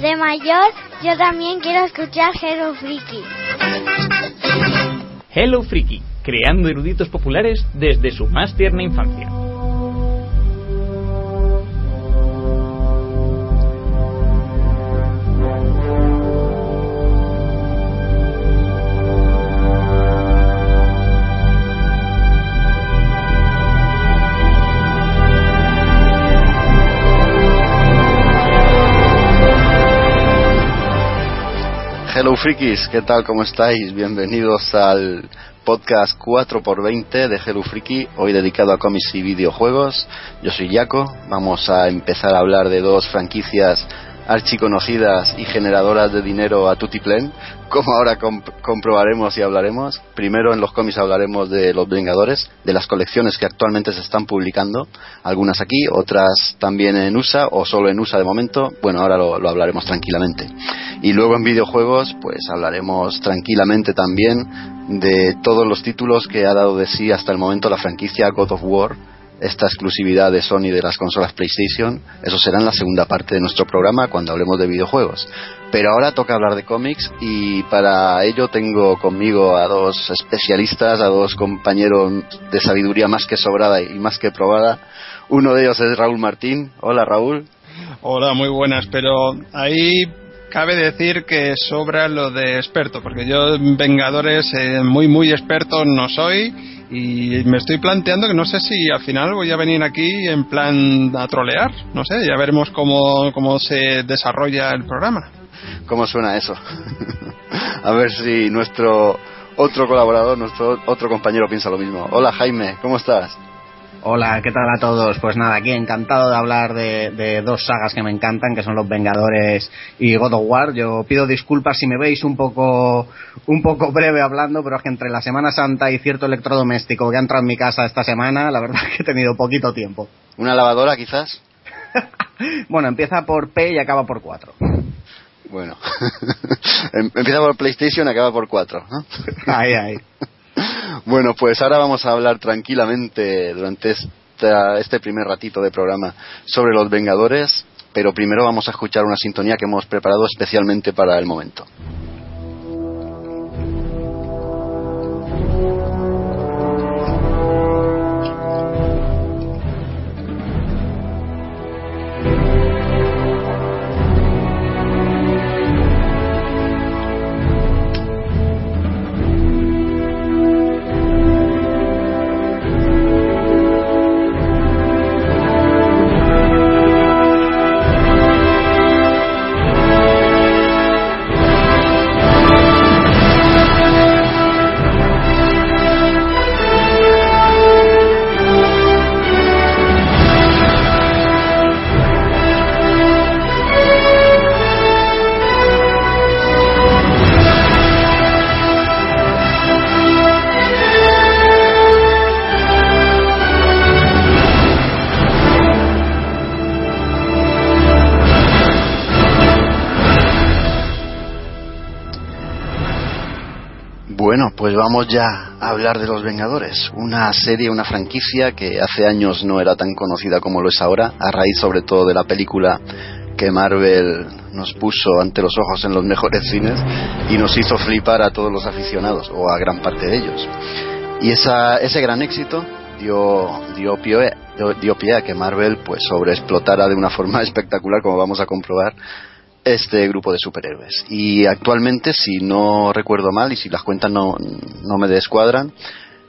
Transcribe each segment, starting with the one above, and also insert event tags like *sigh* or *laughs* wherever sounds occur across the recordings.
de mayor, yo también quiero escuchar Hello Freaky. Hello Freaky, creando eruditos populares desde su más tierna infancia. Hello Frikis, ¿qué tal? ¿Cómo estáis? Bienvenidos al podcast 4x20 de Hello Friki, hoy dedicado a cómics y videojuegos. Yo soy Jaco, vamos a empezar a hablar de dos franquicias archiconocidas y generadoras de dinero a tutiplén, como ahora comp- comprobaremos y hablaremos. Primero en los cómics hablaremos de los Vengadores, de las colecciones que actualmente se están publicando, algunas aquí, otras también en USA o solo en USA de momento. Bueno, ahora lo, lo hablaremos tranquilamente. Y luego en videojuegos, pues hablaremos tranquilamente también de todos los títulos que ha dado de sí hasta el momento la franquicia God of War, esta exclusividad de Sony de las consolas PlayStation. Eso será en la segunda parte de nuestro programa cuando hablemos de videojuegos. Pero ahora toca hablar de cómics y para ello tengo conmigo a dos especialistas, a dos compañeros de sabiduría más que sobrada y más que probada. Uno de ellos es Raúl Martín. Hola Raúl. Hola, muy buenas, pero ahí cabe decir que sobra lo de experto, porque yo en Vengadores eh, muy, muy experto no soy y me estoy planteando que no sé si al final voy a venir aquí en plan a trolear, no sé, ya veremos cómo, cómo se desarrolla el programa. ¿Cómo suena eso? *laughs* a ver si nuestro otro colaborador, nuestro otro compañero piensa lo mismo. Hola Jaime, ¿cómo estás? Hola, ¿qué tal a todos? Pues nada, aquí encantado de hablar de, de dos sagas que me encantan, que son Los Vengadores y God of War. Yo pido disculpas si me veis un poco, un poco breve hablando, pero es que entre la Semana Santa y cierto electrodoméstico que ha entrado en mi casa esta semana, la verdad es que he tenido poquito tiempo. ¿Una lavadora quizás? *laughs* Bueno, empieza por P y acaba por 4. Bueno, *laughs* Em- empieza por PlayStation y acaba por 4, ¿no? Ahí, ahí. Bueno, pues ahora vamos a hablar tranquilamente durante esta- este primer ratito de programa sobre los Vengadores, pero primero vamos a escuchar una sintonía que hemos preparado especialmente para el momento. Vamos ya a hablar de Los Vengadores, una serie, una franquicia que hace años no era tan conocida como lo es ahora, a raíz sobre todo de la película que Marvel nos puso ante los ojos en los mejores cines y nos hizo flipar a todos los aficionados, o a gran parte de ellos. Y esa, ese gran éxito dio, dio, pie, dio, pie a que Marvel pues sobreexplotara de una forma *laughs* espectacular, como vamos a comprobar, este grupo de superhéroes. Y actualmente, si no recuerdo mal y si las cuentas no, no me descuadran,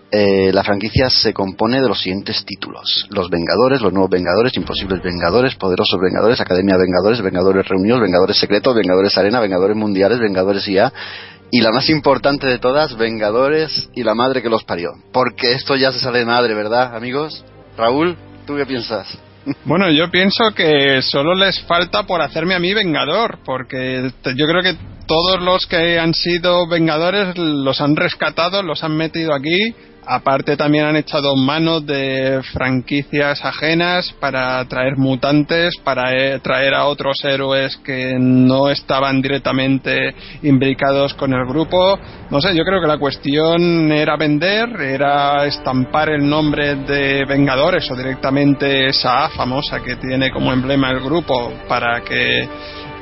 eh, la franquicia se compone de los siguientes títulos: Los Vengadores, Los Nuevos Vengadores, Imposibles Vengadores, Poderosos Vengadores, Academia de Vengadores, Vengadores Reunidos, Vengadores Secretos, Vengadores Arena, Vengadores Mundiales, Vengadores IA. Y la más importante de todas, Vengadores y la madre que los parió. Porque esto ya se sale de madre, ¿verdad, amigos? Raúl, ¿tú qué piensas? Bueno, yo pienso que solo les falta por hacerme a mí Vengador, porque yo creo que todos los que han sido Vengadores los han rescatado, los han metido aquí Aparte también han echado mano de franquicias ajenas para traer mutantes, para eh, traer a otros héroes que no estaban directamente imbricados con el grupo. No sé, yo creo que la cuestión era vender, era estampar el nombre de Vengadores o directamente esa A famosa que tiene como emblema el grupo para que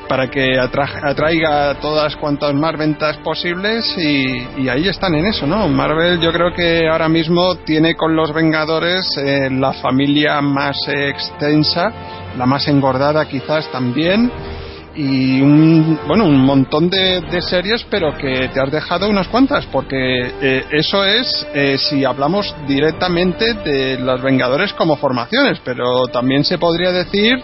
para que atraiga todas cuantas más ventas posibles y, ahí están en eso, ¿no? Marvel yo creo que ahora mismo tiene con los Vengadores eh, la familia más extensa, la más engordada quizás también y un, bueno, un montón de, series, pero que te has dejado unas cuantas, porque eh, eso es eh, si hablamos directamente de los Vengadores como formaciones, pero también se podría decir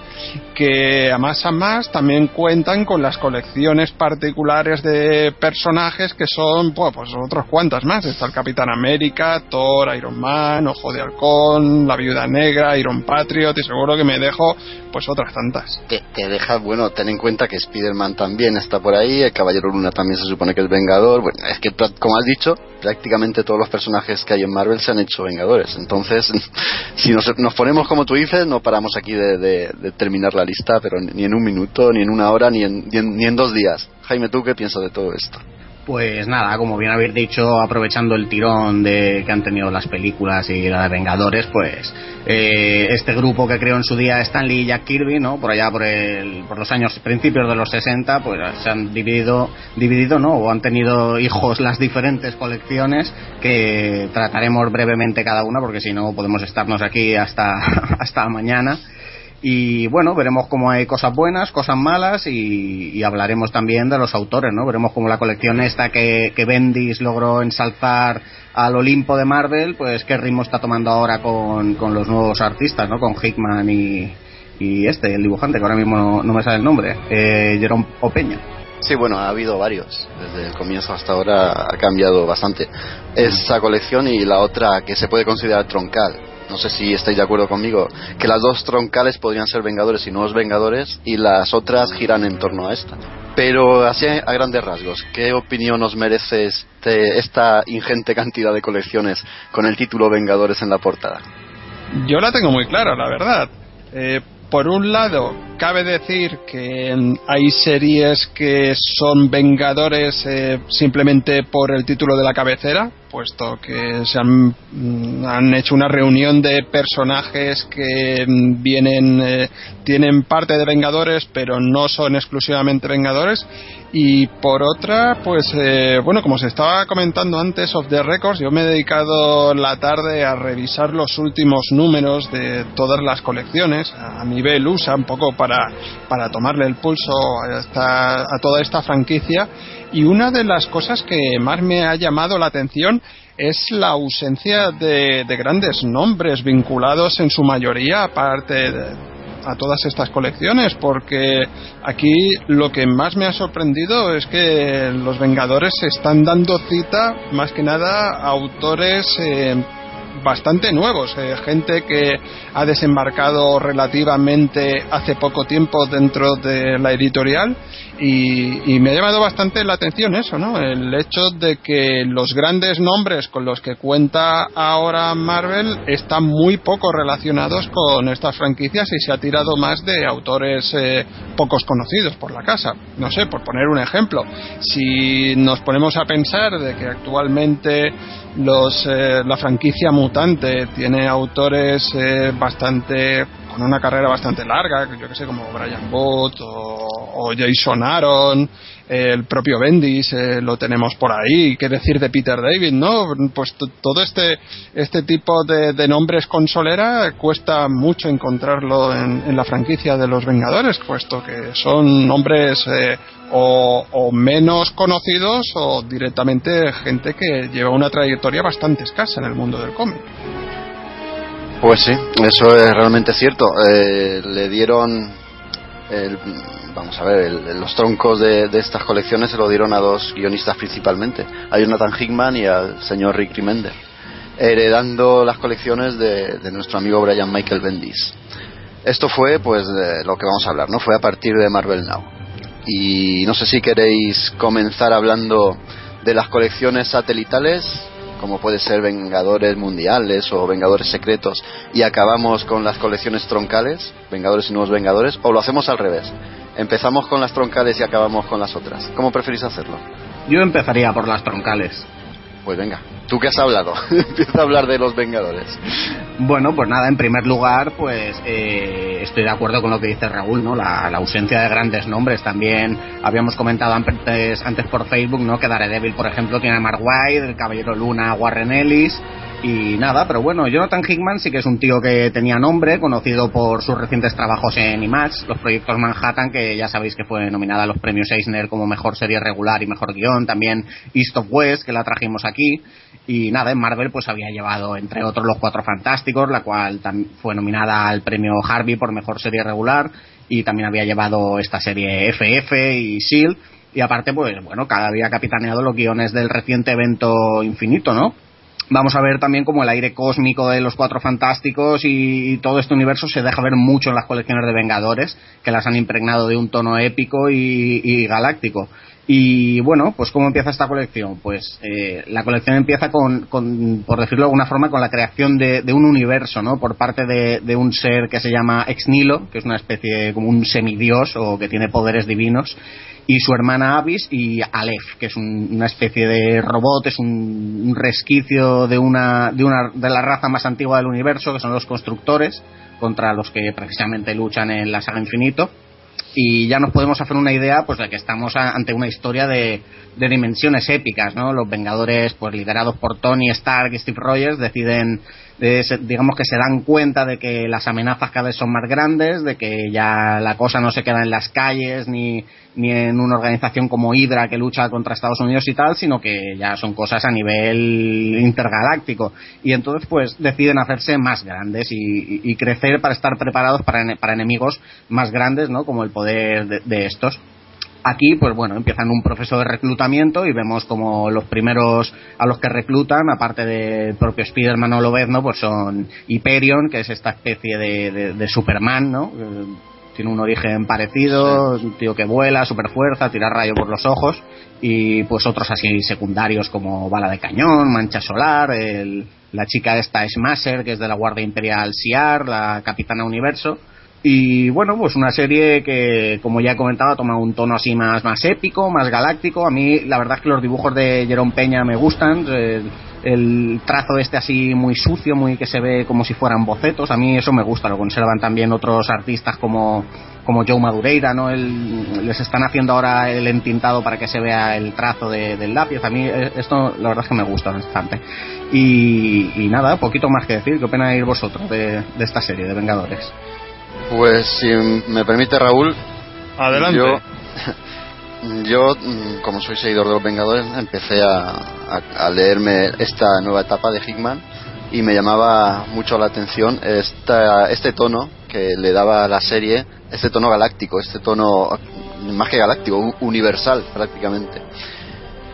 que a más a más también cuentan con las colecciones particulares de personajes que son, pues, pues otras cuantas más. Está el Capitán América, Thor, Iron Man, Ojo de Halcón, La Viuda Negra, Iron Patriot, y seguro que me dejo pues otras tantas. Te, te bueno, ten en cuenta que Spider-Man también está por ahí, el Caballero Luna también se supone que es Vengador. Bueno, es que, como has dicho, prácticamente todos los personajes que hay en Marvel se han hecho Vengadores. Entonces, *laughs* si nos, ponemos como tú dices, no paramos aquí de, terminar la lista, pero ni en un minuto, ni en una hora, ni en, ni en dos días. Jaime, ¿tú qué piensas de todo esto? Pues nada, como bien habéis dicho, aprovechando el tirón de que han tenido las películas y la de Vengadores, pues eh, este grupo que creó en su día Stanley y Jack Kirby, ¿no? Por allá por, el, por los años principios de los 60, pues se han dividido, dividido, ¿no? O han tenido hijos las diferentes colecciones que trataremos brevemente cada una, porque si no podemos estarnos aquí hasta *laughs* hasta mañana. Y bueno, veremos cómo hay cosas buenas, cosas malas y, hablaremos también de los autores, ¿no? Veremos cómo la colección esta que, que Bendis logró ensalzar al Olimpo de Marvel, pues qué ritmo está tomando ahora con, con los nuevos artistas, ¿no? Con Hickman y, y este, el dibujante, que ahora mismo no, me sale el nombre, eh, Jerome Opeña. Sí, bueno, ha habido varios. Desde el comienzo hasta ahora ha cambiado bastante esa colección y la otra que se puede considerar troncal, no sé si estáis de acuerdo conmigo, que las dos troncales podrían ser Vengadores y Nuevos Vengadores y las otras giran en torno a esta. Pero así a grandes rasgos, ¿qué opinión nos merece este, esta ingente cantidad de colecciones con el título Vengadores en la portada? Yo la tengo muy clara, la verdad. Eh, por un lado, cabe decir que hay series que son Vengadores eh, simplemente por el título de la cabecera, puesto que se han, mm, han hecho una reunión de personajes que mm, vienen, eh, tienen parte de Vengadores, pero no son exclusivamente Vengadores. Y por otra, pues eh, bueno, como se estaba comentando antes of the records, yo me he dedicado la tarde a revisar los últimos números de todas las colecciones a nivel USA, un poco para, para tomarle el pulso a, a toda esta franquicia y una de las cosas que más me ha llamado la atención es la ausencia de, grandes nombres vinculados en su mayoría aparte a todas estas colecciones porque aquí lo que más me ha sorprendido es que los Vengadores están dando cita más que nada a autores eh, bastante nuevos, eh, gente que ha desembarcado relativamente hace poco tiempo dentro de la editorial y, me ha llamado bastante la atención eso, ¿no? El hecho de que los grandes nombres con los que cuenta ahora Marvel están muy poco relacionados con estas franquicias y se ha tirado más de autores eh, pocos conocidos por la casa. No sé, por poner un ejemplo, si nos ponemos a pensar de que actualmente los, eh, la franquicia mutante tiene autores eh, bastante con una carrera bastante larga, yo que sé, como Brian Booth o, Jason Aaron, el propio Bendis eh, lo tenemos por ahí, qué decir de Peter David, ¿no? Pues todo este, este tipo de, nombres con solera cuesta mucho encontrarlo en, la franquicia de los Vengadores, puesto que son nombres o, menos conocidos o directamente gente que lleva una trayectoria bastante escasa en el mundo del cómic. Pues sí, eso es realmente cierto. Eh, le dieron, el- vamos a ver, el- los troncos de, de estas colecciones se lo dieron a dos guionistas principalmente, a Jonathan Hickman y al señor Rick Remender, heredando las colecciones de, de nuestro amigo Brian Michael Bendis. Esto fue, pues, de lo que vamos a hablar, ¿no? Fue a partir de Marvel Now. Y no sé si queréis comenzar hablando de las colecciones satelitales, como puede ser Vengadores Mundiales o Vengadores Secretos, y acabamos con las colecciones troncales, Vengadores y Nuevos Vengadores, o lo hacemos al revés. Empezamos con las troncales y acabamos con las otras. ¿Cómo preferís hacerlo? Yo empezaría por las troncales. Pues venga, tú que has hablado, *laughs* empieza a hablar de los Vengadores. Bueno, pues nada, en primer lugar, pues eh, estoy de acuerdo con lo que dice Raúl, ¿no? La, ausencia de grandes nombres. También habíamos comentado antes, antes por Facebook, ¿no? Que Daredevil, por ejemplo, tiene a Mark White, el Caballero Luna, Warren Ellis. Y nada, pero bueno, Jonathan Hickman sí que es un tío que tenía nombre, conocido por sus recientes trabajos en IMAX, los proyectos Manhattan, que ya sabéis que fue nominada a los premios Eisner como mejor serie regular y mejor guion, también East of West, que la trajimos aquí, y nada, en Marvel pues había llevado, entre otros, Los Cuatro Fantásticos, la cual fue nominada al premio Harvey por mejor serie regular, y también había llevado esta serie FF y SEAL, y aparte, pues bueno, cada había capitaneado los guiones del reciente evento Infinito, ¿no? Vamos a ver también como el aire cósmico de los cuatro fantásticos y, todo este universo se deja ver mucho en las colecciones de Vengadores, que las han impregnado de un tono épico y galáctico. Y bueno, pues ¿cómo empieza esta colección? Pues eh, la colección empieza con, con, por decirlo de alguna forma, con la creación de, un universo, ¿no? Por parte de, un ser que se llama Ex Nihilo, que es una especie de, como un semidios o que tiene poderes divinos y su hermana Avis y Aleph, que es un- una especie de robot, es un, un resquicio de una, de una de la raza más antigua del universo, que son los constructores, contra los que precisamente luchan en la saga Infinito. Y ya nos podemos hacer una idea pues de que estamos ante una historia de, de dimensiones épicas, ¿no? Los Vengadores, pues liderados por Tony Stark y Steve Rogers, deciden, de- se- digamos que se dan cuenta de que las amenazas cada vez son más grandes, de que ya la cosa no se queda en las calles ni, ni en una organización como Hydra que lucha contra Estados Unidos y tal, sino que ya son cosas a nivel intergaláctico. Y entonces pues deciden hacerse más grandes y, y- crecer para estar preparados para, ene- para enemigos más grandes, ¿no? Como el poder de- de estos. Aquí, pues bueno, empiezan un proceso de reclutamiento y vemos como los primeros a los que reclutan, aparte del propio Spider-Man o Lobezno, pues son Hyperion, que es esta especie de, de- de Superman, ¿no? Eh, Tiene un origen parecido, es un tío que vuela, super fuerza, tira rayo por los ojos, y pues otros así secundarios como Bala de Cañón, Mancha Solar, el- la chica esta Smasher, que es de la Guardia Imperial Siar, la Capitana Universo, y bueno, pues una serie que, como ya he comentado, toma un tono así más, más épico, más galáctico. A mí, la verdad es que los dibujos de Jerome Peña me gustan. El, trazo este así muy sucio, muy que se ve como si fueran bocetos. A mí eso me gusta. Lo conservan también otros artistas como, como Joe Madureira, ¿no? El- les están haciendo ahora el entintado para que se vea el trazo de- del lápiz. A mí eh, esto, la verdad es que me gusta bastante. Y, y nada, poquito más que decir. ¿Qué opináis vosotros de, de esta serie de Vengadores? Pues si me permite Raúl, Adelante. Yo, *laughs* yo, mm, como soy seguidor de los Vengadores, empecé a, a- a leerme esta nueva etapa de Hickman y me llamaba mucho la atención esta, este tono que le daba a la serie, este tono galáctico, este tono más que galáctico, universal prácticamente.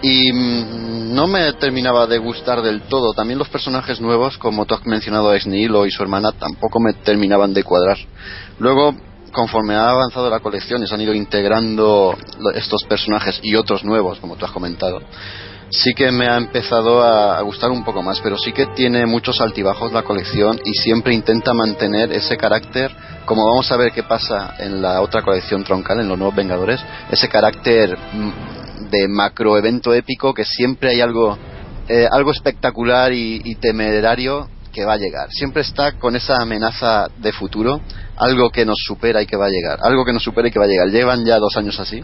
Y mm, no me terminaba de gustar del todo. También los personajes nuevos, como tú has mencionado a Ex Nihilo y su hermana, tampoco me terminaban de cuadrar. Luego, conforme ha avanzado la colección y se han ido integrando estos personajes y otros nuevos, como tú has comentado, sí que me ha empezado a, gustar un poco más, pero sí que tiene muchos altibajos la colección y siempre intenta mantener ese carácter, como vamos a ver qué pasa en la otra colección troncal, en los nuevos Vengadores, ese carácter mm, de macro evento épico que siempre hay algo, eh, algo espectacular y temerario que va a llegar. Siempre está con esa amenaza de futuro, algo que nos supera y que va a llegar, algo que nos supera y que va a llegar. Llevan ya dos años así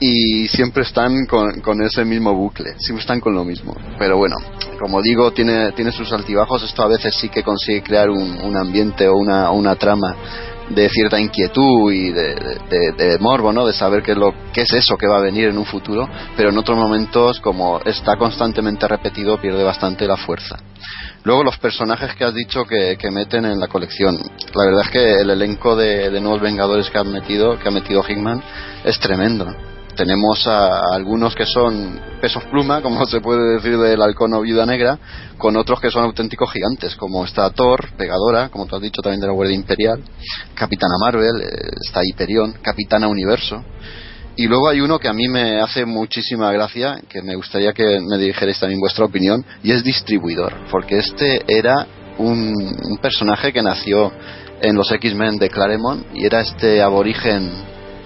y siempre están con, ese mismo bucle, siempre están con lo mismo. Pero bueno, como digo, tiene, tiene sus altibajos, esto a veces sí que consigue crear un, un ambiente o una, una trama de cierta inquietud y de, de- de morbo, ¿no? De saber qué es, lo, qué es eso que va a venir en un futuro, pero en otros momentos, como está constantemente repetido, pierde bastante la fuerza. Luego los personajes que has dicho que, que meten en la colección. La verdad es que el elenco de, de nuevos Vengadores que han metido, que ha metido Hickman, es tremendo. Tenemos a algunos que son pesos pluma, como se puede decir del halcón o viuda negra, con otros que son auténticos gigantes, como está Thor, Pegadora, como tú has dicho también de la Guardia Imperial, Capitana Marvel, eh, está Hyperion, Capitana Universo. Y luego hay uno que a mí me hace muchísima gracia, que me gustaría que me dijerais también vuestra opinión, y es Distribuidor, porque este era un, un personaje que nació en los X-Men de Claremont y era este aborigen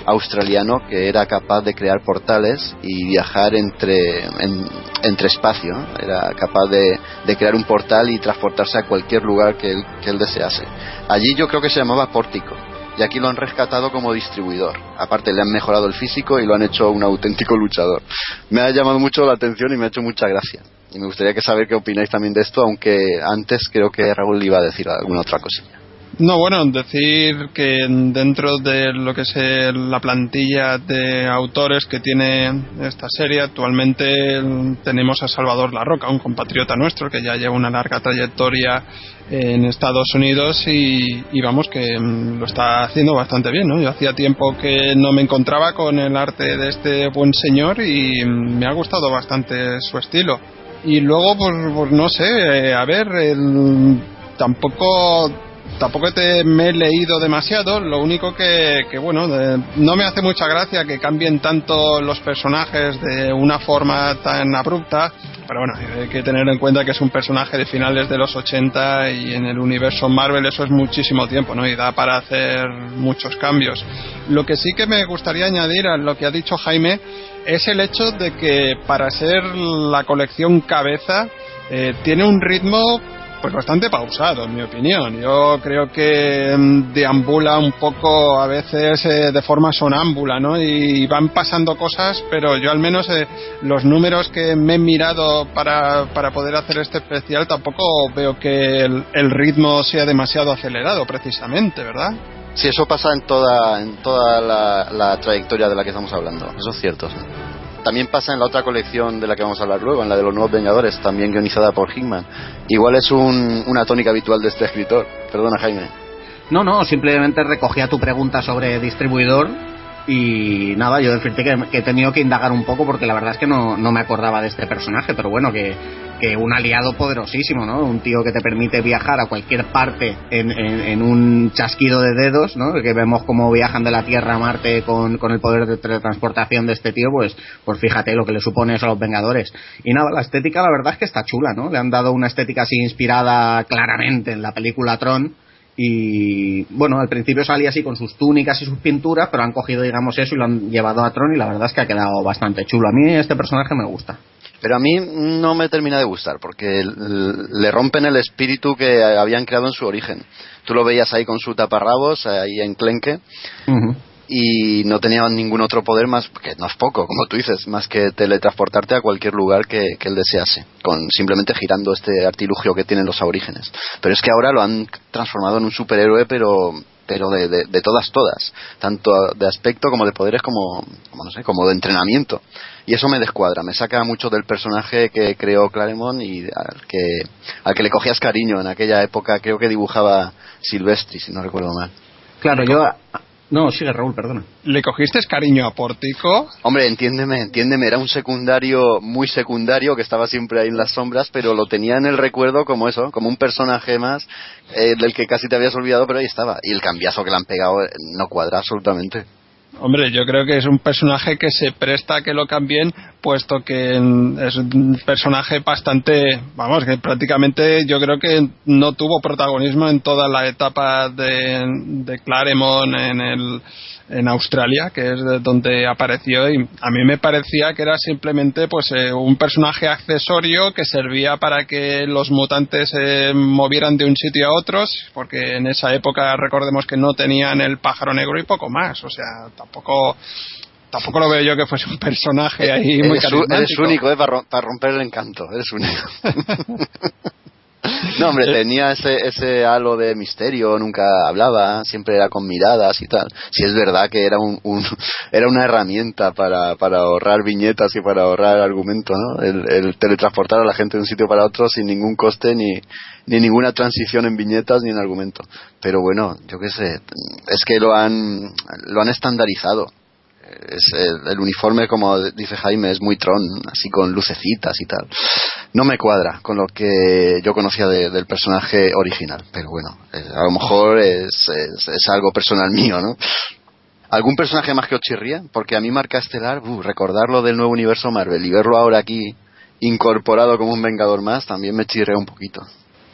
australiano que era capaz de crear portales y viajar entre, en- entre espacio. Era capaz de, de crear un portal y transportarse a cualquier lugar que él, que él desease. Allí yo creo que se llamaba Pórtico y aquí lo han rescatado como distribuidor. Aparte le han mejorado el físico y lo han hecho un auténtico luchador. Me ha llamado mucho la atención y me ha hecho mucha gracia. Y me gustaría que saber qué opináis también de esto, aunque antes creo que Raúl iba a decir alguna otra cosilla. No, bueno, decir que dentro de lo que es la plantilla de autores que tiene esta serie, actualmente tenemos a Salvador La Roca, un compatriota nuestro que ya lleva una larga trayectoria en Estados Unidos y, y vamos que mm, lo está haciendo bastante bien, ¿no? Yo hacía tiempo que no me encontraba con el arte de este buen señor y mm, me ha gustado bastante su estilo. Y luego, pues, pues no sé, eh, a ver, el- tampoco tampoco te, me he leído demasiado, lo único que, que bueno, de- no me hace mucha gracia que cambien tanto los personajes de una forma tan abrupta, pero bueno, hay que tener en cuenta que es un personaje de finales de los 80 y en el universo Marvel eso es muchísimo tiempo, ¿no? Y da para hacer muchos cambios. Lo que sí que me gustaría añadir a lo que ha dicho Jaime es el hecho de que para ser la colección cabeza eh, tiene un ritmo pues bastante pausado, en mi opinión. Yo creo que mm, deambula un poco a veces eh, de forma sonámbula, ¿no? Y van pasando cosas, pero yo al menos eh, los números que me he mirado para, para poder hacer este especial tampoco veo que el, ritmo sea demasiado acelerado, precisamente, ¿verdad? Sí, eso pasa en toda, en toda la, trayectoria de la que estamos hablando. Eso es cierto. También pasa en la otra colección de la que vamos a hablar luego, en la de los Nuevos Vengadores, también guionizada por Hickman. Igual es un- una tónica habitual de este escritor. Perdona, Jaime. No, no, simplemente recogía tu pregunta sobre distribuidor y nada, yo decirte que, he tenido que indagar un poco porque la verdad es que no, no me acordaba de este personaje, pero bueno, que, que un aliado poderosísimo, ¿no? Un tío que te permite viajar a cualquier parte en, en- en un chasquido de dedos, ¿no? Que vemos cómo viajan de la Tierra a Marte con, con el poder de teletransportación de este tío, pues, pues fíjate lo que le supone eso a los Vengadores. Y nada, la estética la verdad es que está chula, ¿no? Le han dado una estética así inspirada claramente en la película Tron y bueno, al principio salía así con sus túnicas y sus pinturas, pero han cogido, digamos, eso y lo han llevado a Tron y la verdad es que ha quedado bastante chulo. A mí este personaje me gusta. Pero a mí no me termina de gustar, porque le rompen el espíritu que habían creado en su origen. Tú lo veías ahí con su taparrabos, ahí en Clenque, y no tenía ningún otro poder más, que no es poco, como tú dices, más que teletransportarte a cualquier lugar que, que él desease, con simplemente girando este artilugio que tienen los aborígenes. Pero es que ahora lo han transformado en un superhéroe, pero pero de, de, todas todas, tanto de aspecto como de poderes como, como no sé, como de entrenamiento. Y eso me descuadra, me saca mucho del personaje que creó Claremont y al que al que le cogías cariño en aquella época, creo que dibujaba Silvestri, si no recuerdo mal. Claro, yo... No, sigue Raúl, perdona. ¿Le cogiste cariño a Pórtico? Hombre, entiéndeme, entiéndeme, era un secundario muy secundario que estaba siempre ahí en las sombras, pero lo tenía en el recuerdo como eso, como un personaje más eh, del que casi te habías olvidado, pero ahí estaba. Y el cambiazo que le han pegado eh, no cuadra absolutamente. Hombre, yo creo que es un personaje que se presta a que lo cambien, puesto que es un personaje bastante, vamos, que prácticamente yo creo que no tuvo protagonismo en toda la etapa de, de Claremont en el en Australia, que es de donde apareció y a mí me parecía que era simplemente pues eh, un personaje accesorio que servía para que los mutantes se movieran de un sitio a otro, porque en esa época recordemos que no tenían el pájaro negro y poco más, o sea, tampoco tampoco lo veo yo que fuese un personaje ahí muy eres, carismático. único, eh, para romper el encanto, eres único. *laughs* No, hombre, tenía ese, ese halo de misterio, nunca hablaba, siempre era con miradas y tal. Si es verdad que era un, un- *laughs* era una herramienta para, para ahorrar viñetas y para ahorrar argumento, ¿no? El, el teletransportar a la gente de un sitio para otro sin ningún coste ni, ni ninguna transición en viñetas ni en argumento. Pero bueno, yo qué sé, es que lo han, lo han estandarizado. Es el, el uniforme, como dice Jaime, es muy tron, así con lucecitas y tal. No me cuadra con lo que yo conocía de- del personaje original, pero bueno, eh, a lo mejor es, es, es algo personal *laughs* mío, ¿no? ¿Algún personaje más que os chirría? Porque a mí Marca Estelar, uh, recordarlo del nuevo universo Marvel y verlo ahora aquí incorporado como un Vengador más, también me chirrea un poquito.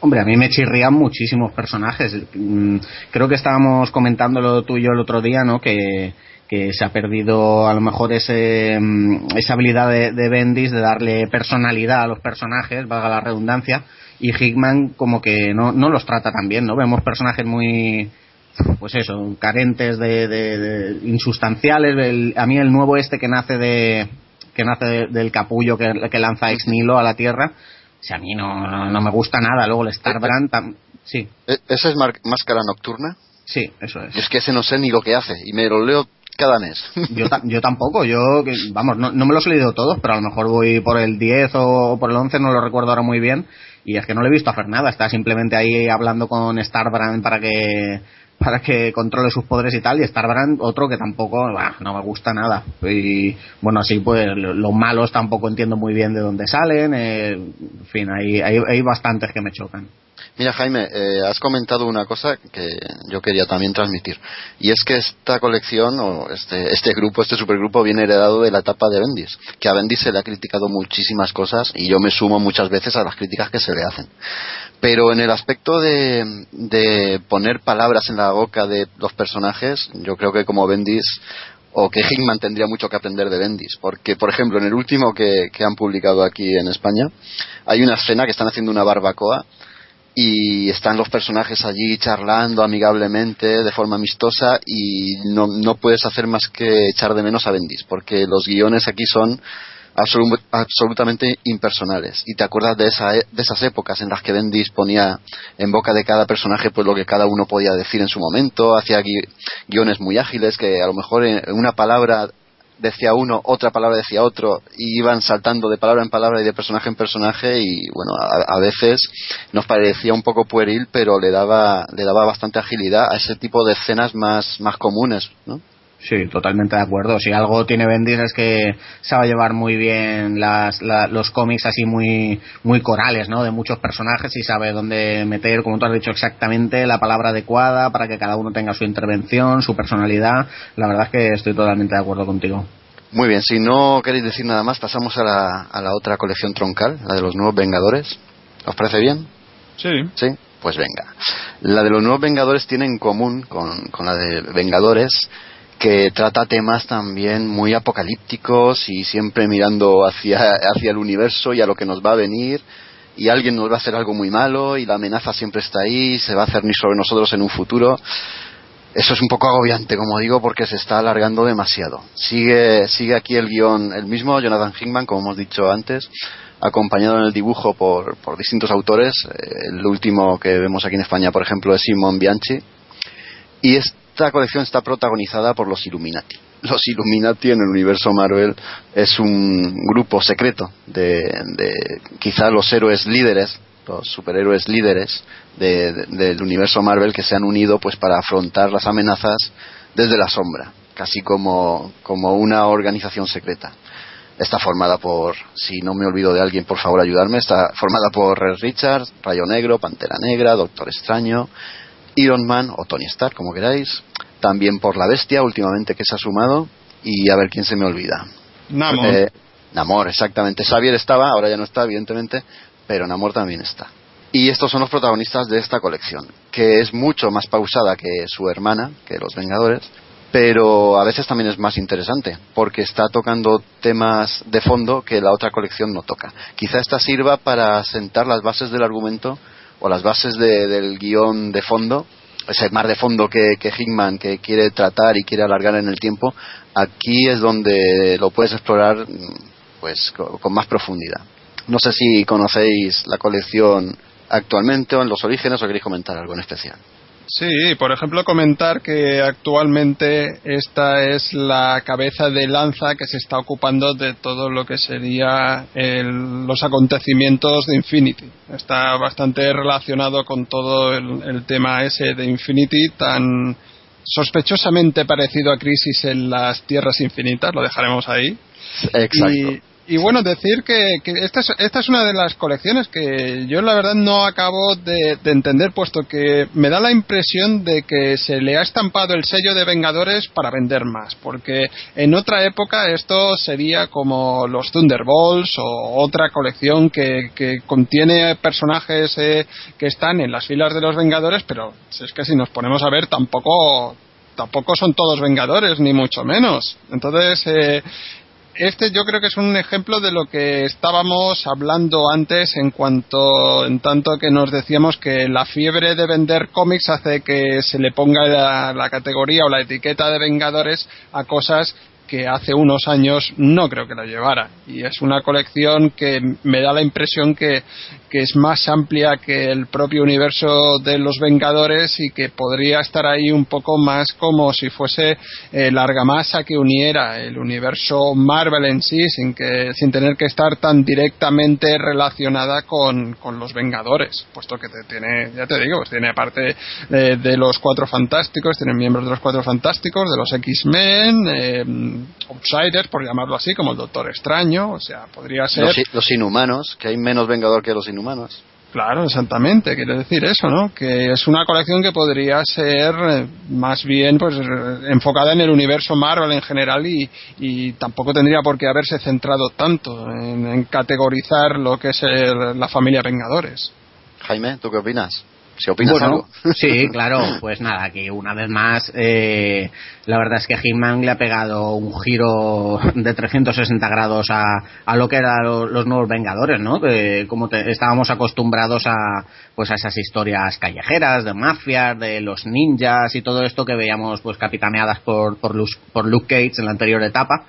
Hombre, a mí me chirrían muchísimos personajes. Mm, Creo que estábamos comentándolo tú y yo el otro día, ¿no? Que, que se ha perdido a lo mejor ese, mm, esa habilidad de, de Bendis de darle personalidad a los personajes, valga la redundancia, y Hickman como que no, no los trata tan bien, ¿no? Vemos personajes muy, pues eso, carentes de, de- de- insustanciales. El- a mí el nuevo este que nace de que nace de- del capullo que, que lanza Ex Nilo a la Tierra, si a mí no, no, no me gusta nada. Luego el Starbrand, tam- sí, ¿E- ¿Esa es Máscara Nocturna? sí, eso es. Es que ese no sé ni lo que hace y me lo leo cada mes. Yo, yo tampoco, yo, vamos, no, no me los he leído todos, pero a lo mejor voy por el 10 o por el 11, no lo recuerdo ahora muy bien, y es que no le he visto hacer nada, está simplemente ahí hablando con Starbrand para que para que controle sus poderes y tal, y Starbrand otro que tampoco, no me gusta nada. Y bueno, así pues lo- los malos tampoco entiendo muy bien de dónde salen, eh, en fin, hay, hay, hay bastantes que me chocan. Mira, Jaime, eh, has comentado una cosa que yo quería también transmitir. Y es que esta colección, o este, este grupo, este supergrupo, viene heredado de la etapa de Bendis. Que a Bendis se le ha criticado muchísimas cosas y yo me sumo muchas veces a las críticas que se le hacen. Pero en el aspecto de, poner palabras en la boca de los personajes, yo creo que como Bendis o que Hickman tendría mucho que aprender de Bendis. Porque, por ejemplo, en el último que, que han publicado aquí en España, hay una escena que están haciendo una barbacoa y están los personajes allí charlando amigablemente, de forma amistosa, y no, no puedes hacer más que echar de menos a Bendis, porque los guiones aquí son absolu- absolutamente impersonales. Y te acuerdas de, esa, e- de esas épocas en las que Bendis ponía en boca de cada personaje pues lo que cada uno podía decir en su momento, hacía gui- guiones muy ágiles que a lo mejor en una palabra decía uno, otra palabra decía otro, y iban saltando de palabra en palabra y de personaje en personaje, y bueno, a, a veces nos parecía un poco pueril, pero le daba, le daba bastante agilidad a ese tipo de escenas más, más comunes, ¿no? Sí, totalmente de acuerdo. Si algo tiene Bendis es que sabe llevar muy bien las, la- los cómics así muy, muy corales, ¿no? De muchos personajes y sabe dónde meter, como tú has dicho exactamente, la palabra adecuada para que cada uno tenga su intervención, su personalidad. La verdad es que estoy totalmente de acuerdo contigo. Muy bien, si no queréis decir nada más, pasamos a la, a la otra colección troncal, la de los nuevos Vengadores. ¿Os parece bien? Sí. Sí, pues venga. La de los nuevos Vengadores tiene en común con, con la de Vengadores que trata temas también muy apocalípticos y siempre mirando hacia, hacia el universo y a lo que nos va a venir y alguien nos va a hacer algo muy malo y la amenaza siempre está ahí, se va a cernir sobre nosotros en un futuro. Eso es un poco agobiante, como digo, porque se está alargando demasiado. Sigue, sigue aquí el guion, el mismo Jonathan Hickman, como hemos dicho antes, acompañado en el dibujo por, por distintos autores. Eh, El último que vemos aquí en España, por ejemplo, es Simon Bianchi. Y esta colección está protagonizada por los Illuminati. Los Illuminati en el universo Marvel es un grupo secreto de, de quizá los héroes líderes, los superhéroes líderes de- de- del universo Marvel que se han unido pues para afrontar las amenazas desde la sombra, casi como, como una organización secreta. Está formada por, si no me olvido de alguien, por favor ayudarme, está formada por Red Richards, Rayo Negro, Pantera Negra, Doctor Extraño, Iron Man o Tony Stark, como queráis, también por La Bestia, últimamente que se ha sumado, y a ver quién se me olvida. Namor. Eh, Namor, exactamente. Xavier estaba, ahora ya no está, evidentemente, pero Namor también está. Y estos son los protagonistas de esta colección, que es mucho más pausada que su hermana, que Los Vengadores, pero a veces también es más interesante, porque está tocando temas de fondo que la otra colección no toca. Quizá esta sirva para sentar las bases del argumento o las bases de- del guion de fondo, ese mar de fondo que, que Hickman que quiere tratar y quiere alargar en el tiempo, aquí es donde lo puedes explorar pues co- con más profundidad. No sé si conocéis la colección actualmente o en los orígenes o queréis comentar algo en especial? Sí, por ejemplo, comentar que actualmente esta es la cabeza de lanza que se está ocupando de todo lo que sería los acontecimientos de Infinity. Está bastante relacionado con todo el, tema ese de Infinity tan sospechosamente parecido a Crisis en las Tierras Infinitas, lo dejaremos ahí. Exacto. Y bueno, decir que, esta, es, esta, es, una de las colecciones que yo la verdad no acabo de, entender, puesto que me da la impresión de que se le ha estampado el sello de Vengadores para vender más, porque en otra época esto sería como los Thunderbolts o otra colección que, contiene personajes eh, que están en las filas de los Vengadores, pero es que si nos ponemos a ver tampoco tampoco son todos Vengadores, ni mucho menos. Entonces, eh, este yo creo que es un ejemplo de lo que estábamos hablando antes en cuanto en tanto que nos decíamos que la fiebre de vender cómics hace que se le ponga la, la categoría o la etiqueta de Vengadores a cosas que hace unos años no creo que lo llevara. Y es una colección que me da la impresión que, es más amplia que el propio universo de los Vengadores y que podría estar ahí un poco más como si fuese eh, la argamasa que uniera el universo Marvel en sí sin, que, sin tener que estar tan directamente relacionada con, los Vengadores, puesto que tiene, ya te digo, pues tiene aparte de, los Cuatro Fantásticos, tiene miembros de los Cuatro Fantásticos, de los X-Men, eh, outsiders, por llamarlo así, como el Doctor Extraño, o sea, podría ser... Los, inhumanos, que hay menos Vengador que los inhumanos. Claro, exactamente, quiere decir eso, ¿no? Que es una colección que podría ser eh, más bien pues enfocada en el universo Marvel en general y, tampoco tendría por qué haberse centrado tanto en, categorizar lo que es la familia Vengadores. Jaime, ¿tú qué opinas? *laughs* Sí, claro, pues nada, que una vez más, eh, la verdad es que Hitman le ha pegado un giro de 360 grados a, a lo que eran los, nuevos Vengadores, ¿no? como estábamos acostumbrados a, pues a esas historias callejeras, de mafias, de los ninjas y todo esto que veíamos pues capitaneadas por, por, por Luke Cage en la anterior etapa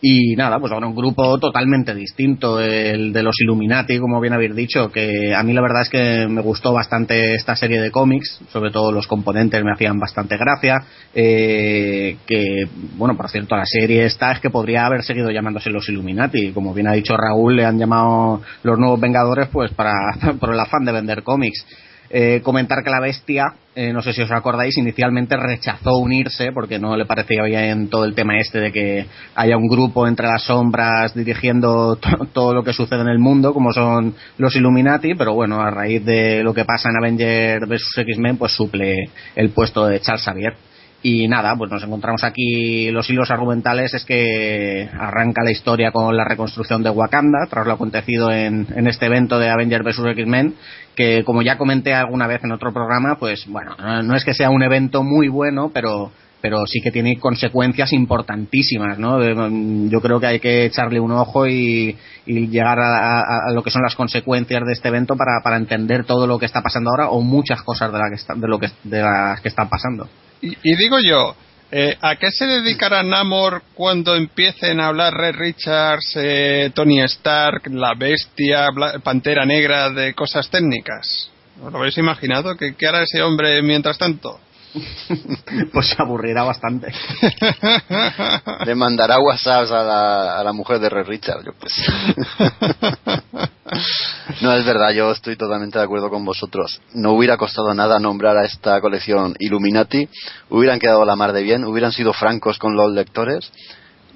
y nada, pues ahora un grupo totalmente distinto, el de los Illuminati, como bien habéis dicho, que a mí la verdad es que me gustó bastante esta serie de cómics, sobre todo los componentes me hacían bastante gracia, eh, que, bueno, por cierto, la serie esta es que podría haber seguido llamándose los Illuminati, como bien ha dicho Raúl, le han llamado los nuevos Vengadores pues para, *laughs* por el afán de vender cómics. Eh, comentar que la bestia, eh, no sé si os acordáis, inicialmente rechazó unirse porque no le parecía bien todo el tema este de que haya un grupo entre las sombras dirigiendo todo lo que sucede en el mundo, como son los Illuminati, pero bueno, a raíz de lo que pasa en Avenger vs X-Men, pues suple el puesto de Charles Xavier. Y nada, pues nos encontramos aquí los hilos argumentales es que arranca la historia con la reconstrucción de Wakanda tras lo acontecido en, en este evento de Avengers vs X-Men que como ya comenté alguna vez en otro programa, pues bueno, no es que sea un evento muy bueno, pero pero sí que tiene consecuencias importantísimas, ¿no? Mm, yo creo que hay que echarle un ojo y, llegar a, lo que son las consecuencias de este evento para, para entender todo lo que está pasando ahora o muchas cosas de, la que de, lo que, de las que están pasando. Y, digo yo, eh, ¿A qué se dedicará Namor cuando empiecen a hablar Red Richards, eh, Tony Stark, la bestia, Pantera Negra de cosas técnicas? ¿Os lo habéis imaginado? ¿Qué, ¿Qué, hará ese hombre mientras tanto? *laughs* pues se aburrirá bastante. *laughs* Le mandará WhatsApp a la, a la mujer de Red Richard, yo pues. *laughs* *laughs* no, es verdad, yo estoy totalmente de acuerdo con vosotros. No hubiera costado nada nombrar a esta colección Illuminati, hubieran quedado la mar de bien, hubieran sido francos con los lectores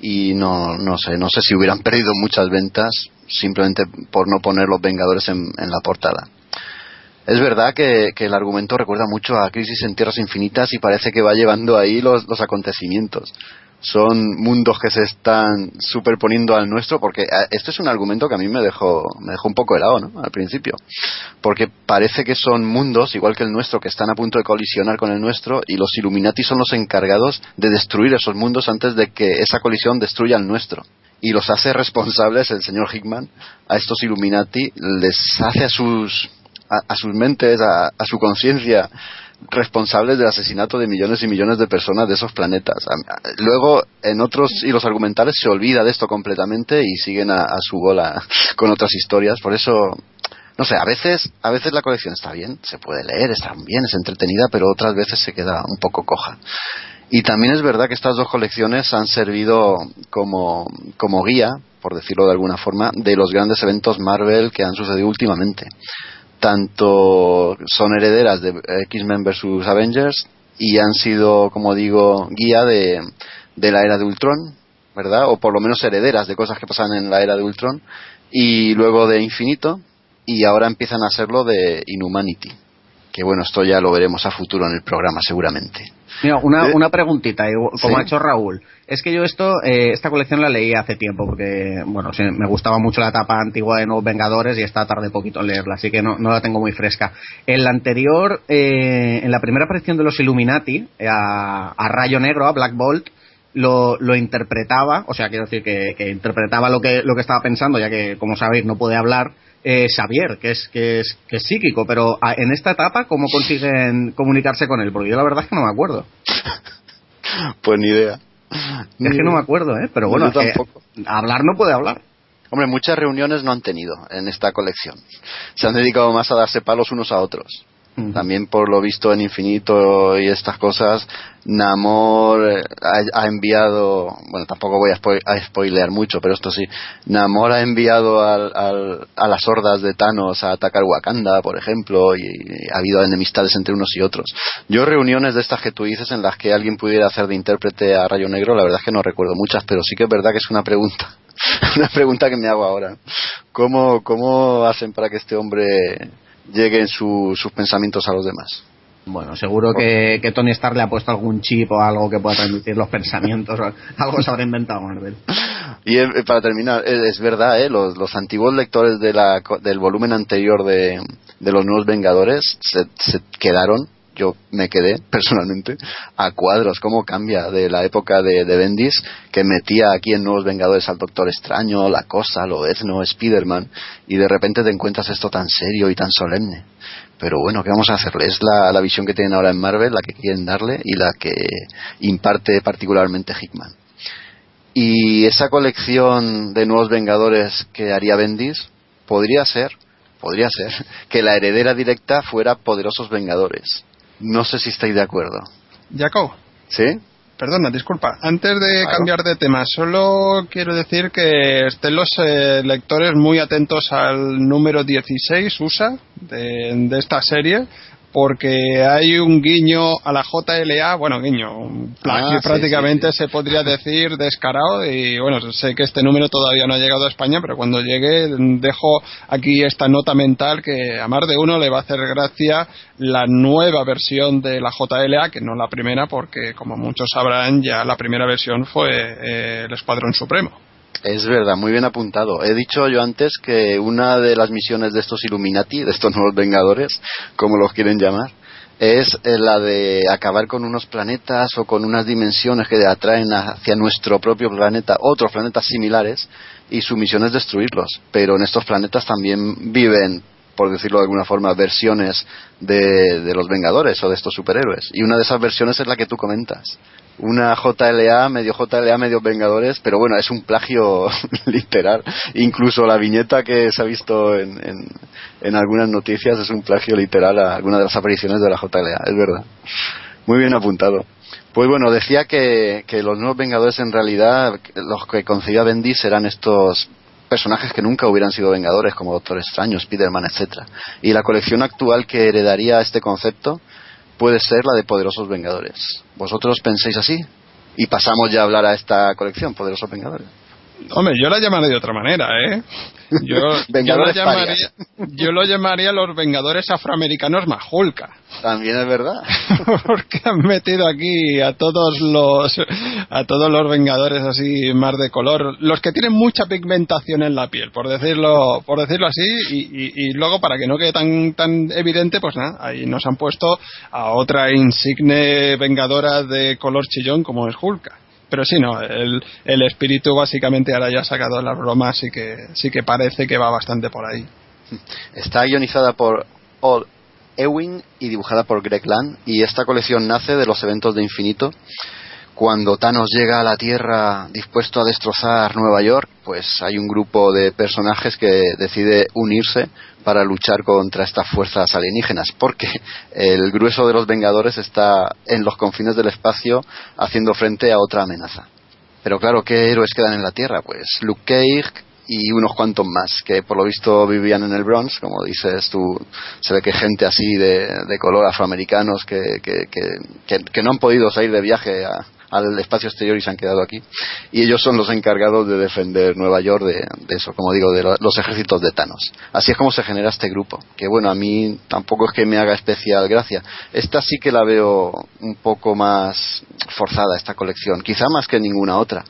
y no, no sé, no sé si hubieran perdido muchas ventas simplemente por no poner los Vengadores en la portada. Es verdad que, el argumento recuerda mucho a Crisis en Tierras Infinitas y parece que va llevando ahí los, acontecimientos. Son mundos que se están superponiendo al nuestro, porque esto es un argumento que a mí me dejó, me dejó un poco helado, ¿no? Al principio. Porque parece que son mundos, igual que el nuestro, que están a punto de colisionar con el nuestro, y los Illuminati son los encargados de destruir esos mundos antes de que esa colisión destruya el nuestro y los hace responsables el señor Hickman a estos Illuminati, les hace a sus a, sus mentes, a, su conciencia, responsables del asesinato de millones y millones de personas de esos planetas. Luego, en otros hilos argumentales se olvida de esto completamente y siguen a, su bola *laughs* con otras historias. Por eso, no sé, a veces, a veces la colección está bien, se puede leer, está bien, es entretenida, pero otras veces se queda un poco coja. Y también es verdad que estas dos colecciones han servido como, como guía, por decirlo de alguna forma, de los grandes eventos Marvel que han sucedido últimamente. Tanto son herederas de X-Men vs. Avengers y han sido, como digo, guía de, de la era de Ultron, ¿verdad? O por lo menos herederas de cosas que pasan en la era de Ultron. Y luego de Infinito, y ahora empiezan a serlo de Inhumanity. Que bueno, esto ya lo veremos a futuro en el programa seguramente. Mira, una, ¿Eh? una preguntita, igual- como Sí. ha hecho Raúl. Es que yo esto, eh, esta colección la leí hace tiempo porque, bueno, sí, me gustaba mucho la etapa antigua de Nuevos Vengadores y está tarde poquito en leerla, así que no, no la tengo muy fresca. En la anterior, eh, en la primera aparición de los Illuminati, eh, a, a Rayo Negro, a Black Bolt, lo, lo interpretaba, o sea, quiero decir que, que interpretaba lo que, lo que estaba pensando, ya que, como sabéis, no puede hablar, eh, Xavier, que es, que, es, que es psíquico, pero a- en esta etapa, ¿cómo consiguen comunicarse con él? Porque yo la verdad es que no me acuerdo. *laughs* Pues ni idea. Es que no me acuerdo, ¿eh? Pero bueno, Yo es que tampoco. hablar no puede hablar. Hombre, muchas reuniones no han tenido en esta colección. Se han dedicado más a darse palos unos a otros. También por lo visto en Infinito y estas cosas, Namor eh, ha, enviado, bueno, tampoco voy a, spo- spoilear mucho, pero esto sí, Namor ha enviado al- a las hordas de Thanos a atacar Wakanda, por ejemplo, y, y ha habido enemistades entre unos y otros. Yo reuniones de estas que tú dices en las que alguien pudiera hacer de intérprete a Rayo Negro, la verdad es que no recuerdo muchas, pero sí que es verdad que es una pregunta, *laughs* una pregunta que me hago ahora. ¿Cómo, cómo hacen para que este hombre lleguen su- sus pensamientos a los demás? Bueno, seguro que, que Tony Stark le ha puesto algún chip o algo que pueda transmitir los pensamientos. o *laughs* algo se habrá inventado Marvel. Y eh, para terminar, eh, es verdad, ¿eh? los, los antiguos lectores de la, del volumen anterior de, de los Nuevos Vengadores se, se quedaron, yo me quedé *laughs* personalmente, a cuadros, cómo cambia de la época de, Bendis, que metía aquí en Nuevos Vengadores al Doctor Extraño, La Cosa, Loezno, Spider-Man, y de repente te encuentras esto tan serio y tan solemne. Pero bueno, ¿qué vamos a hacerle? Es la, la visión que tienen ahora en Marvel, la que quieren darle y la que imparte particularmente Hickman. Y esa colección de nuevos Vengadores que haría Bendis podría ser, podría ser, que la heredera directa fuera Poderosos Vengadores. No sé si estáis de acuerdo. Jacob, ¿Sí? perdona, disculpa. Antes de Claro. cambiar de tema, solo quiero decir que estén los eh, lectores muy atentos al número 16 USA de, de esta serie. Porque hay un guiño a la JLA, bueno, guiño, Ah, sí, prácticamente sí, sí. se podría decir descarado. Y bueno, sé que este número todavía no ha llegado a España, pero cuando llegue dejo aquí esta nota mental que a más de uno le va a hacer gracia la nueva versión de la JLA, que no la primera, porque como muchos sabrán, ya la primera versión fue eh, el Escuadrón Supremo. Es verdad, muy bien apuntado. He dicho yo antes que una de las misiones de estos Illuminati, de estos nuevos Vengadores, como los quieren llamar, es eh, la de acabar con unos planetas o con unas dimensiones que atraen hacia nuestro propio planeta otros planetas similares y su misión es destruirlos. Pero en estos planetas también viven, por decirlo de alguna forma, versiones de, de los Vengadores o de estos superhéroes. Y una de esas versiones es la que tú comentas. Una JLA, medio JLA, medio Vengadores, pero bueno, es un plagio *laughs* literal. Incluso la viñeta que se ha visto en, en, algunas noticias es un plagio literal a alguna de las apariciones de la JLA, es verdad. Muy bien apuntado. Pues bueno, decía que, que los nuevos Vengadores en realidad, los que concebía Bendis serán estos personajes que nunca hubieran sido Vengadores, como Doctor Extraño, Spider-Man, etcétera. Y la colección actual que heredaría este concepto puede ser la de Poderosos Vengadores. ¿Vosotros pensáis así? Y pasamos ya a hablar a esta colección, Poderosos Vengadores. Hombre, yo la llamaré de otra manera, ¿eh? Yo, *laughs* yo, lo, llamaría, *laughs* yo lo llamaría los Vengadores Afroamericanos Majulca. También es verdad. *laughs* porque han metido aquí a todos los a todos los vengadores así más de color los que tienen mucha pigmentación en la piel por decirlo por decirlo así y, y- y luego para que no quede tan tan evidente pues nada ahí nos han puesto a otra insigne vengadora de color chillón como es Hulka pero sí no el, el espíritu básicamente ahora ya ha sacado las bromas sí que sí que parece que va bastante por ahí. Está guionizada por Paul Ewing y dibujada por Greg Land y esta colección nace de los eventos de Infinito. Cuando Thanos llega a la Tierra dispuesto a destrozar Nueva York, pues hay un grupo de personajes que decide unirse para luchar contra estas fuerzas alienígenas, porque el grueso de los Vengadores está en los confines del espacio haciendo frente a otra amenaza. Pero claro, ¿qué héroes quedan en la Tierra? Pues Luke Cage y unos cuantos más, que por lo visto vivían en el Bronx, como dices tú, se ve que gente así de, color afroamericanos que, que, que, que, no han podido salir de viaje a, al espacio exterior y se han quedado aquí. Y ellos son los encargados de defender Nueva York de, eso, como digo, de los ejércitos de Thanos. Así es como se genera este grupo, que bueno, a mí tampoco es que me haga especial gracia. Esta sí que la veo un poco más forzada, esta colección, quizá más que ninguna otra.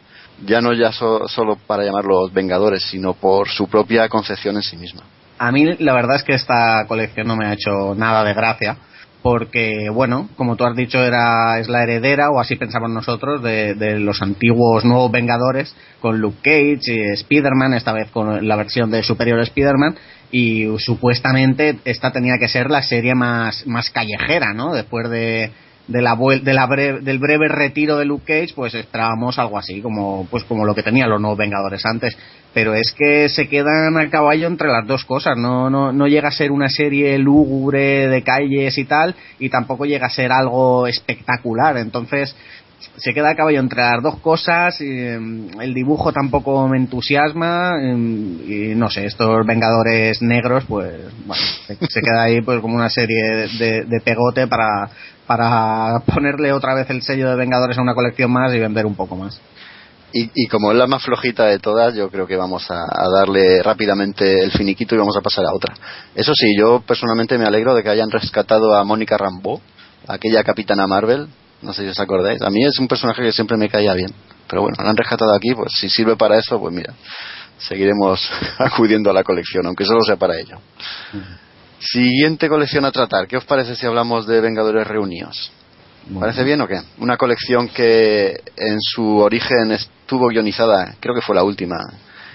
Ya no ya solo para llamarlos Vengadores, sino por su propia concepción en sí misma. A mí la verdad es que esta colección no me ha hecho nada de gracia porque, bueno, como tú has dicho, era, es la heredera, o así pensamos nosotros, de, de los antiguos nuevos Vengadores, con Luke Cage y Spider-Man, esta vez con la versión de Superior Spider-Man, y supuestamente esta tenía que ser la serie más, más callejera, ¿no? Después de, de la, de la del breve retiro de Luke Cage, pues esperábamos algo así, como, pues como lo que tenían los nuevos Vengadores antes. Pero es que se quedan a caballo entre las dos cosas, no, no, no llega a ser una serie lúgubre de calles y tal, y tampoco llega a ser algo espectacular. Entonces, se queda a caballo entre las dos cosas, em, el dibujo tampoco me entusiasma, em, y no sé, estos Vengadores negros, pues bueno, se, queda ahí pues como una serie de, de pegote para, para *laughs* ponerle otra vez el sello de Vengadores a una colección más y vender un poco más. Y, como es la más flojita de todas, yo creo que vamos a, darle rápidamente el finiquito y vamos a pasar a otra. Eso sí, yo personalmente me alegro de que hayan rescatado a Mónica Rambeau, aquella capitana Marvel. No sé si os acordáis. A mí es un personaje que siempre me caía bien. Pero bueno, la han rescatado aquí, pues si sirve para eso, pues mira, seguiremos *laughs* acudiendo a la colección, aunque solo sea para ello. Siguiente colección a tratar. ¿Qué os parece si hablamos de Vengadores Reunidos? ¿Parece bien o qué? Una colección que en su origen estuvo guionizada, creo que fue la última,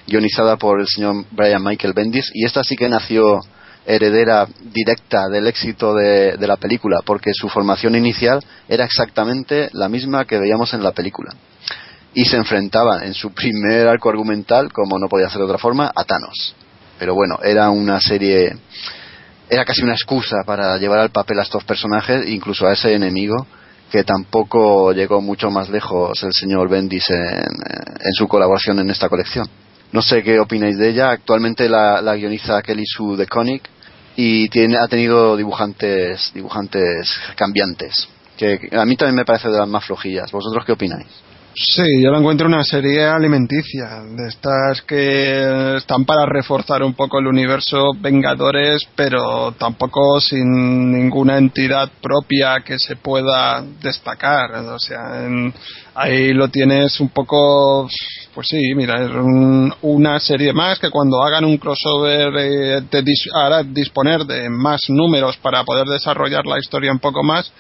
guionizada por el señor Brian Michael Bendis, y esta sí que nació heredera directa del éxito de, de, la película, porque su formación inicial era exactamente la misma que veíamos en la película. Y se enfrentaba en su primer arco argumental, como no podía ser de otra forma, a Thanos. Pero bueno, era una serie era casi una excusa para llevar al papel a estos personajes, incluso a ese enemigo, que tampoco llegó mucho más lejos el señor Bendis en, su colaboración en esta colección. No sé qué opináis de ella. Actualmente la, guioniza Kelly Sue de Conic y tiene, ha tenido dibujantes, dibujantes cambiantes, que a mí también me parece de las más flojillas. ¿Vosotros qué opináis? Sí, yo la encuentro una serie alimenticia, de estas que están para reforzar un poco el universo Vengadores, pero tampoco sin ninguna entidad propia que se pueda destacar. O sea, ahí lo tienes un poco, pues sí, mira, es una serie más que cuando hagan un crossover eh, te hará disponer de más números para poder desarrollar la historia un poco más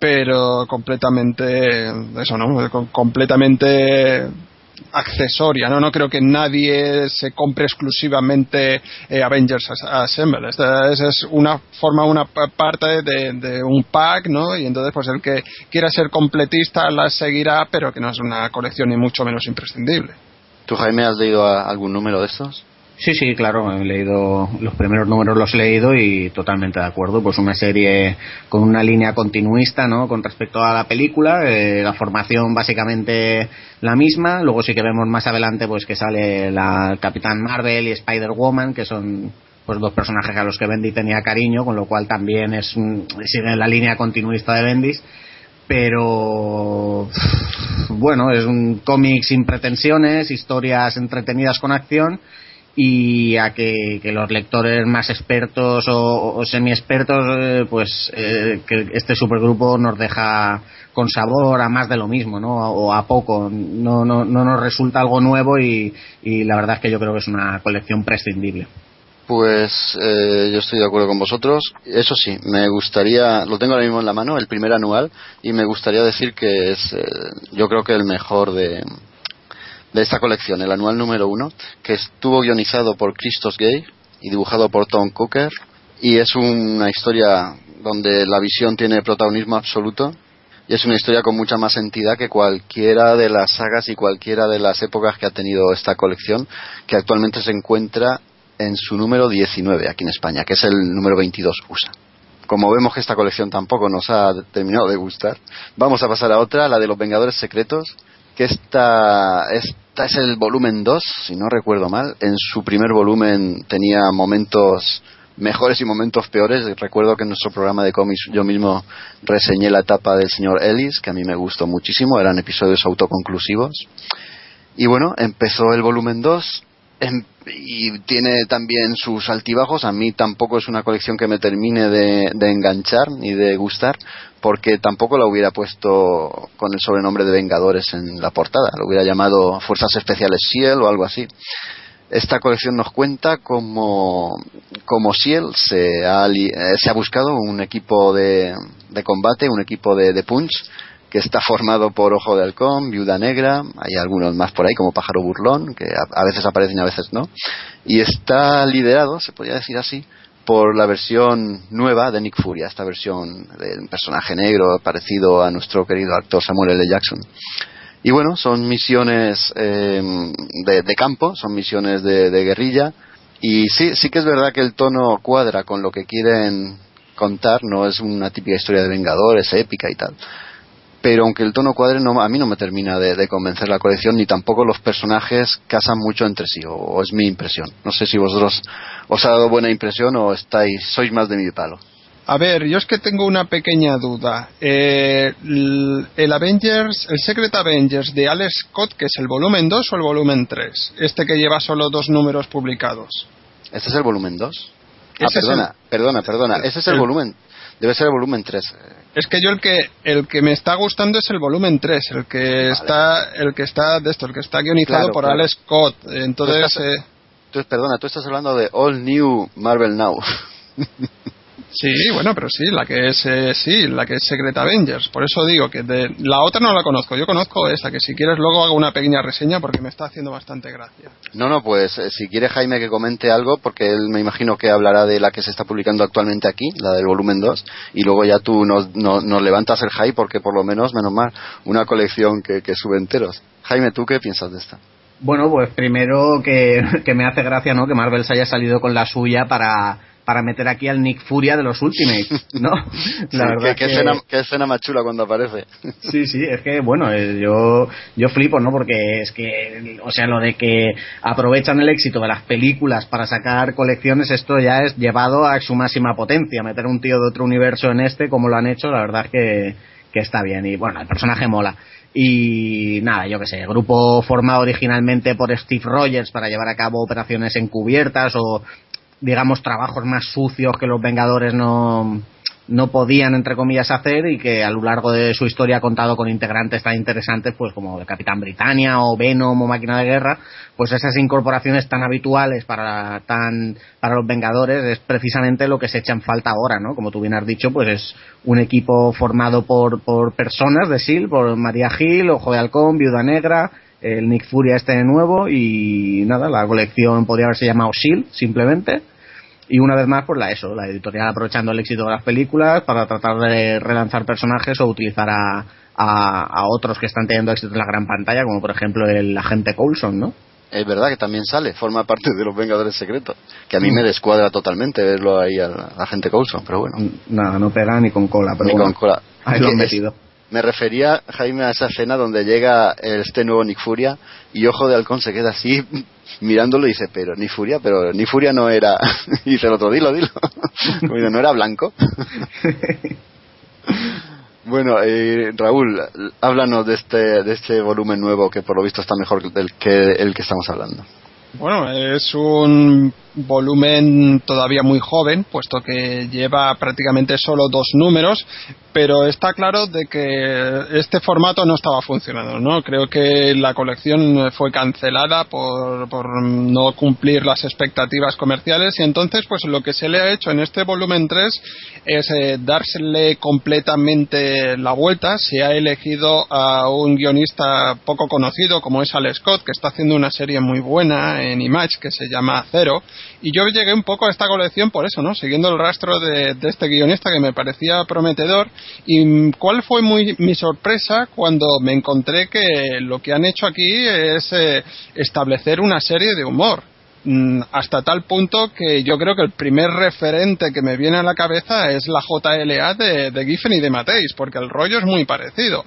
pero completamente eso no completamente accesoria no no creo que nadie se compre exclusivamente eh, Avengers Assemble. Esta es, una forma una parte de, un pack no y entonces pues el que quiera ser completista la seguirá pero que no es una colección ni mucho menos imprescindible. Tú Jaime has leído algún número de estos Sí, sí, claro, he leído los primeros números los he leído y totalmente de acuerdo. Pues una serie con una línea continuista, ¿no? Con respecto a la película, eh, la formación básicamente la misma. Luego sí que vemos más adelante, pues que sale la Capitán Marvel y Spider Woman, que son pues dos personajes a los que Bendy tenía cariño, con lo cual también es sigue la línea continuista de Bendis pero bueno, es un cómic sin pretensiones, historias entretenidas con acción y a que, los lectores más expertos o, semi-expertos, eh, pues eh, que este supergrupo nos deja con sabor a más de lo mismo, ¿no? O a poco. No, no, no nos resulta algo nuevo y, la verdad es que yo creo que es una colección prescindible. Pues eh, yo estoy de acuerdo con vosotros. Eso sí, me gustaría, lo tengo ahora mismo en la mano, el primer anual, y me gustaría decir que es, yo creo que el mejor de, de esta colección, el anual número uno, que estuvo guionizado por Christos Gay y dibujado por Tom Cooker, y es una historia donde la visión tiene protagonismo absoluto y es una historia con mucha más entidad que cualquiera de las sagas y cualquiera de las épocas que ha tenido esta colección, que actualmente se encuentra en su número 19 aquí en España, que es el número 22 USA. Como vemos que esta colección tampoco nos ha terminado de gustar, vamos a pasar a otra, la de los Vengadores Secretos, que esta, esta es el volumen 2, si no recuerdo mal. En su primer volumen tenía momentos mejores y momentos peores. Recuerdo que en nuestro programa de cómics yo mismo reseñé la etapa del señor Ellis, que a mí me gustó muchísimo, eran episodios autoconclusivos. Y bueno, empezó el volumen 2 em, y tiene también sus altibajos. A mí tampoco es una colección que me termine de, de enganchar ni de gustar, porque tampoco la hubiera puesto con el sobrenombre de Vengadores en la portada. Lo hubiera llamado Fuerzas Especiales Ciel o algo así. Esta colección nos cuenta como, como Ciel se ha, eh, se ha buscado un equipo de, de combate, un equipo de, de punch, que está formado por Ojo de Halcón, Viuda Negra, hay algunos más por ahí como Pájaro Burlón, que a, veces aparecen y a veces no, y está liderado, se podría decir así, por la versión nueva de Nick Furia, esta versión del personaje negro parecido a nuestro querido actor Samuel L. Jackson. Y bueno, son misiones eh, de, de, campo, son misiones de, de, guerrilla. Y sí, sí que es verdad que el tono cuadra con lo que quieren contar, no es una típica historia de Vengadores, épica y tal. Pero aunque el tono cuadre, no, a mí no me termina de, de convencer la colección, ni tampoco los personajes casan mucho entre sí, o, o, es mi impresión. No sé si vosotros os ha dado buena impresión o estáis, sois más de mi palo. A ver, yo es que tengo una pequeña duda. Eh, el Avengers, el Secret Avengers de Alex Scott, que es el volumen 2 o el volumen 3? Este que lleva solo dos números publicados. ¿Este es el volumen 2? Ah, perdona, el, perdona, perdona. Ese es el, el, volumen. Debe ser el volumen 3. Es que yo el que el que me está gustando es el volumen 3, el que vale. está el que está de esto, el que está guionizado claro, por claro. Alex Scott. Entonces, tú estás, eh, tú, perdona, tú estás hablando de All New Marvel Now. *laughs* Sí, bueno, pero sí, la que es eh, sí, la que es Secret Avengers. Por eso digo que de la otra no la conozco. Yo conozco esta, que si quieres luego hago una pequeña reseña porque me está haciendo bastante gracia. No, no, pues eh, si quiere Jaime que comente algo, porque él me imagino que hablará de la que se está publicando actualmente aquí, la del volumen 2, y luego ya tú nos, nos, nos levantas el hype porque por lo menos, menos mal, una colección que, que sube enteros. Jaime, ¿tú qué piensas de esta? Bueno, pues primero que, que me hace gracia, ¿no? Que Marvel se haya salido con la suya para para meter aquí al Nick Furia de los Ultimates, ¿no? *laughs* La verdad ¿Qué, que... escena, qué escena más chula cuando aparece. *laughs* Sí, sí, es que, bueno, eh, yo, yo flipo, ¿no? Porque es que, o sea, lo de que aprovechan el éxito de las películas para sacar colecciones, esto ya es llevado a su máxima potencia. Meter un tío de otro universo en este, como lo han hecho, la verdad es que, que está bien. Y bueno, el personaje mola. Y nada, yo que sé, grupo formado originalmente por Steve Rogers para llevar a cabo operaciones encubiertas o digamos, trabajos más sucios que los Vengadores no, no podían, entre comillas, hacer y que a lo largo de su historia ha contado con integrantes tan interesantes pues como el Capitán Britannia o Venom o Máquina de Guerra, pues esas incorporaciones tan habituales para, tan, para los Vengadores es precisamente lo que se echa en falta ahora, ¿no? Como tú bien has dicho, pues es un equipo formado por, por personas de SEAL, por María Gil, Ojo de Halcón, Viuda Negra, el Nick Furia este de nuevo y nada, la colección podría haberse llamado SEAL simplemente y una vez más pues la eso la editorial aprovechando el éxito de las películas para tratar de relanzar personajes o utilizar a, a, a otros que están teniendo éxito en la gran pantalla como por ejemplo el agente Coulson ¿no? es verdad que también sale, forma parte de los Vengadores Secretos. Que a mí me descuadra totalmente verlo ahí al agente Coulson, pero bueno. Nada, no pega ni con cola, pero ni bueno, con cola. Ahí lo han metido. Me refería, Jaime, a esa escena donde llega este nuevo Nick Furia y Ojo de Halcón se queda así mirándolo y dice, pero ni Furia, pero ni Furia no era... *laughs* y dice el otro, dilo, dilo. *laughs* no era blanco. *laughs* bueno, eh, Raúl, háblanos de este, de este volumen nuevo que por lo visto está mejor del que el que estamos hablando. Bueno, es un volumen todavía muy joven, puesto que lleva prácticamente solo dos números, pero está claro de que este formato no estaba funcionando, ¿no? Creo que la colección fue cancelada por, por no cumplir las expectativas comerciales y entonces pues lo que se le ha hecho en este volumen 3 es eh, dársele completamente la vuelta. Se ha elegido a un guionista poco conocido como es Alex Scott, que está haciendo una serie muy buena en Image que se llama Cero y yo llegué un poco a esta colección por eso, ¿no? Siguiendo el rastro de, este guionista que me parecía prometedor. Y cuál fue muy, mi sorpresa cuando me encontré que lo que han hecho aquí es eh, establecer una serie de humor mm, hasta tal punto que yo creo que el primer referente que me viene a la cabeza es la JLA de, de Giffen y de Mateis, porque el rollo es muy parecido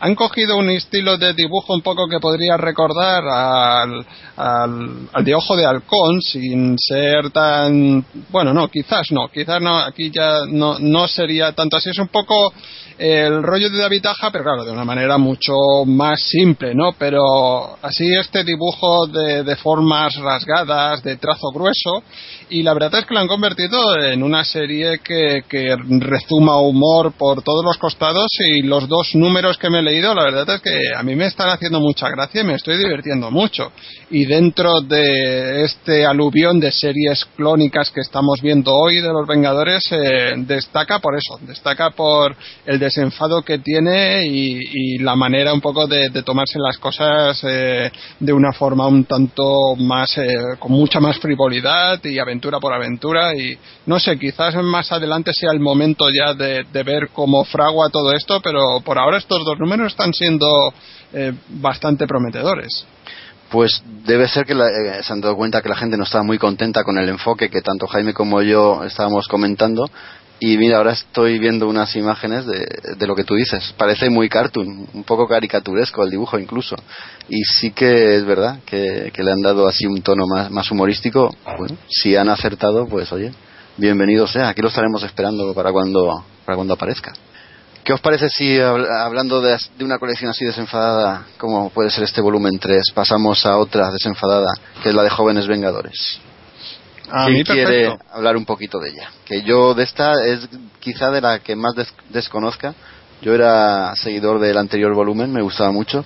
han cogido un estilo de dibujo un poco que podría recordar al, al, de Ojo de Halcón, sin ser tan. Bueno, no, quizás no, quizás no, aquí ya no, no sería tanto así. Es un poco el rollo de David Aja, pero claro, de una manera mucho más simple, ¿no? Pero así este dibujo de, de formas rasgadas, de trazo grueso, y la verdad es que lo han convertido en una serie que, que rezuma humor por todos los costados y los dos números que me he leído, la verdad es que a mí me están haciendo mucha gracia y me estoy divirtiendo mucho. Y dentro de este aluvión de series clónicas que estamos viendo hoy de los Vengadores, eh, destaca por eso, destaca por el desenfado que tiene y, la manera un poco de, tomarse las cosas eh, de una forma un tanto más, eh, con mucha más frivolidad y aventura por aventura. Y no sé, quizás más adelante sea el momento ya de, ver cómo fragua todo esto, pero por ahora estos dos números están siendo eh, bastante prometedores pues debe ser que se han dado cuenta que la gente no estaba muy contenta con el enfoque que tanto Jaime como yo estábamos comentando y mira, ahora estoy viendo unas imágenes de, de, lo que tú dices. Parece muy cartoon, un poco caricaturesco el dibujo incluso. Y sí que es verdad que, le han dado así un tono más, humorístico. Bueno, si han acertado, pues oye, bienvenido sea. Aquí lo estaremos esperando para cuando, para cuando aparezca. ¿Qué os parece si, hablando de, de, una colección así desenfadada, como puede ser este volumen 3, pasamos a otra desenfadada, que es la de Jóvenes Vengadores? A quiere hablar un poquito de ella? Que yo de esta es quizá de la que más desconozca. Yo era seguidor del anterior volumen, me gustaba mucho,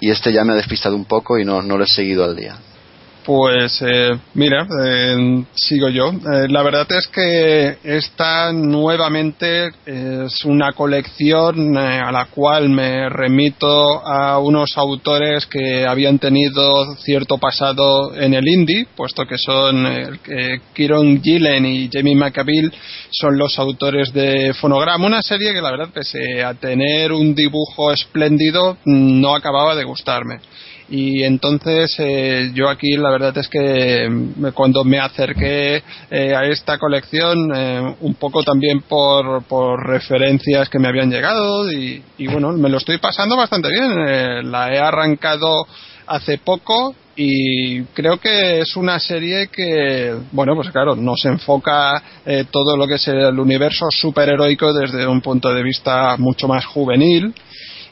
y este ya me ha despistado un poco y no, no lo he seguido al día. Pues eh, mira, eh, sigo yo. Eh, la verdad es que esta nuevamente es una colección a la cual me remito a unos autores que habían tenido cierto pasado en el indie, puesto que son Kieron Gillen y Jamie McAbill son los autores de Fonograma, una serie que la verdad pese a tener un dibujo espléndido no acababa de gustarme y entonces eh, yo aquí la verdad es que mm, cuando me acerqué eh, a esta colección eh, un poco también por, por referencias que me habían llegado y, bueno me lo estoy pasando bastante bien la he arrancado hace poco y creo que es una serie que, bueno, pues claro, nos enfoca todo lo que es el universo superheroico desde un punto de vista mucho más juvenil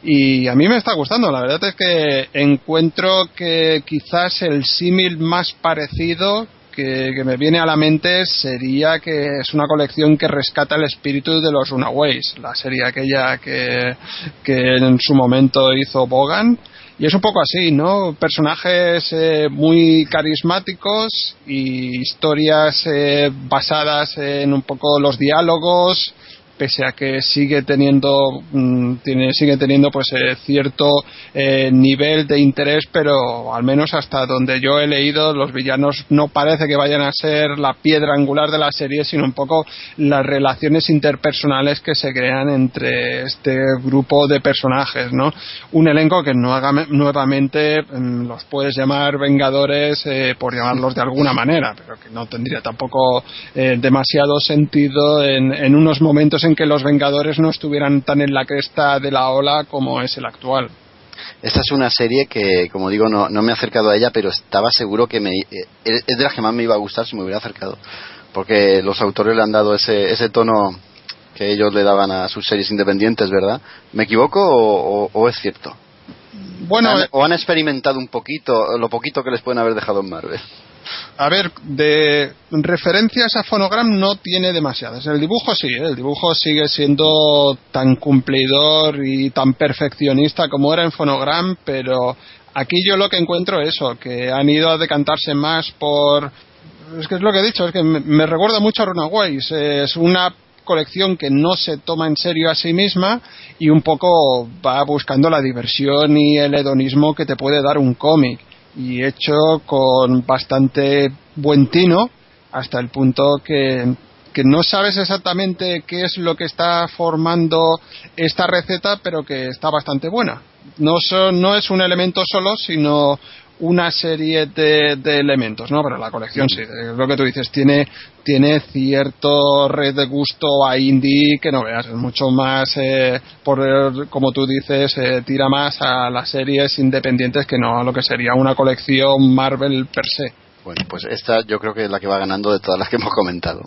y a mí me está gustando. La verdad es que encuentro que quizás el símil más parecido que, me viene a la mente sería que es una colección que rescata el espíritu de los Runaways, la serie aquella que, que en su momento hizo Bogan. Y es un poco así, ¿no? Personajes eh, muy carismáticos y historias eh, basadas en un poco los diálogos, pese a que sigue teniendo mm, tiene, sigue teniendo pues eh, cierto eh, nivel de interés pero al menos hasta donde yo he leído los villanos no parece que vayan a ser la piedra angular de la serie sino un poco las relaciones interpersonales que se crean entre este grupo de personajes no un elenco que no haga nuevamente mm, los puedes llamar vengadores eh, por llamarlos de alguna manera pero que no tendría tampoco demasiado sentido en, en unos momentos en que los Vengadores no estuvieran tan en la cresta de la ola como es el actual. Esta es una serie que, como digo, no, no me he acercado a ella, pero estaba seguro que me, eh, es de las que más me iba a gustar si me hubiera acercado. Porque los autores le han dado ese, ese tono que ellos le daban a sus series independientes, ¿verdad? ¿Me equivoco o, es cierto? Bueno, ¿O han experimentado un poquito, lo poquito que les pueden haber dejado en Marvel? A ver, de referencias a Phonogram no tiene demasiadas. El dibujo sí, ¿eh? el dibujo sigue siendo tan cumplidor y tan perfeccionista como era en Phonogram, pero aquí yo lo que encuentro es eso, que han ido a decantarse más por... Es que es lo que he dicho, es que me, recuerda mucho a Runaways. Es una colección que no se toma en serio a sí misma y un poco va buscando la diversión y el hedonismo que te puede dar un cómic y hecho con bastante buen tino hasta el punto que que no sabes exactamente qué es lo que está formando esta receta, pero que está bastante buena. No, no es un elemento solo, sino una serie de, elementos, ¿no? Pero la colección sí, es lo que tú dices, tiene, tiene cierto red de gusto a indie que no veas, es mucho más, eh, por, como tú dices, eh, tira más a las series independientes que no a lo que sería una colección Marvel per se. Bueno, pues esta yo creo que es la que va ganando de todas las que hemos comentado.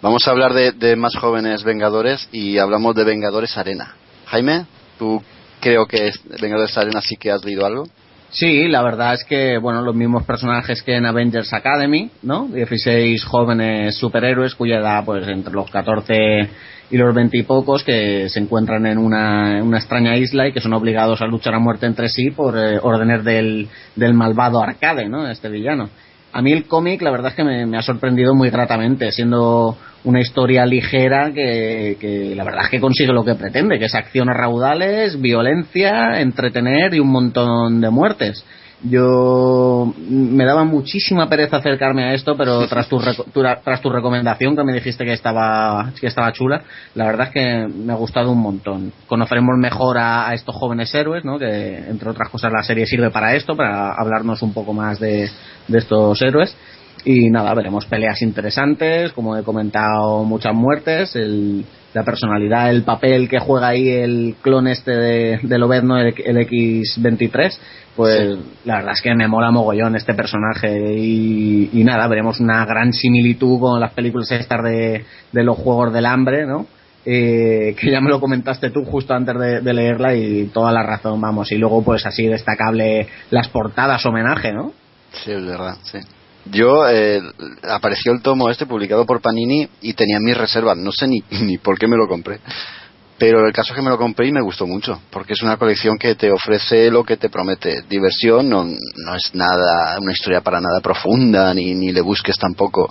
Vamos a hablar de, de más jóvenes Vengadores y hablamos de Vengadores Arena. Jaime, tú creo que Vengadores Arena sí que has leído algo. Sí, la verdad es que, bueno, los mismos personajes que en Avengers Academy, ¿no? 16 jóvenes superhéroes cuya edad, pues, entre los 14 y los 20 y pocos, que se encuentran en una, una extraña isla y que son obligados a luchar a muerte entre sí por eh, órdenes del, del malvado Arcade, ¿no? Este villano. A mí el cómic, la verdad es que me, ha sorprendido muy gratamente, siendo una historia ligera que, que, la verdad es que consigue lo que pretende, que es acciones raudales, violencia, entretener y un montón de muertes. Yo me daba muchísima pereza acercarme a esto, pero tras tu, tras tu recomendación que me dijiste que estaba, que estaba chula, la verdad es que me ha gustado un montón. Conoceremos mejor a, estos jóvenes héroes, ¿no? que entre otras cosas la serie sirve para esto, para hablarnos un poco más de, de estos héroes. Y nada, veremos peleas interesantes, como he comentado, muchas muertes, el, la personalidad, el papel que juega ahí el clon este de, de Lobezno, el, X23, pues la verdad es que me mola mogollón este personaje y, y, nada, veremos una gran similitud con las películas estas de, de los Juegos del Hambre, ¿no? Eh, que ya me lo comentaste tú justo antes de, de, leerla y toda la razón, vamos. Y luego, pues así destacable las portadas homenaje, ¿no? Sí, es verdad, sí. Yo eh, apareció el tomo este publicado por Panini y tenía mis reservas, no sé ni, *laughs* ni por qué me lo compré. Pero el caso es que me lo compré y me gustó mucho, porque es una colección que te ofrece lo que te promete. Diversión, no, no es nada, una historia para nada profunda, ni, ni le busques tampoco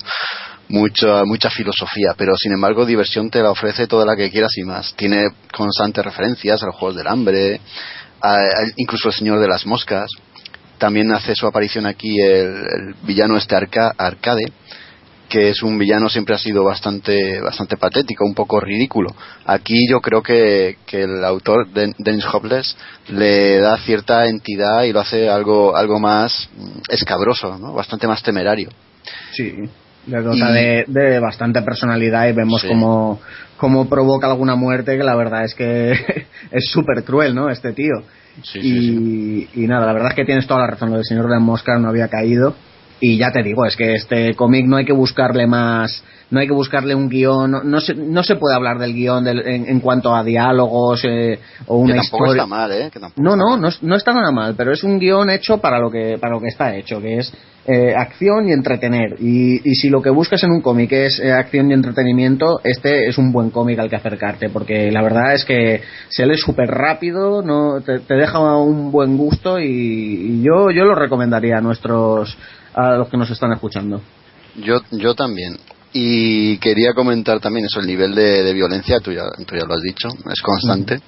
mucha, mucha filosofía, pero sin embargo diversión te la ofrece toda la que quieras y más. Tiene constantes referencias a los Juegos del Hambre, incluso el Señor de las Moscas también hace su aparición aquí el, villano este Arcade, que es un villano siempre ha sido bastante bastante patético, un poco ridículo. Aquí yo creo que, el autor Dennis Hopeless le da cierta entidad y lo hace algo algo más escabroso, ¿no? bastante más temerario. Sí, le dota de, bastante personalidad y vemos cómo, cómo provoca alguna muerte que la verdad es que *laughs* es súper cruel, ¿no? Este tío y, y, nada, la verdad es que tienes toda la razón, lo del señor de Mosca no había caído. Y ya te digo, es que este cómic no hay que buscarle más, no hay que buscarle un guion, no, se, no se puede hablar del guion en, cuanto a diálogos eh, o una que tampoco Está mal, ¿eh? no, no, no, no está nada mal, pero es un guion hecho para lo que, para lo que está hecho, que es eh, acción y entretener. Y, y, si lo que buscas en un cómic es eh, acción y entretenimiento, este es un buen cómic al que acercarte, porque la verdad es que se lee súper rápido, no te, deja un buen gusto y, y yo, yo lo recomendaría a nuestros a los que nos están escuchando. Yo, yo también. Y quería comentar también eso, el nivel de, violencia, tú ya, tú ya, lo has dicho, es constante.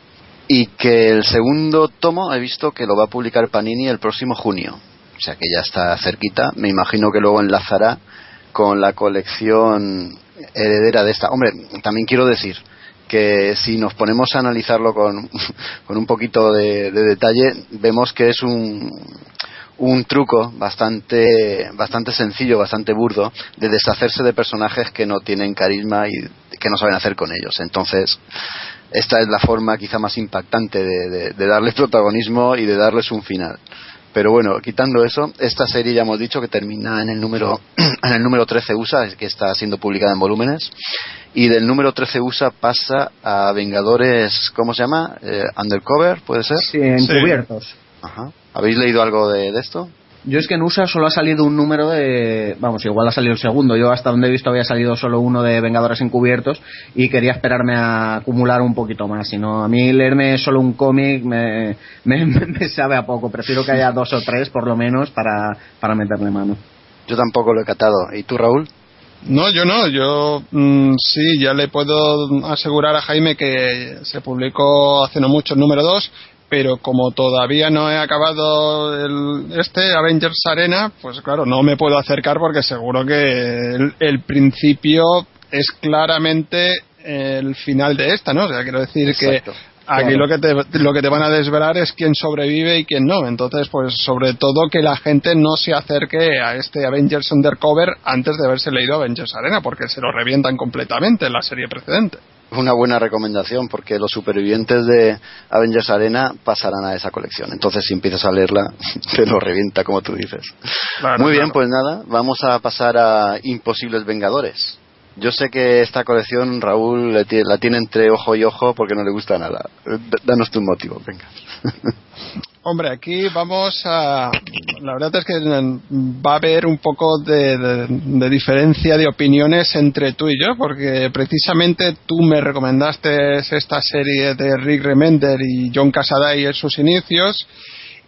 Y que el segundo tomo he visto que lo va a publicar Panini el próximo junio. O sea que ya está cerquita. Me imagino que luego enlazará con la colección heredera de esta. Hombre, también quiero decir que si nos ponemos a analizarlo con, *laughs* con un poquito de detalle, vemos que es un, un truco bastante, bastante sencillo, bastante burdo, de deshacerse de personajes que no tienen carisma y que no saben hacer con ellos. Entonces, esta es la forma quizá más impactante de, de, darles *laughs* protagonismo y de darles un final. Pero bueno, quitando eso, esta serie ya hemos dicho que termina en el número, *clears throat* en el número 13 USA, que está siendo publicada en volúmenes, y del número 13 USA pasa a Vengadores, ¿cómo se llama? Eh, undercover, ¿puede ser? Sí, encubiertos. Ajá. ¿Habéis leído algo de, esto? Yo es que en USA solo ha salido un número de. Vamos, igual ha salido el segundo. Yo hasta donde he visto había salido solo uno de Vengadores Encubiertos y quería esperarme a acumular un poquito más. Si no, a mí leerme solo un cómic me, me, *laughs* sabe a poco. Prefiero que haya dos o tres por lo menos para, para meterle mano. Yo tampoco lo he catado. ¿Y tú, Raúl? No, yo no. Yo mm, sí, ya le puedo asegurar a Jaime que se publicó hace no mucho el número 2 pero como todavía no he acabado el, este Avengers Arena, pues claro, no me puedo acercar porque seguro que el, principio es claramente el final de esta, ¿no? O sea, quiero decir que Aquí lo que, te, lo que te van a desvelar es quién sobrevive y quién no. Entonces, pues sobre todo que la gente no se acerque a este Avengers Undercover antes de haberse leído Avengers Arena, porque se lo revientan completamente en la serie precedente. Una buena recomendación, porque los supervivientes de Avengers Arena pasarán a esa colección. Entonces, si empiezas a leerla, *laughs* te lo revienta, como tú dices. Muy bien, pues nada, vamos a pasar a Imposibles Vengadores. Yo sé que esta colección Raúl la tiene entre ojo y ojo porque no le gusta nada. Danos tu motivo, venga. *laughs* Hombre, aquí vamos a. La verdad es que va a haber un poco de, diferencia de opiniones entre tú y yo, porque precisamente tú me recomendaste esta serie de Rick Remender y John Casaday en sus inicios,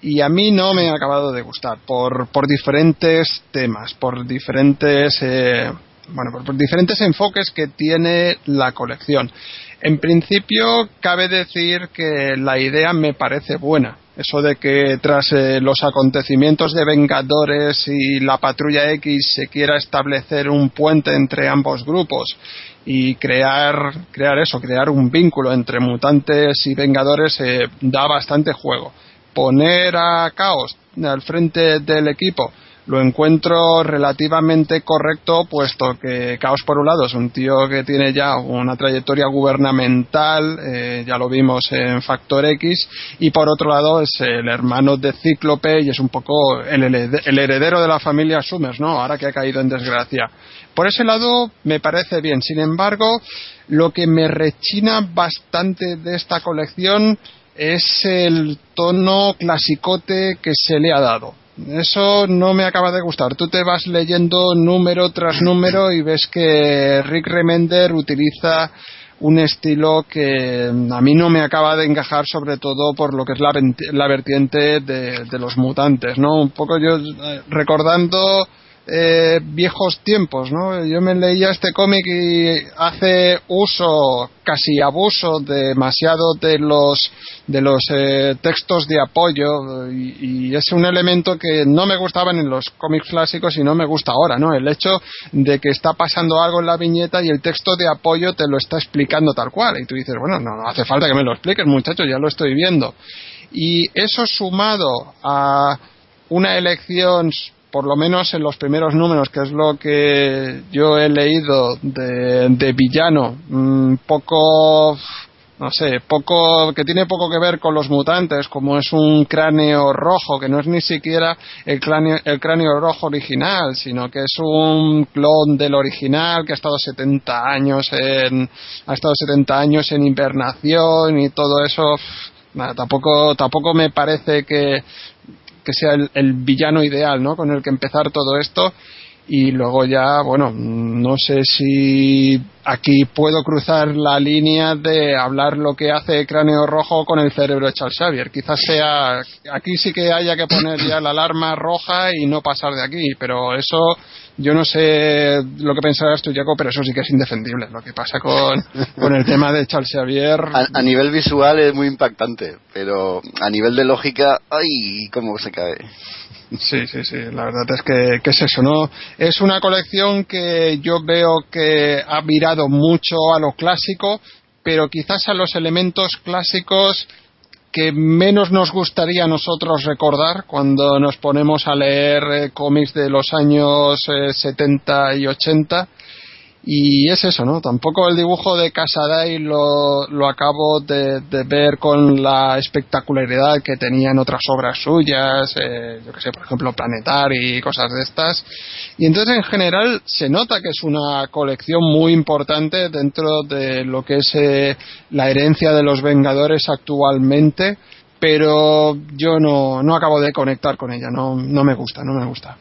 y a mí no me ha acabado de gustar por, diferentes temas, por diferentes. Eh, bueno, por, diferentes enfoques que tiene la colección. En principio, cabe decir que la idea me parece buena. Eso de que tras eh, los acontecimientos de Vengadores y la Patrulla X se quiera establecer un puente entre ambos grupos y crear, crear eso, crear un vínculo entre mutantes y Vengadores eh, da bastante juego. Poner a Caos al frente del equipo lo encuentro relativamente correcto, puesto que Caos, por un lado, es un tío que tiene ya una trayectoria gubernamental, eh, ya lo vimos en Factor X, y por otro lado es el hermano de Cíclope y es un poco el, heredero de la familia Summers, ¿no? Ahora que ha caído en desgracia. Por ese lado me parece bien. Sin embargo, lo que me rechina bastante de esta colección es el tono clasicote que se le ha dado eso no me acaba de gustar. Tú te vas leyendo número tras número y ves que Rick Remender utiliza un estilo que a mí no me acaba de encajar sobre todo por lo que es la, vertiente de, de, los mutantes, ¿no? Un poco yo eh, recordando eh, viejos tiempos, ¿no? Yo me leía este cómic y hace uso, casi abuso, demasiado de los de los eh, textos de apoyo y, y, es un elemento que no me gustaban en los cómics clásicos y no me gusta ahora, ¿no? El hecho de que está pasando algo en la viñeta y el texto de apoyo te lo está explicando tal cual y tú dices, bueno, no hace falta que me lo expliques, muchachos, ya lo estoy viendo. Y eso sumado a una elección por lo menos en los primeros números, que es lo que yo he leído de, villano, un mm, poco, no sé, poco, que tiene poco que ver con los mutantes, como es un cráneo rojo, que no es ni siquiera el cráneo, el cráneo rojo original, sino que es un clon del original que ha estado 70 años en, ha estado 70 años en invernación y todo eso, tampoco, tampoco me parece que que sea el, villano ideal, ¿no? Con el que empezar todo esto y luego ya, bueno, no sé si aquí puedo cruzar la línea de hablar lo que hace Cráneo Rojo con el cerebro de Charles Xavier. Quizás sea, aquí sí que haya que poner ya la alarma roja y no pasar de aquí, pero eso yo no sé lo que pensarás tú, Jaco, pero eso sí que es indefendible. Lo que pasa con, con el tema de Charles Xavier. A, nivel visual es muy impactante, pero a nivel de lógica, ¡ay! ¿Cómo se cae? Sí, sí, sí, la verdad es que, es eso, ¿no? Es una colección que yo veo que ha mucho a lo clásico, pero quizás a los elementos clásicos que menos nos gustaría a nosotros recordar cuando nos ponemos a leer eh, cómics de los años 70 eh, y 80 y es eso, ¿no? Tampoco el dibujo de Casaday lo, lo acabo de, ver con la espectacularidad que tenía en otras obras suyas, eh, yo que sé, por ejemplo, Planetary y cosas de estas. Y entonces, en general, se nota que es una colección muy importante dentro de lo que es eh, la herencia de los Vengadores actualmente, pero yo no, no acabo de conectar con ella, no, no me gusta, no me gusta.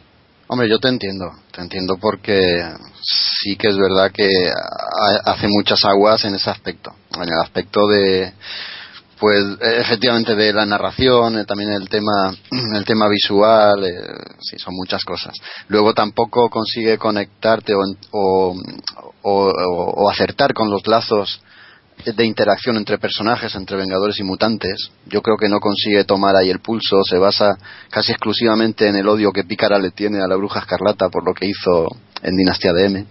Hombre, yo te entiendo, te entiendo porque sí que es verdad que hace muchas aguas en ese aspecto, en el aspecto de, pues efectivamente de la narración, eh, también el tema, *clears throat* el tema visual, eh, sí, son muchas cosas. Luego tampoco consigue conectarte o, o acertar con los lazos de interacción entre personajes, entre Vengadores y mutantes. Yo creo que no consigue tomar ahí el pulso, se basa casi exclusivamente en el odio que Pícara le tiene a la bruja escarlata por lo que hizo en Dinastía de M.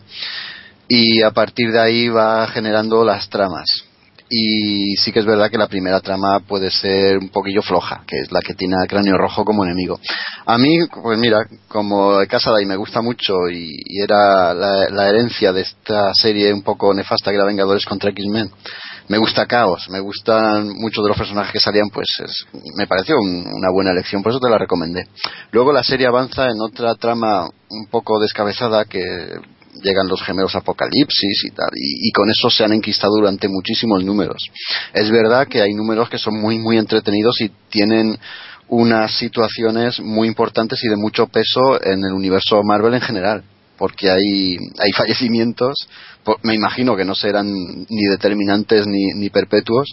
y a partir de ahí va generando las tramas y sí que es verdad que la primera trama puede ser un poquillo floja, que es la que tiene a Cráneo Rojo como enemigo. A mí, pues mira, como de Casa de ahí me gusta mucho y, era la, herencia de esta serie un poco nefasta que era Vengadores contra X-Men, me gusta Caos, me gustan muchos de los personajes que salían, pues me pareció una buena elección, por eso te la recomendé. Luego la serie avanza en otra trama un poco descabezada que llegan los gemelos apocalipsis y tal, y, con eso se han enquistado durante muchísimos números. Es verdad que hay números que son muy, muy entretenidos y tienen unas situaciones muy importantes y de mucho peso en el universo Marvel en general, porque hay, hay fallecimientos, me imagino que no serán ni determinantes ni, ni perpetuos,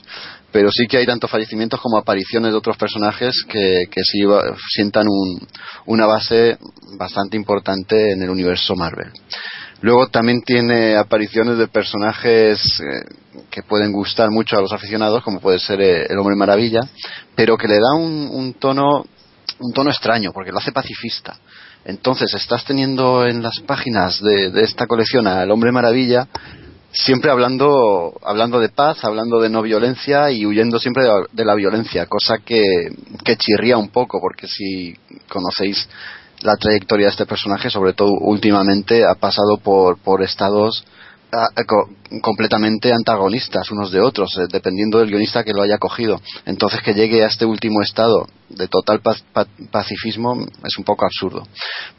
pero sí que hay tanto fallecimientos como apariciones de otros personajes que, que sí sientan un, una base bastante importante en el universo Marvel. Luego también tiene apariciones de personajes eh, que pueden gustar mucho a los aficionados, como puede ser eh, el Hombre Maravilla, pero que le da un, tono un tono extraño, porque lo hace pacifista. Entonces estás teniendo en las páginas de, esta colección al Hombre Maravilla siempre hablando hablando de paz, hablando de no violencia y huyendo siempre de la, violencia, cosa que, que chirría un poco, porque si conocéis la trayectoria de este personaje, sobre todo últimamente, ha pasado por, por estados ah, completamente antagonistas unos de otros, eh, dependiendo del guionista que lo haya cogido. Entonces, que llegue a este último estado de total pacifismo es un poco absurdo.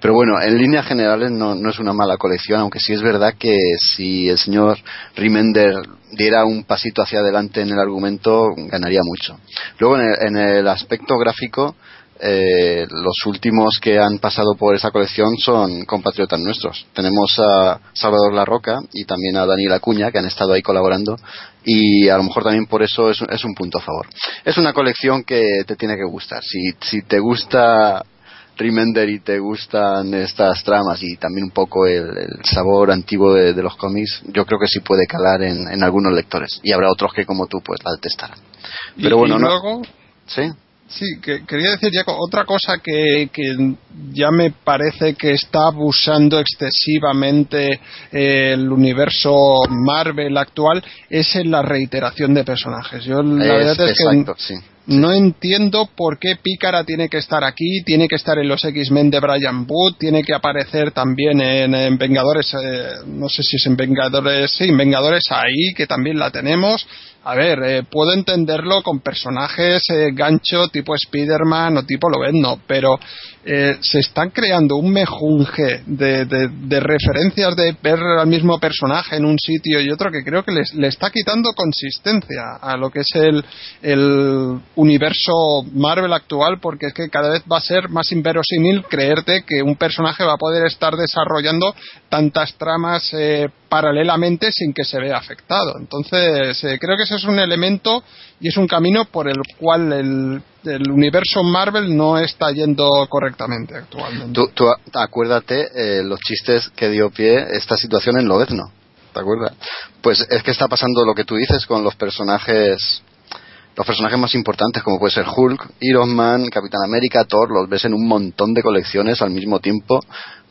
Pero bueno, en líneas generales no, no, es una mala colección, aunque sí es verdad que si el señor Remender diera un pasito hacia adelante en el argumento, ganaría mucho. Luego, en el aspecto gráfico, eh, los últimos que han pasado por esa colección son compatriotas nuestros. Tenemos a Salvador La Roca y también a Daniel Acuña, que han estado ahí colaborando, y a lo mejor también por eso es, un punto a favor. Es una colección que te tiene que gustar. Si, si te gusta Remender y te gustan estas tramas y también un poco el, sabor antiguo de, los cómics, yo creo que sí puede calar en, algunos lectores. Y habrá otros que, como tú, pues la detestarán. Pero bueno, luego... ¿Sí? Sí, que quería decir, ya otra cosa que, ya me parece que está abusando excesivamente eh, el universo Marvel actual es en la reiteración de personajes. Yo la verdad es que no entiendo por qué Pícara tiene que estar aquí, tiene que estar en los X-Men de Brian Wood, tiene que aparecer también en, Vengadores, eh, no sé si es en Vengadores, sí, en Vengadores ahí, que también la tenemos a ver, eh, puedo entenderlo con personajes eh, gancho tipo Spider-Man o tipo Lobezno, pero eh, se están creando un mejunje de, de, referencias de ver al mismo personaje en un sitio y otro que creo que le está quitando consistencia a lo que es el, universo Marvel actual, porque es que cada vez va a ser más inverosímil creerte que un personaje va a poder estar desarrollando tantas tramas paralelamente sin que se vea afectado. Entonces, creo que es un elemento y es un camino por el cual el, universo Marvel no está yendo correctamente actualmente. Tú, acuérdate eh, los chistes que dio pie esta situación en Lobezno, ¿te acuerdas? Pues es que está pasando lo que tú dices con los personajes los personajes más importantes como puede ser Hulk, Iron Man, Capitán América, Thor, los ves en un montón de colecciones al mismo tiempo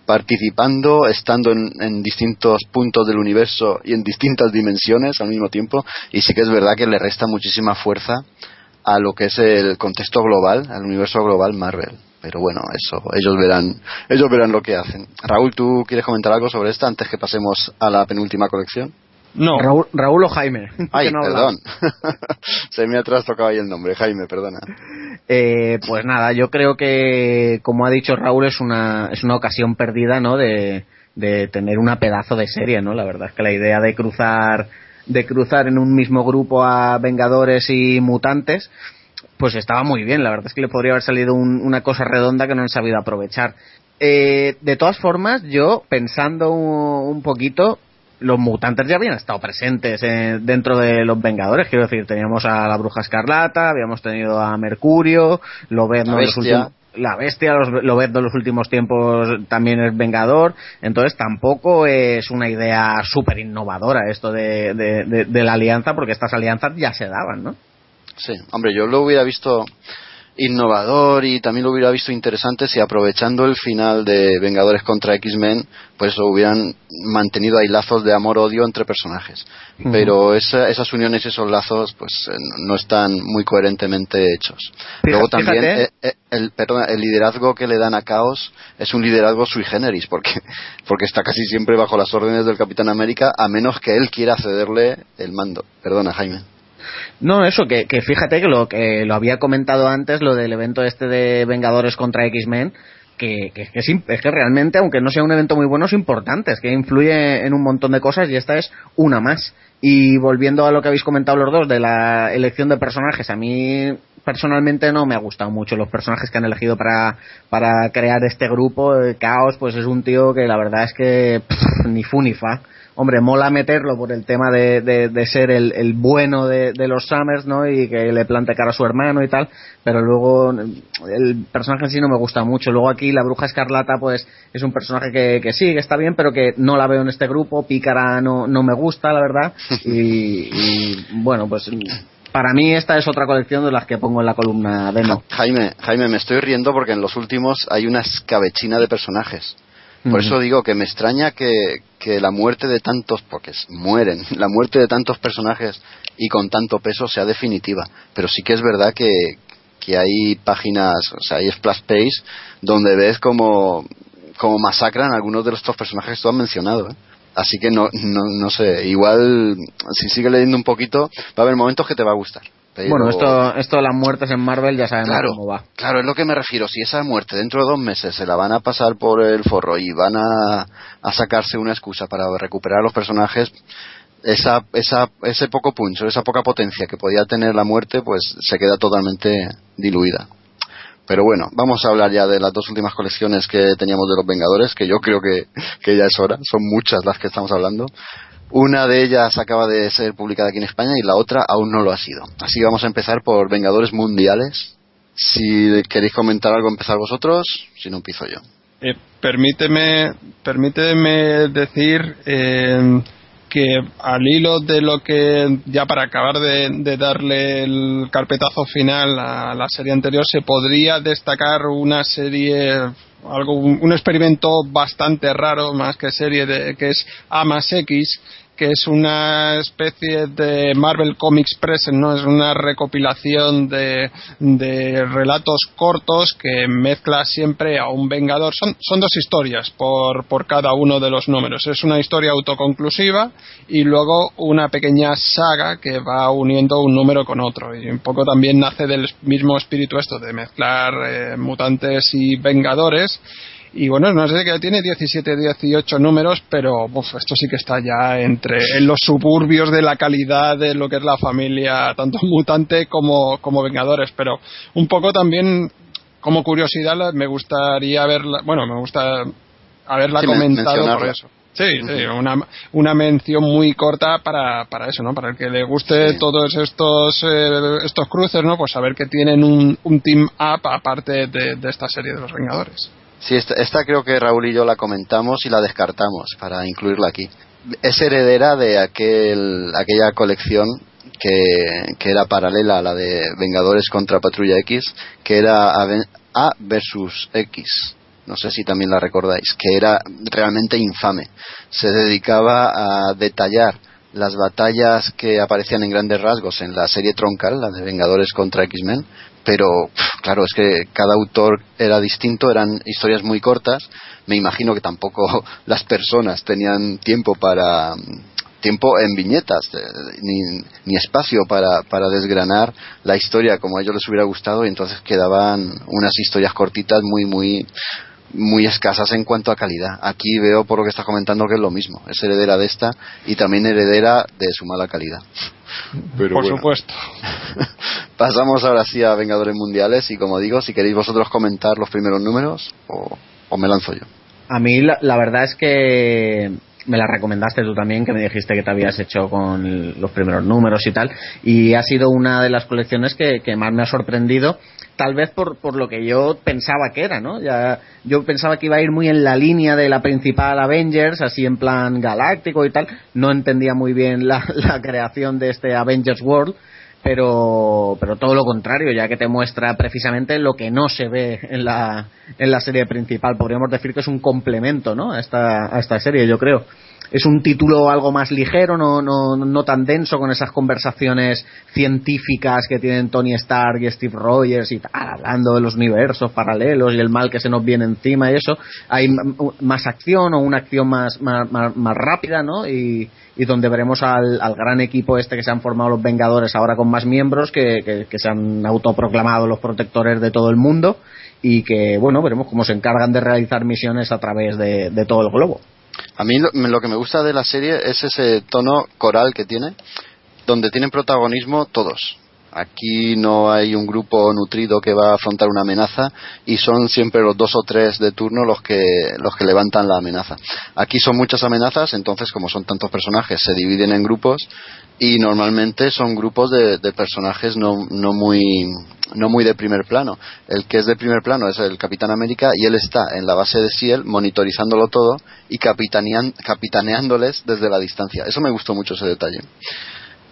participando, estando en, distintos puntos del universo y en distintas dimensiones al mismo tiempo, y sí que es verdad que le resta muchísima fuerza a lo que es el contexto global, al universo global Marvel. Pero bueno, eso, ellos verán, ellos verán lo que hacen. Raúl, ¿tú quieres comentar algo sobre esta antes que pasemos a la penúltima colección? No. Raúl, o Jaime. Ay, *laughs* perdón. *laughs* Se me ha trastocado ahí el nombre. Jaime, perdona. Eh, pues nada, yo creo que, como ha dicho Raúl, es una, es una ocasión perdida, ¿no? De, de tener una pedazo de serie, ¿no? La verdad es que la idea de cruzar, de cruzar en un mismo grupo a Vengadores y Mutantes, pues estaba muy bien. La verdad es que le podría haber salido una cosa redonda que no han sabido aprovechar. Eh, de todas formas, yo pensando un poquito, los mutantes ya habían estado presentes eh, dentro de los Vengadores. Quiero decir, teníamos a la Bruja Escarlata, habíamos tenido a Mercurio, lo ves la bestia, la bestia lo ves en los últimos tiempos también es Vengador. Entonces tampoco es una idea súper innovadora esto de, de, la alianza, porque estas alianzas ya se daban, ¿no? Sí, hombre, yo lo hubiera visto innovador y también lo hubiera visto interesante si aprovechando el final de Vengadores contra X-Men, pues hubieran mantenido ahí lazos de amor-odio entre personajes. Pero esas uniones y esos lazos, pues eh, no están muy coherentemente hechos. Luego también, eh, eh, el, el liderazgo que le dan a Caos es un liderazgo sui generis, porque, *laughs* porque está casi siempre bajo las órdenes del Capitán América, a menos que él quiera cederle el mando. Perdona, Jaime. No, eso, que, fíjate que lo, que lo había comentado antes, lo del evento este de Vengadores contra X-Men, que, que, es, que realmente, aunque no sea un evento muy bueno, es importante, es que influye en un montón de cosas y esta es una más. Y volviendo a lo que habéis comentado los dos de la elección de personajes, a mí personalmente no me ha gustado mucho los personajes que han elegido para, para crear este grupo. Caos, pues es un tío que la verdad es que ni fu ni fa hombre, mola meterlo por el tema de, de, ser el, el bueno de, de, los Summers, ¿no? Y que le plante cara a su hermano y tal, pero luego el personaje en sí no me gusta mucho. Luego aquí la Bruja Escarlata, pues es un personaje que, que sí, que está bien, pero que no la veo en este grupo. Pícara no, no me gusta, la verdad. *laughs* Y, y bueno, pues para mí esta es otra colección de las que pongo en la columna de no. Jaime, Jaime, me estoy riendo porque en los últimos hay una escabechina de personajes. Por eso digo que me extraña que, que la muerte de tantos, porque mueren, *laughs* la muerte de tantos personajes y con tanto peso sea definitiva. Pero sí que es verdad que, que hay páginas, o sea, hay splash page donde ves como, como masacran a algunos de estos personajes que tú has mencionado. ¿eh? Así que no, no, no sé, igual si sigue leyendo un poquito, va a haber momentos que te va a gustar. Bueno, esto, esto de las muertes en Marvel ya sabemos cómo va. Claro, es lo que me refiero. Si esa muerte dentro de dos meses se la van a pasar por el forro y van a, a sacarse una excusa para recuperar a los personajes, esa, esa, ese poco punch, esa poca potencia que podía tener la muerte, pues se queda totalmente diluida. Pero bueno, vamos a hablar ya de las dos últimas colecciones que teníamos de los Vengadores, que yo creo que, que ya es hora. Son muchas las que estamos hablando. Una de ellas acaba de ser publicada aquí en España y la otra aún no lo ha sido. Así que vamos a empezar por Vengadores Mundiales. Si queréis comentar algo, empezar vosotros. Si no, empiezo yo. Eh, permíteme, permíteme decir eh, que al hilo de lo que ya para acabar de, darle el carpetazo final a la serie anterior se podría destacar una serie algo un, experimento bastante raro más que serie de que es A más X que es una especie de Marvel Comics Present, ¿no? Es una recopilación de, de relatos cortos que mezcla siempre a un Vengador. Son, son dos historias por, por cada uno de los números. Es una historia autoconclusiva y luego una pequeña saga que va uniendo un número con otro. Y un poco también nace del mismo espíritu esto de mezclar eh, mutantes y Vengadores y bueno, no sé que tiene 17, 18 números, pero esto sí que está ya entre en los suburbios de la calidad de lo que es la familia, tanto *laughs* mutante como, como Vengadores. Pero un poco también, como curiosidad, me gustaría verla, bueno, me gusta haberla comentado por eso. Sí, sí, una, una mención muy corta para, para eso, ¿no? Para el que le guste todos estos eh, estos cruces, ¿no? Pues saber que tienen un, un team up aparte de, de esta serie de los Vengadores. Sí, esta, creo que Raúl y yo la comentamos y la descartamos para incluirla aquí. Es heredera de aquel, aquella colección que, que, era paralela a la de Vengadores contra Patrulla X, que era A versus X. No sé si también la recordáis, que era realmente infame. Se dedicaba a detallar las batallas que aparecían en grandes rasgos en la serie troncal, la de Vengadores contra X-Men, pero claro, es que cada autor era distinto, eran historias muy cortas, me imagino que tampoco *laughs* las personas tenían tiempo para tiempo en viñetas, eh, ni, espacio para, para desgranar la historia como a ellos les hubiera gustado y entonces quedaban unas historias cortitas muy, muy, muy escasas en cuanto a calidad. Aquí veo por lo que estás comentando que es lo mismo, es heredera de esta y también heredera de su mala calidad. Por supuesto. *laughs* Pasamos ahora sí a Vengadores Mundiales y como digo, si queréis vosotros comentar los primeros números o, me lanzo yo. A mí la, verdad es que me la recomendaste tú también, que me dijiste que te habías hecho con los primeros números y tal, y ha sido una de las colecciones que más me ha sorprendido tal vez por, por lo que yo pensaba que era, ¿no? Ya, yo pensaba que iba a ir muy en la línea de la principal Avengers, así en plan galáctico y tal. No entendía muy bien la, *laughs* la creación de este Avengers World. pero pero todo lo contrario ya que te muestra precisamente lo que no se ve en la en la serie principal podríamos decir que es un complemento no a esta a esta serie yo creo es un título algo más ligero, no, no, no tan denso con esas conversaciones científicas que tienen Tony Stark y Steve Rogers y tal, hablando de los universos paralelos y el mal que se nos viene encima y eso. Hay más acción o una acción más, más, más, rápida, ¿no? Y, y donde veremos al, al, gran equipo este que se han formado los Vengadores ahora con más miembros que, que, que se han autoproclamado los protectores de todo el mundo y que, bueno, veremos cómo se encargan de realizar misiones a través de, de todo el globo. A mí lo, lo, que me gusta de la serie es ese tono coral que tiene, donde tienen protagonismo todos. Aquí no hay un grupo nutrido que va a afrontar una amenaza y son siempre los dos o tres de turno los que, los que levantan la amenaza. Aquí son muchas amenazas, entonces como son tantos personajes se dividen en grupos y normalmente son grupos de, personajes no, no, muy, no muy de primer plano. El que es de primer plano es el Capitán América y él está en la base de Ciel monitorizándolo todo y capitaneándoles desde la distancia. Eso me gustó mucho ese detalle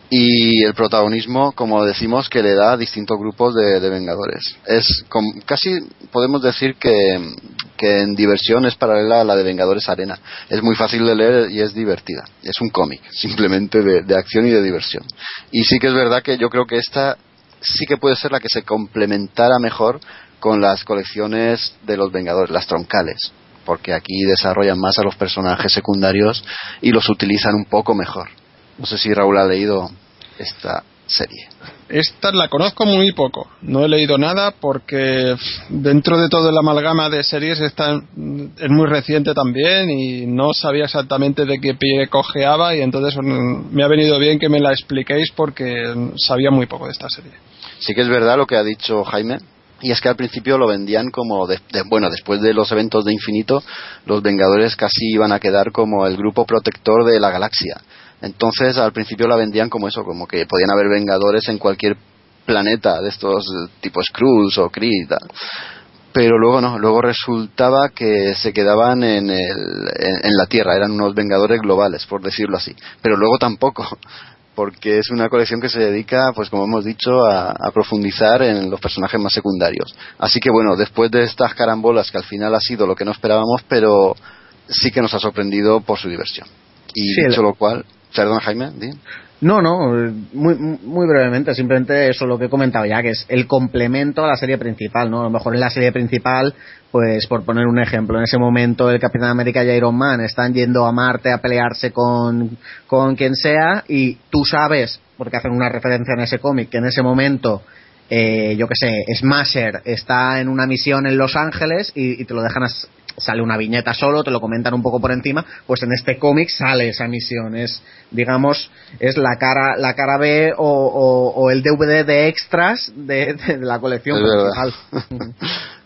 y el protagonismo, como decimos, que le da a distintos grupos de, Vengadores. Es casi podemos decir que, que, en diversión es paralela a la de Vengadores Arena. Es muy fácil de leer y es divertida. Es un cómic, *laughs* simplemente de, de, acción y de diversión. Y sí que es verdad que yo creo que esta sí que puede ser la que se complementara mejor con las colecciones de los Vengadores, las troncales. Porque aquí desarrollan más a los personajes secundarios y los utilizan un poco mejor. No sé si Raúl ha leído esta serie. Esta la conozco muy poco. No he leído nada porque dentro de todo el amalgama de series esta es muy reciente también y no sabía exactamente de qué pie cojeaba y entonces me ha venido bien que me la expliquéis porque sabía muy poco de esta serie. Sí que es verdad lo que ha dicho Jaime, y es que al principio lo vendían como de, de, bueno después de los eventos de infinito los vengadores casi iban a quedar como el grupo protector de la galaxia entonces al principio la vendían como eso como que podían haber vengadores en cualquier planeta de estos tipo Skrulls o Kree y tal pero luego no, luego resultaba que se quedaban en, el, en, en, la Tierra, eran unos vengadores globales, por decirlo así. Pero luego tampoco, *laughs* porque es una colección que se dedica, pues como hemos dicho, a, a, profundizar en los personajes más secundarios. Así que bueno, después de estas carambolas que al final ha sido lo que no esperábamos, pero sí que nos ha sorprendido por su diversión. Y sí, dicho el... lo cual, perdón Jaime. No, no, muy, muy brevemente, simplemente eso lo que he comentado ya, que es el complemento a la serie principal, ¿no? A lo mejor en la serie principal, pues por poner un ejemplo, en ese momento el Capitán América y Iron Man están yendo a Marte a pelearse con, con quien sea y tú sabes, porque hacen una referencia en ese cómic, que en ese momento eh, yo que sé, Smasher está en una misión en Los Ángeles y, te lo dejan sale una viñeta solo, te lo comentan un poco por encima, pues en este cómic sale esa misión, es digamos, es la cara la cara B o, o, o el DVD de extras de, la colección principal. *laughs*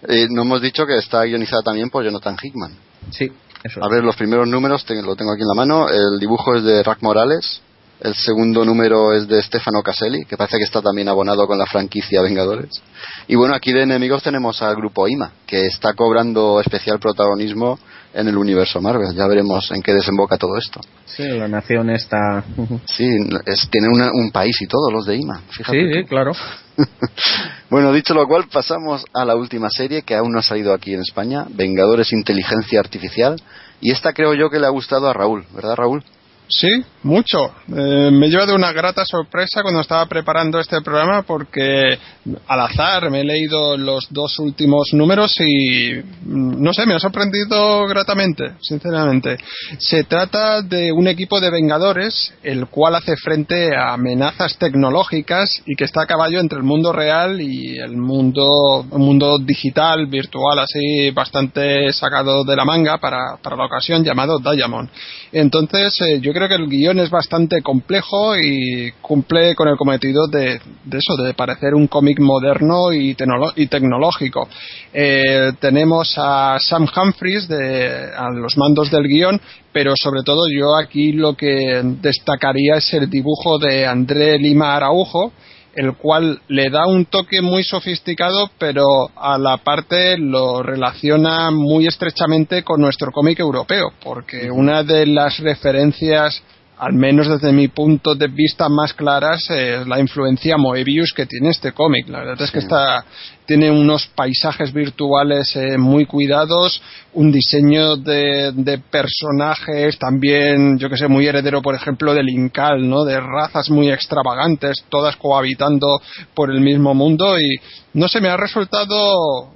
eh, no hemos dicho que está guionizada también por Jonathan Hickman. Sí, eso. A ver, los primeros números te, lo tengo aquí en la mano, el dibujo es de Rack Morales, el segundo número es de Stefano Caselli, que parece que está también abonado con la franquicia Vengadores. Y bueno, aquí de enemigos tenemos al grupo IMA, que está cobrando especial protagonismo en el universo Marvel. Ya veremos en qué desemboca todo esto. Sí, la nación está. *laughs* Sí, es, tiene una, un país y todo, los de IMA. Fíjate sí, sí, claro. *laughs* bueno, dicho lo cual, pasamos a la última serie que aún no ha salido aquí en España: Vengadores Inteligencia Artificial. Y esta creo yo que le ha gustado a Raúl, ¿verdad, Raúl? Sí, mucho. Eh, me lleva de una grata sorpresa cuando estaba preparando este programa porque al azar me he leído los dos últimos números y no sé, me ha sorprendido gratamente, sinceramente. Se trata de un equipo de vengadores el cual hace frente a amenazas tecnológicas y que está a caballo entre el mundo real y el mundo, el mundo digital, virtual, así bastante sacado de la manga para, para la ocasión llamado Diamond. Entonces, eh, yo creo creo que el guion es bastante complejo y cumple con el cometido de, de eso, de parecer un cómic moderno y, tecnológico. Eh, tenemos a Sam Humphries de, a los mandos del guion, pero sobre todo yo aquí lo que destacaría es el dibujo de André Lima Araujo, el cual le da un toque muy sofisticado, pero a la parte lo relaciona muy estrechamente con nuestro cómic europeo, porque una de las referencias al menos desde mi punto de vista más claras, es la influencia Moebius que tiene este cómic. La verdad es que está, tiene unos paisajes virtuales eh, muy cuidados, un diseño de, de, personajes también, yo que sé, muy heredero, por ejemplo, del Incal, ¿no? De razas muy extravagantes, todas cohabitando por el mismo mundo y no sé, me ha resultado,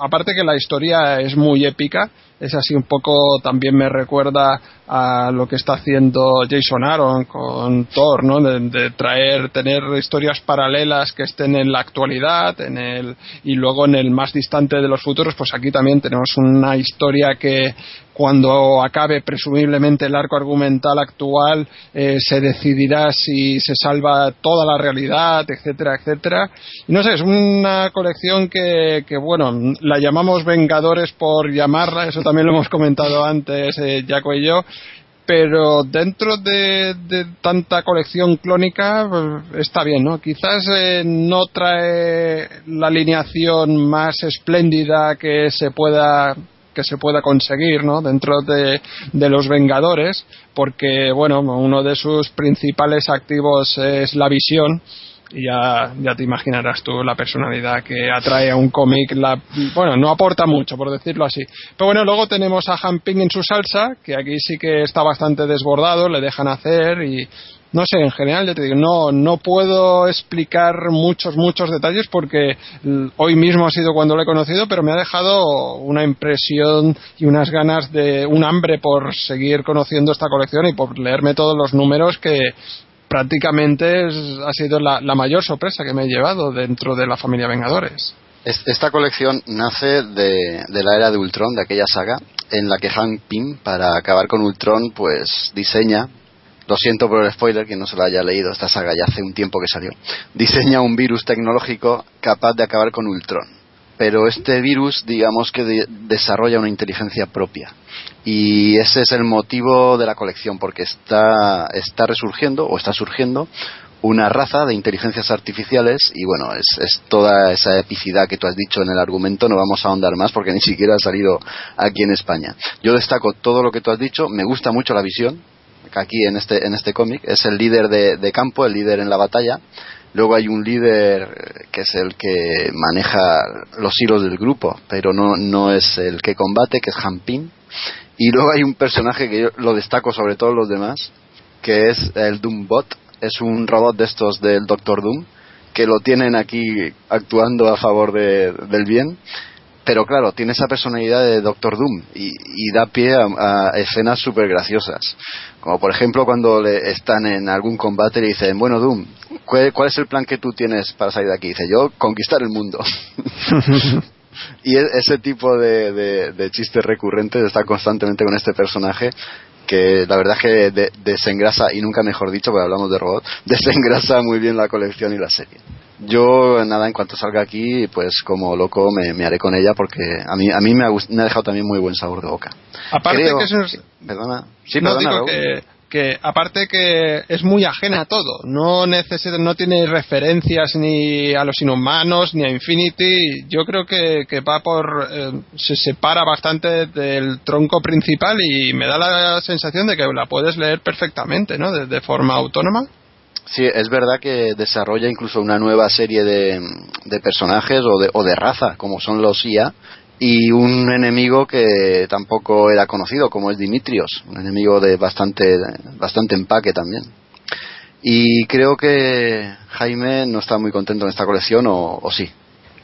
aparte que la historia es muy épica, es así un poco también me recuerda a lo que está haciendo Jason Aaron con Thor, ¿no? De, traer, tener historias paralelas que estén en la actualidad, en el y luego en el más distante de los futuros, pues aquí también tenemos una historia que cuando acabe presumiblemente el arco argumental actual eh, se decidirá si se salva toda la realidad, etcétera, etcétera. Y no sé, es una colección que, que bueno, la llamamos Vengadores por llamarla, eso también lo hemos comentado antes eh, Jaco y yo, pero dentro de, tanta colección clónica pues, está bien, ¿no? Quizás eh, no trae la alineación más espléndida que se pueda que se pueda conseguir ¿no? dentro de, de, los Vengadores, porque bueno, uno de sus principales activos es la visión y ya, ya te imaginarás tú la personalidad que atrae a un cómic. La, bueno, no aporta mucho, por decirlo así. Pero bueno, luego tenemos a Han Ping en su salsa, que aquí sí que está bastante desbordado, le dejan hacer y no sé, en general, ya te digo, no, no puedo explicar muchos, muchos detalles porque hoy mismo ha sido cuando lo he conocido, pero me ha dejado una impresión y unas ganas de un hambre por seguir conociendo esta colección y por leerme todos los números que, prácticamente ha sido la, mayor sorpresa que me he llevado dentro de la familia Vengadores. Esta colección nace de, la era de Ultron, de aquella saga, en la que Hank Pym, para acabar con Ultron, pues diseña, lo siento por el spoiler, que no se lo haya leído, esta saga ya hace un tiempo que salió, diseña un virus tecnológico capaz de acabar con Ultron pero este virus digamos que desarrolla una inteligencia propia y ese es el motivo de la colección porque está, está resurgiendo o está surgiendo una raza de inteligencias artificiales y bueno, es, es, toda esa epicidad que tú has dicho en el argumento, no vamos a ahondar más porque ni siquiera ha salido aquí en España. Yo destaco todo lo que tú has dicho, me gusta mucho la visión, aquí en este, en este cómic, es el líder de, de campo, el líder en la batalla, Luego hay un líder que es el que maneja los hilos del grupo, pero no, no es el que combate, que es Hampin. Y luego hay un personaje que yo lo destaco sobre todos los demás, que es el Doombot. Es un robot de estos del Doctor Doom, que lo tienen aquí actuando a favor de, del bien pero claro, tiene esa personalidad de Doctor Doom y, da pie a, escenas súper graciosas. Como por ejemplo cuando le están en algún combate y le dicen, bueno Doom, ¿cuál, es el plan que tú tienes para salir de aquí? dice, yo conquistar el mundo. *laughs* y e, ese tipo de, de, chistes recurrentes está constantemente con este personaje que la verdad es que desengrasa, y nunca mejor dicho, porque hablamos de robot, *laughs* desengrasa muy bien la colección y la serie yo nada en cuanto salga aquí pues como loco me, haré con ella porque a mí a mí me ha, me ha, dejado también muy buen sabor de boca. Aparte que es... perdona sí perdona que, aparte que es muy ajena a todo. No necesita no tiene referencias ni a los inhumanos ni a Infinity. Yo creo que, que va por eh, se separa bastante del tronco principal y me da la sensación de que la puedes leer perfectamente no de forma autónoma Sí, es verdad que desarrolla incluso una nueva serie de, personajes o de, o de raza, como son los IA, y un enemigo que tampoco era conocido, como es Dimitrios, un enemigo de bastante, bastante empaque también. Y creo que Jaime no está muy contento en esta colección, o, o sí.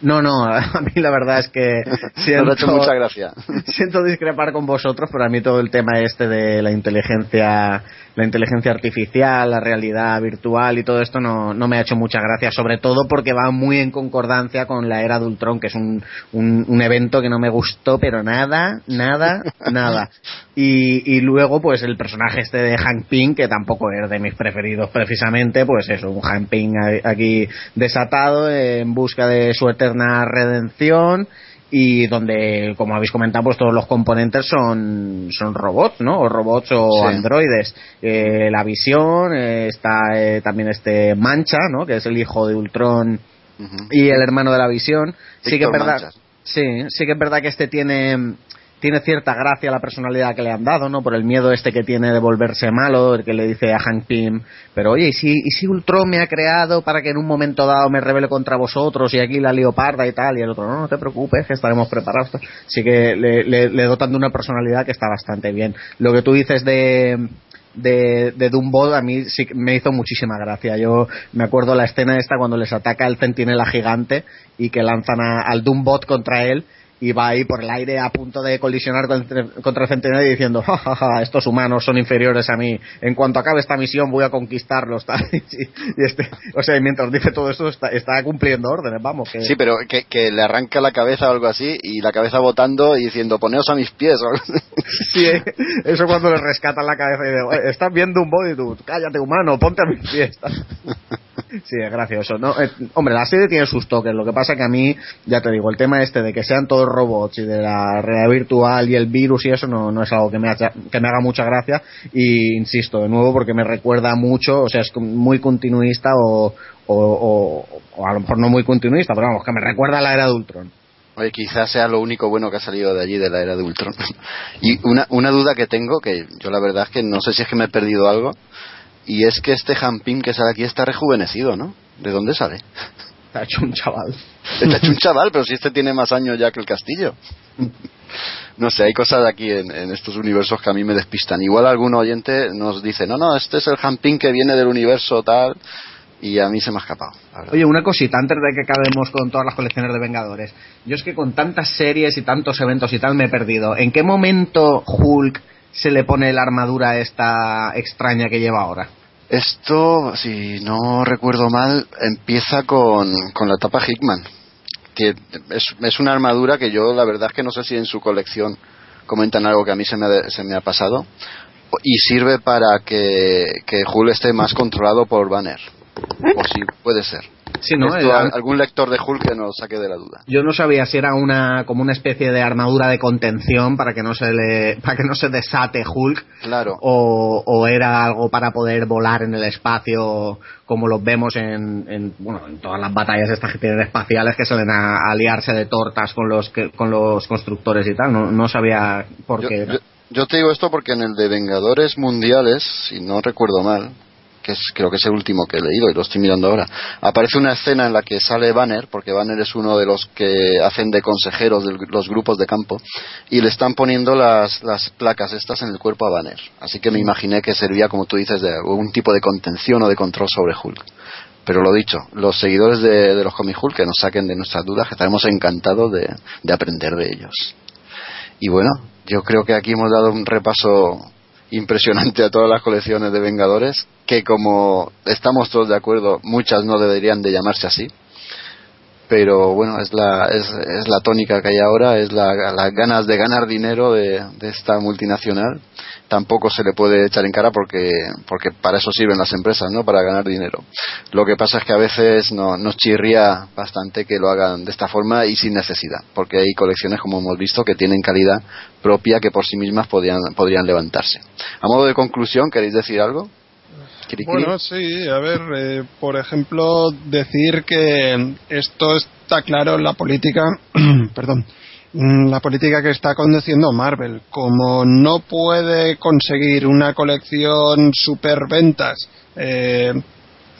No, no, *laughs* a mí la verdad es que *laughs* siento, hecho mucha gracia. *laughs* siento discrepar con vosotros, pero a mí todo el tema este de la inteligencia la inteligencia artificial, la realidad virtual y todo esto no, no me ha hecho mucha gracia, sobre todo porque va muy en concordancia con la era de Ultron, que es un, un, evento que no me gustó, pero nada, nada, *laughs* nada. Y, y luego, pues el personaje este de Hank Pym, que tampoco es de mis preferidos precisamente, pues eso, un Hank Pym aquí desatado en busca de su eterna redención y donde, como habéis comentado, pues todos los componentes son, son robots, ¿no? O robots o androides. Eh, la visión, eh, está eh, también este Mancha, ¿no? Que es el hijo de Ultron y el hermano de la visión. sí que es verdad. Sí, sí que es verdad que este tiene tiene cierta gracia la personalidad que le han dado, ¿no? Por el miedo este que tiene de volverse malo, el que le dice a Hank Pym, pero oye, ¿y si, ¿y si Ultron me ha creado para que en un momento dado me revele contra vosotros y aquí la leoparda y tal? Y el otro, no, no te preocupes, que estaremos preparados. Así que le, le, le dotan de una personalidad que está bastante bien. Lo que tú dices de de, de Dumbo a mí sí me hizo muchísima gracia. Yo me acuerdo la escena esta cuando les ataca el centinela gigante y que lanzan a, al Doombot contra él y va ahí por el aire a punto de colisionar contra el centinela y diciendo, ja, estos humanos son inferiores a mí, en cuanto acabe esta misión voy a conquistarlos. *laughs* y este, o sea, mientras dice todo esto está, está cumpliendo órdenes, vamos. Que... Sí, pero que, que, le arranca la cabeza o algo así y la cabeza botando y diciendo, poneos a mis pies. *laughs* sí, eh, eso cuando le rescatan la cabeza y dice, estás viendo un body, tú, cállate humano, ponte a mis pies. *laughs* Sí, es gracioso. ¿no? Eh, hombre, la serie tiene sus toques. Lo que pasa que a mí, ya te digo, el tema este de que sean todos robots y de la realidad virtual y el virus y eso no, no es algo que me, haga, que me haga mucha gracia. Y insisto, de nuevo, porque me recuerda mucho, o sea, es muy continuista o, o, a lo mejor no muy continuista, pero vamos, que me recuerda a la era de Ultron. Oye, quizás sea lo único bueno que ha salido de allí, de la era de Ultron. *laughs* y una, una duda que tengo, que yo la verdad es que no sé si es que me he perdido algo, y es que este Jampim que sale aquí está rejuvenecido, ¿no? ¿De dónde sale? *laughs* Está hecho un chaval. Está hecho un chaval, pero si este tiene más años ya que el castillo. *laughs* No sé, hay cosas aquí en, en, estos universos que a mí me despistan. Igual algún oyente nos dice, no, no, este es el Jampim que viene del universo tal, y a mí se me ha escapado. Oye, una cosita, antes de que acabemos con todas las colecciones de Vengadores. Yo es que con tantas series y tantos eventos y tal me he perdido. ¿En qué momento Hulk se le pone la armadura esta extraña que lleva ahora? Esto, si no recuerdo mal, empieza con, con la tapa Hickman. Que es, es, una armadura que yo, la verdad es que no sé si en su colección comentan algo que a mí se me, se me ha pasado. Y sirve para que, que esté más controlado por Banner. O si puede ser. Sí, ¿no? Esto, era... algún lector de Hulk que nos saque de la duda. Yo no sabía si era una como una especie de armadura de contención para que no se le para que no se desate Hulk claro. o, o era algo para poder volar en el espacio como los vemos en, en bueno en todas las batallas estas que tienen espaciales que suelen a, a aliarse de tortas con los que, con los constructores y tal no, no sabía por yo, qué era. Yo, yo te digo esto porque en el de Vengadores Mundiales, si no recuerdo mal, que es, creo que es el último que he leído y lo estoy mirando ahora, aparece una escena en la que sale Banner, porque Banner es uno de los que hacen de consejeros de los grupos de campo, y le están poniendo las, las placas estas en el cuerpo a Banner. Así que me imaginé que servía, como tú dices, de un tipo de contención o de control sobre Hulk. Pero lo dicho, los seguidores de, los Comic Hulk que nos saquen de nuestras dudas, estaremos encantados de, de aprender de ellos. Y bueno, yo creo que aquí hemos dado un repaso impresionante a todas las colecciones de Vengadores, que como estamos todos de acuerdo, muchas no deberían de llamarse así. Pero bueno, es la, es, la tónica que hay ahora, es la, las ganas de ganar dinero de, esta multinacional. Tampoco se le puede echar en cara porque, porque para eso sirven las empresas, ¿no? Para ganar dinero. Lo que pasa es que a veces no, nos chirría bastante que lo hagan de esta forma y sin necesidad, porque hay colecciones, como hemos visto, que tienen calidad propia que por sí mismas podrían levantarse. A modo de conclusión, ¿queréis decir algo? Bueno, sí, a ver, eh, por ejemplo, decir que esto está claro en la política, *clears throat* perdón, la política que está conduciendo Marvel. Como no puede conseguir una colección superventas, eh,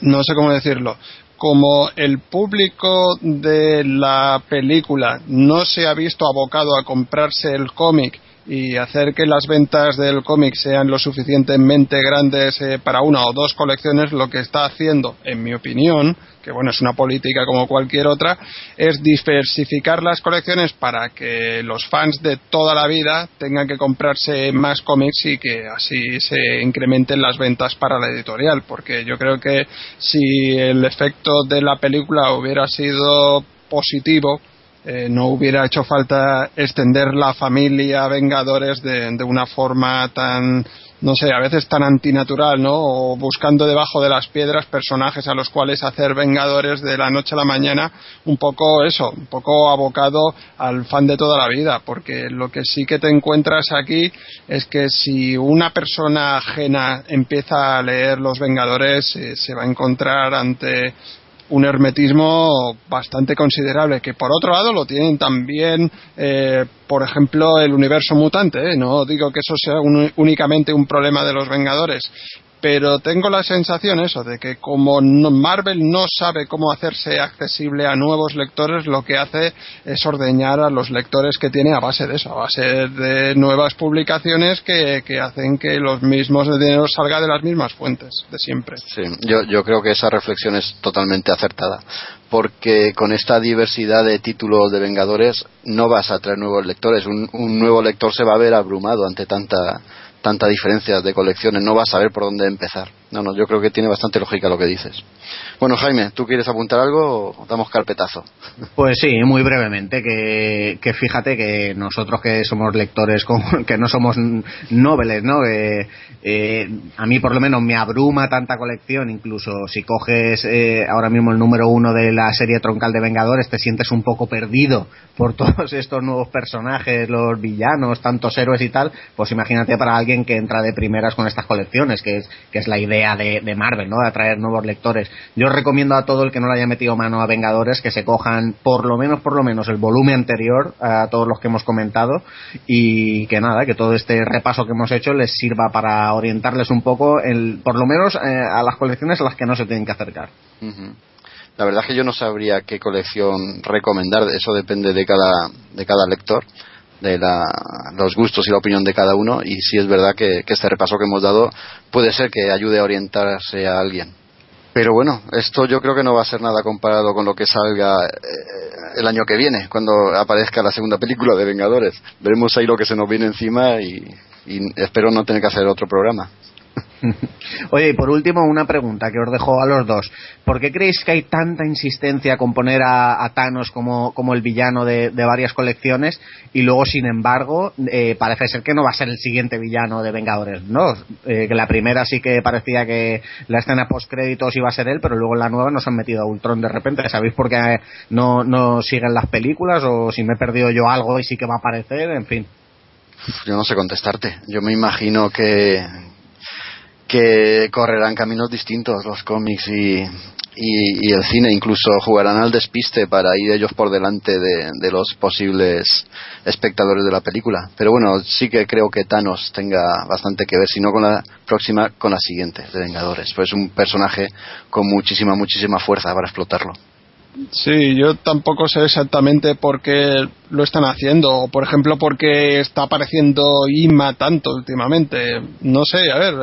no sé cómo decirlo, como el público de la película no se ha visto abocado a comprarse el cómic y hacer que las ventas del cómic sean lo suficientemente grandes eh, para una o dos colecciones, lo que está haciendo, en mi opinión, que bueno, es una política como cualquier otra, es diversificar las colecciones para que los fans de toda la vida tengan que comprarse más cómics y que así se incrementen las ventas para la editorial, porque yo creo que si el efecto de la película hubiera sido positivo, eh, no hubiera hecho falta extender la familia Vengadores de, una forma tan, no sé, a veces tan antinatural, ¿no? O buscando debajo de las piedras personajes a los cuales hacer Vengadores de la noche a la mañana, un poco eso, un poco abocado al fan de toda la vida, porque lo que sí que te encuentras aquí es que si una persona ajena empieza a leer Los Vengadores, eh, se va a encontrar ante un hermetismo bastante considerable, que por otro lado lo tienen también, eh, por ejemplo, el universo mutante. ¿eh? No digo que eso sea únicamente un problema de los Vengadores, pero tengo la sensación eso de que como Marvel no sabe cómo hacerse accesible a nuevos lectores lo que hace es ordeñar a los lectores que tiene a base de eso a base de nuevas publicaciones que, hacen que los mismos dinero salga de las mismas fuentes de siempre. Sí yo, yo creo que esa reflexión es totalmente acertada porque con esta diversidad de títulos de Vengadores no vas a traer nuevos lectores. Un, un nuevo lector se va a ver abrumado ante tanta tanta diferencia de colecciones, no vas a saber por dónde empezar. No, no, yo creo que tiene bastante lógica lo que dices. Bueno, Jaime, ¿tú quieres apuntar algo o damos carpetazo? *laughs* Pues sí, muy brevemente, que, que fíjate que nosotros que somos lectores, *laughs* que no somos noveles, ¿no? Eh, a mí por lo menos me abruma tanta colección, incluso si coges eh, ahora mismo el número uno de la serie troncal de Vengadores, te sientes un poco perdido por *laughs* todos estos nuevos personajes, los villanos, tantos héroes y tal, pues imagínate para alguien que entra de primeras con estas colecciones, que es, que es la idea de, Marvel, ¿no? De atraer nuevos lectores. Recomiendo a todo el que no le haya metido mano a Vengadores que se cojan por lo menos, por lo menos, el volumen anterior a todos los que hemos comentado y que nada, que todo este repaso que hemos hecho les sirva para orientarles un poco, el, por lo menos, eh, a las colecciones a las que no se tienen que acercar. La verdad es que yo no sabría qué colección recomendar, eso depende de cada, de cada lector de los gustos y la opinión de cada uno y si es verdad que, este repaso que hemos dado puede ser que ayude a orientarse a alguien. Pero bueno, esto yo creo que no va a ser nada comparado con lo que salga eh, el año que viene, cuando aparezca la segunda película de Vengadores. Veremos ahí lo que se nos viene encima y espero no tener que hacer otro programa. *laughs* Oye, y por último, una pregunta que os dejo a los dos. ¿Por qué creéis que hay tanta insistencia con poner a, Thanos como, el villano de, varias colecciones y luego, sin embargo, eh, parece ser que no va a ser el siguiente villano de Vengadores ¿no? Eh, que la primera sí que parecía que la escena post-créditos iba a ser él, pero luego en la nueva nos han metido a Ultron de repente. ¿Sabéis por qué no, no siguen las películas o si me he perdido yo algo y sí que va a aparecer? En fin. Yo no sé contestarte. Yo me imagino que, que correrán caminos distintos los cómics y, y, el cine incluso jugarán al despiste para ir ellos por delante de, los posibles espectadores de la película. Pero bueno, sí que creo que Thanos tenga bastante que ver, si no con la próxima, con la siguiente de Vengadores. Pues es un personaje con muchísima, muchísima fuerza para explotarlo. Sí, yo tampoco sé exactamente por qué lo están haciendo, por ejemplo por qué está apareciendo Ima tanto últimamente. No sé, a ver,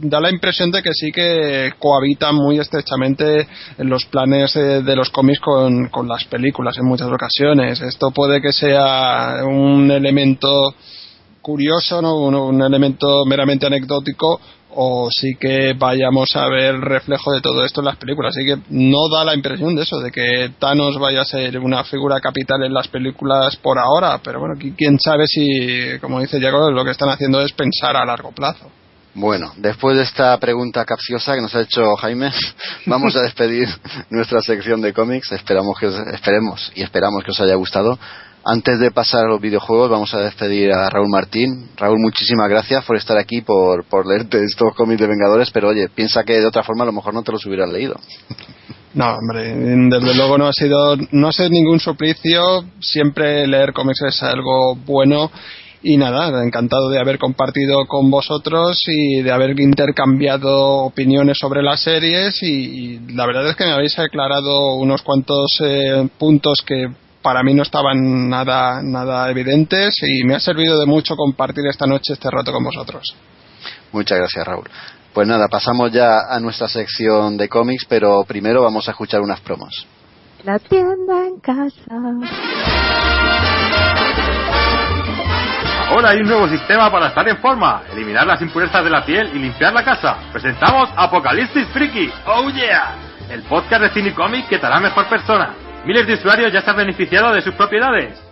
da la impresión de que sí que cohabitan muy estrechamente en los planes eh, de los cómics con, con las películas en muchas ocasiones. Esto puede que sea un elemento curioso, ¿no? un elemento meramente anecdótico, o sí que vayamos a ver reflejo de todo esto en las películas. Así que no da la impresión de eso, de que Thanos vaya a ser una figura capital en las películas por ahora, pero bueno, quién sabe si, como dice Jacob, lo que están haciendo es pensar a largo plazo. Bueno, después de esta pregunta capciosa que nos ha hecho Jaime, *laughs* vamos a despedir nuestra sección de cómics. Esperamos que esperemos y esperamos que os haya gustado. Antes de pasar a los videojuegos, vamos a despedir a Raúl Martín. Raúl, muchísimas gracias por estar aquí, por, por leerte estos cómics de Vengadores, pero oye, piensa que de otra forma a lo mejor no te los hubieras leído. No, hombre, desde luego no ha sido, no ha sido ningún suplicio. Siempre leer cómics es algo bueno y nada, encantado de haber compartido con vosotros y de haber intercambiado opiniones sobre las series y, la verdad es que me habéis aclarado unos cuantos eh, puntos que para mí no estaban nada, nada evidentes y me ha servido de mucho compartir esta noche este rato con vosotros. Muchas gracias, Raúl. Pues nada, pasamos ya a nuestra sección de cómics, pero primero vamos a escuchar unas promos. La tienda en casa. Ahora hay un nuevo sistema para estar en forma, eliminar las impurezas de la piel y limpiar la casa. Presentamos Apocalipsis Freaky. Oh yeah. El podcast de cine y cómic que te hará mejor persona. Miles de usuarios ya se han beneficiado de sus propiedades.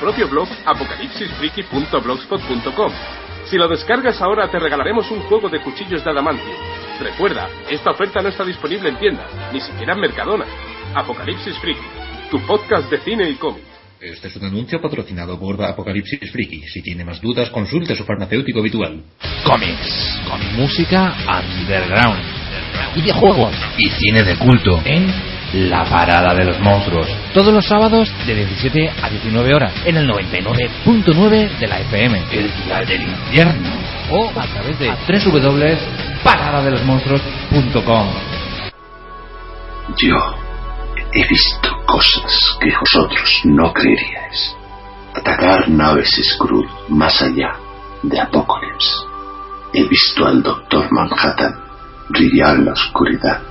propio blog apocalipsisfriki.blogspot.com. Si lo descargas ahora te regalaremos un juego de cuchillos de adamantium. Recuerda, esta oferta no está disponible en tiendas, ni siquiera en Mercadona. Apocalipsis Friki, tu podcast de cine y cómic. Este es un anuncio patrocinado por Apocalipsis Friki. Si tiene más dudas, consulte a su farmacéutico habitual. Cómics, con música underground, videojuegos y cine de culto en La Parada de los Monstruos. Todos los sábados de 17 a 19 horas en el 99.9 de la FM. El día del infierno. O a través de www.paradadelosmonstruos.com. Yo he visto cosas que vosotros no creeríais. Atacar naves Skrull más allá de Apocalypse. He visto al Doctor Manhattan brillar en la oscuridad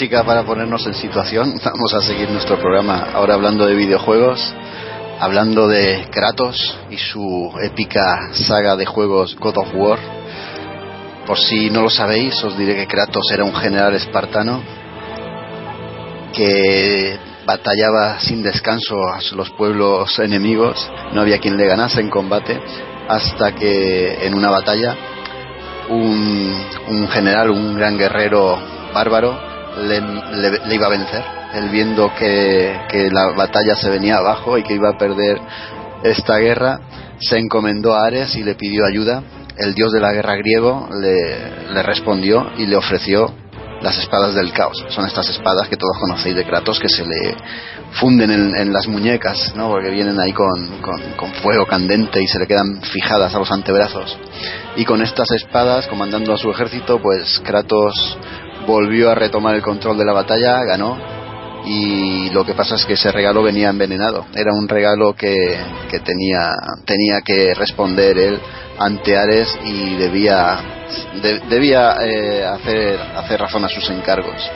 Música para ponernos en situación. *laughs* Vamos a seguir nuestro programa ahora hablando de videojuegos, hablando de Kratos y su épica saga de juegos God of War. Por si no lo sabéis, os diré que Kratos era un general espartano que batallaba sin descanso a los pueblos enemigos, no había quien le ganase en combate, hasta que en una batalla un, un general, un gran guerrero bárbaro, le, le- le iba a vencer. Él viendo que, que la batalla se venía abajo y que iba a perder esta guerra, se encomendó a Ares y le pidió ayuda. El dios de la guerra griego le, le respondió y le ofreció las espadas del caos. Son estas espadas que todos conocéis de Kratos que se le funden en, las muñecas, ¿no? porque vienen ahí con, con, fuego candente y se le quedan fijadas a los antebrazos. Y con estas espadas, comandando a su ejército, pues Kratos volvió a retomar el control de la batalla, ganó y lo que pasa es que ese regalo venía envenenado. Era un regalo que, tenía, tenía que responder él ante Ares y debía, debía eh, hacer, hacer razón a sus encargos.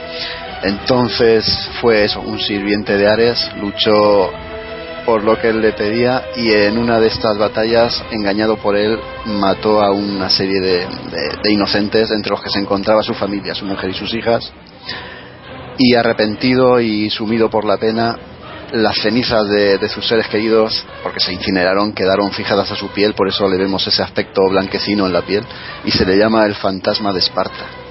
Entonces fue eso, un sirviente de Ares, luchó por lo que él le pedía y en una de estas batallas, engañado por él, mató a una serie de, inocentes entre los que se encontraba su familia, su mujer y sus hijas y arrepentido y sumido por la pena, las cenizas de, sus seres queridos, porque se incineraron, quedaron fijadas a su piel, por eso le vemos ese aspecto blanquecino en la piel, y se le llama el fantasma de Esparta.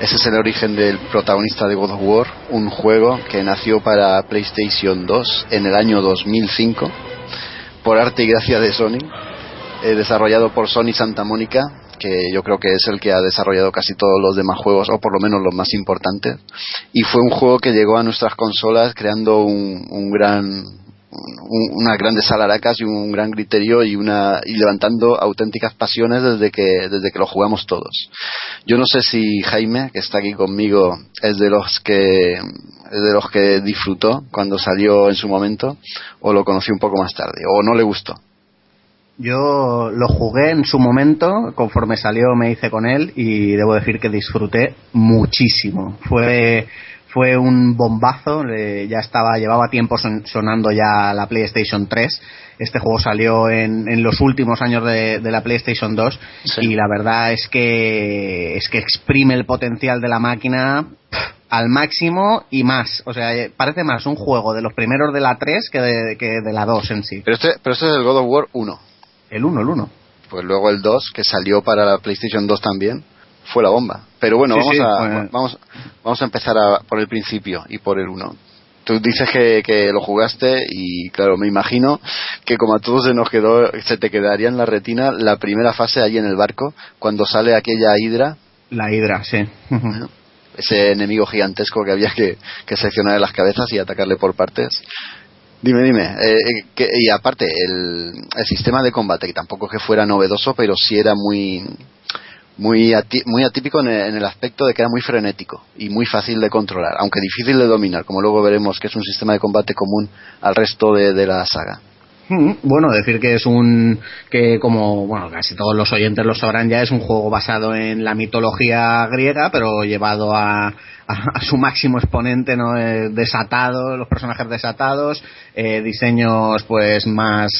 Ese es el origen del protagonista de God of War, un juego que nació para PlayStation 2 en el año 2005, por arte y gracia de Sony, eh, desarrollado por Sony Santa Mónica, que yo creo que es el que ha desarrollado casi todos los demás juegos, o por lo menos los más importantes. Y fue un juego que llegó a nuestras consolas creando un, un gran, un, unas grandes alaracas y un gran criterio y una y levantando auténticas pasiones desde que desde que lo jugamos todos. Yo no sé si Jaime que está aquí conmigo es de los que es de los que disfrutó cuando salió en su momento o lo conoció un poco más tarde o no le gustó. Yo lo jugué en su momento, conforme salió me hice con él y debo decir que disfruté muchísimo. Fue fue un bombazo, ya estaba llevaba tiempo sonando ya la PlayStation 3. Este juego salió en, los últimos años de, la PlayStation 2 y la verdad es que es que exprime el potencial de la máquina al máximo y más. O sea, parece más un juego de los primeros de la 3 que de, que de la 2 en sí. Pero este, pero este es el God of War 1. El 1, el 1. Pues luego el 2, que salió para la PlayStation 2 también, fue la bomba. Pero bueno, vamos, a, vamos, vamos a empezar por el principio y por el 1. Tú dices que, que, lo jugaste y claro, me imagino que como a todos se nos quedó, se te quedaría en la retina la primera fase ahí en el barco, cuando sale aquella hidra. La hidra, sí. Ese enemigo gigantesco que había que, que seccionar las cabezas y atacarle por partes. Dime, dime. Eh, eh, y aparte, el, el, sistema de combate, que tampoco es que fuera novedoso, pero sí era muy muy, muy atípico en el, aspecto de que era muy frenético y muy fácil de controlar, aunque difícil de dominar, como luego veremos que es un sistema de combate común al resto de, de la saga. Mm, bueno, decir que es un que como bueno casi todos los oyentes lo sabrán ya es un juego basado en la mitología griega pero llevado a, a, su máximo exponente, ¿no? Eh, desatado, los personajes desatados, eh, diseños pues más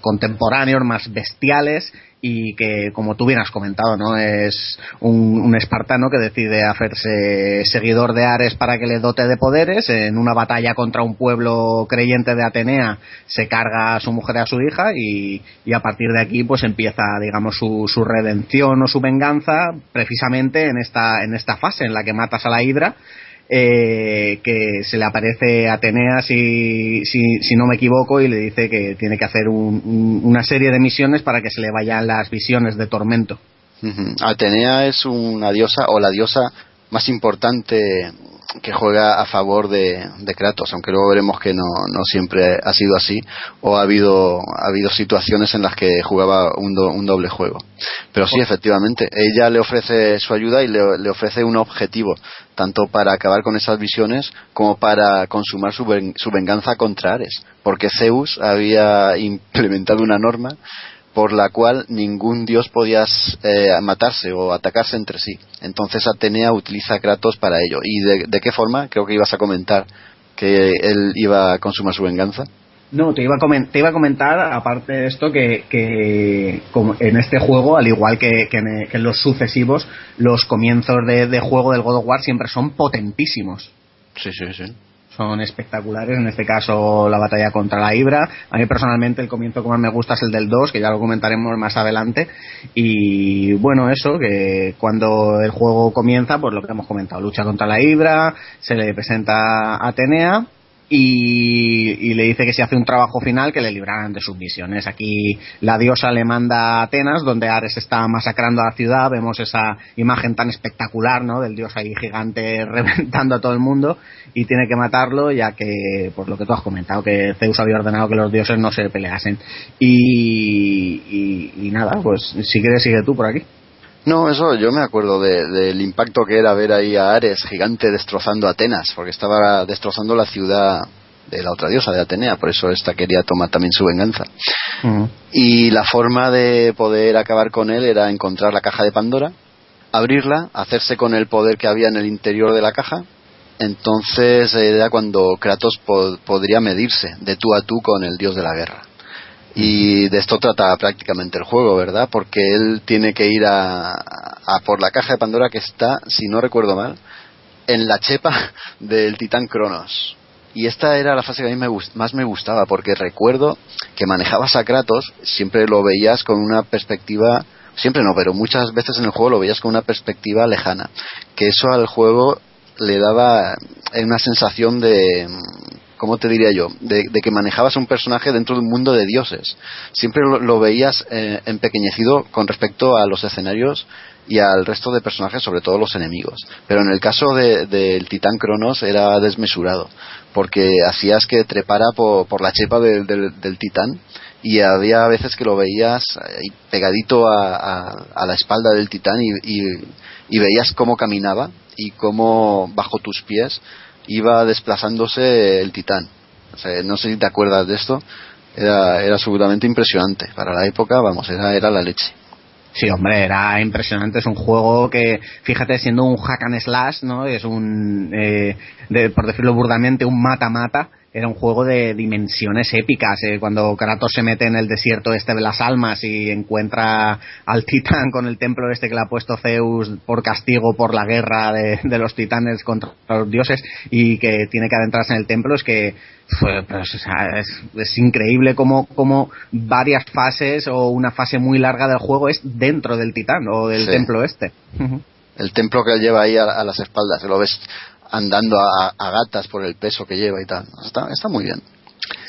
contemporáneos, más bestiales y que como tú bien has comentado no es un, espartano que decide hacerse seguidor de Ares para que le dote de poderes. En una batalla contra un pueblo creyente de Atenea se carga a su mujer y a su hija y, y a partir de aquí pues empieza digamos su, su, redención o su venganza precisamente en esta en esta fase en la que matas a la hidra eh, que se le aparece Atenea, si, si, no me equivoco, y le dice que tiene que hacer una serie de misiones para que se le vayan las visiones de tormento. Atenea es una diosa o la diosa más importante que juega a favor de, de, Kratos, aunque luego veremos que no, no, siempre ha sido así, o ha habido, ha habido situaciones en las que jugaba un, un doble juego. Pero sí, efectivamente, ella le ofrece su ayuda y le, le, ofrece un objetivo, tanto para acabar con esas visiones como para consumar su, su venganza contra Ares, porque Zeus había *laughs* implementado una norma por la cual ningún dios podía eh, matarse o atacarse entre sí. Entonces Atenea utiliza a Kratos para ello. ¿Y de, qué forma? Creo que ibas a comentar que él iba a consumar su venganza. No, te iba a, te iba a comentar, aparte de esto, que, que en este juego, al igual que, en, los sucesivos, los comienzos de, de juego del God of War siempre son potentísimos. Sí, sí, sí son espectaculares. En este caso, la batalla contra la Ibra. A mí personalmente el comienzo que más me gusta es el del 2, que ya lo comentaremos más adelante. Y bueno, eso, que cuando el juego comienza, pues lo que hemos comentado, lucha contra la Ibra, se le presenta a Atenea y, y, le dice que si hace un trabajo final que le libraran de sus misiones. Aquí la diosa le manda a Atenas, donde Ares está masacrando a la ciudad, vemos esa imagen tan espectacular, ¿no? Del dios ahí gigante *laughs* reventando a todo el mundo y tiene que matarlo ya que, por lo que tú has comentado, que Zeus había ordenado que los dioses no se peleasen. Y, y, y nada, pues si quieres sigue tú por aquí. No, eso yo me acuerdo del de, impacto que era ver ahí a Ares gigante destrozando Atenas, porque estaba destrozando la ciudad de la otra diosa, de Atenea, por eso esta quería tomar también su venganza. Uh -huh. Y la forma de poder acabar con él era encontrar la caja de Pandora, abrirla, hacerse con el poder que había en el interior de la caja. Entonces era cuando Kratos po podría medirse de tú a tú con el dios de la guerra. Y de esto trata prácticamente el juego, ¿verdad? Porque él tiene que ir a, a, por la caja de Pandora que está, si no recuerdo mal, en la chepa *laughs* del titán Cronos. Y esta era la fase que a mí me más me gustaba, porque recuerdo que manejabas a Kratos, siempre lo veías con una perspectiva, siempre no, pero muchas veces en el juego lo veías con una perspectiva lejana. Que eso al juego le daba una sensación de ¿cómo te diría yo? De, que manejabas un personaje dentro de un mundo de dioses. Siempre lo, lo veías eh, empequeñecido con respecto a los escenarios y al resto de personajes, sobre todo los enemigos. Pero en el caso del de, de titán Cronos era desmesurado, porque hacías que trepara por, la chepa de, del titán y había veces que lo veías pegadito a, a, a la espalda del titán y, y, y veías cómo caminaba y cómo bajo tus pies iba desplazándose el titán. O sea, no sé si te acuerdas de esto. Era, era absolutamente impresionante. Para la época, vamos, era, era la leche. Sí, hombre, era impresionante. Es un juego que, fíjate, siendo un hack and slash, ¿no? Es un, eh, de, por decirlo burdamente, un mata-mata. Era un juego de dimensiones épicas. Eh, cuando Kratos se mete en el desierto este de las almas y encuentra al titán con el templo este que le ha puesto Zeus por castigo por la guerra de, de los titanes contra los dioses y que tiene que adentrarse en el templo, es que pues, o sea, es, es, increíble como, como varias fases o una fase muy larga del juego es dentro del titán o del sí. templo este. El templo que él lleva ahí a, a las espaldas, lo ves andando a, a, gatas por el peso que lleva y tal. Está, está muy bien.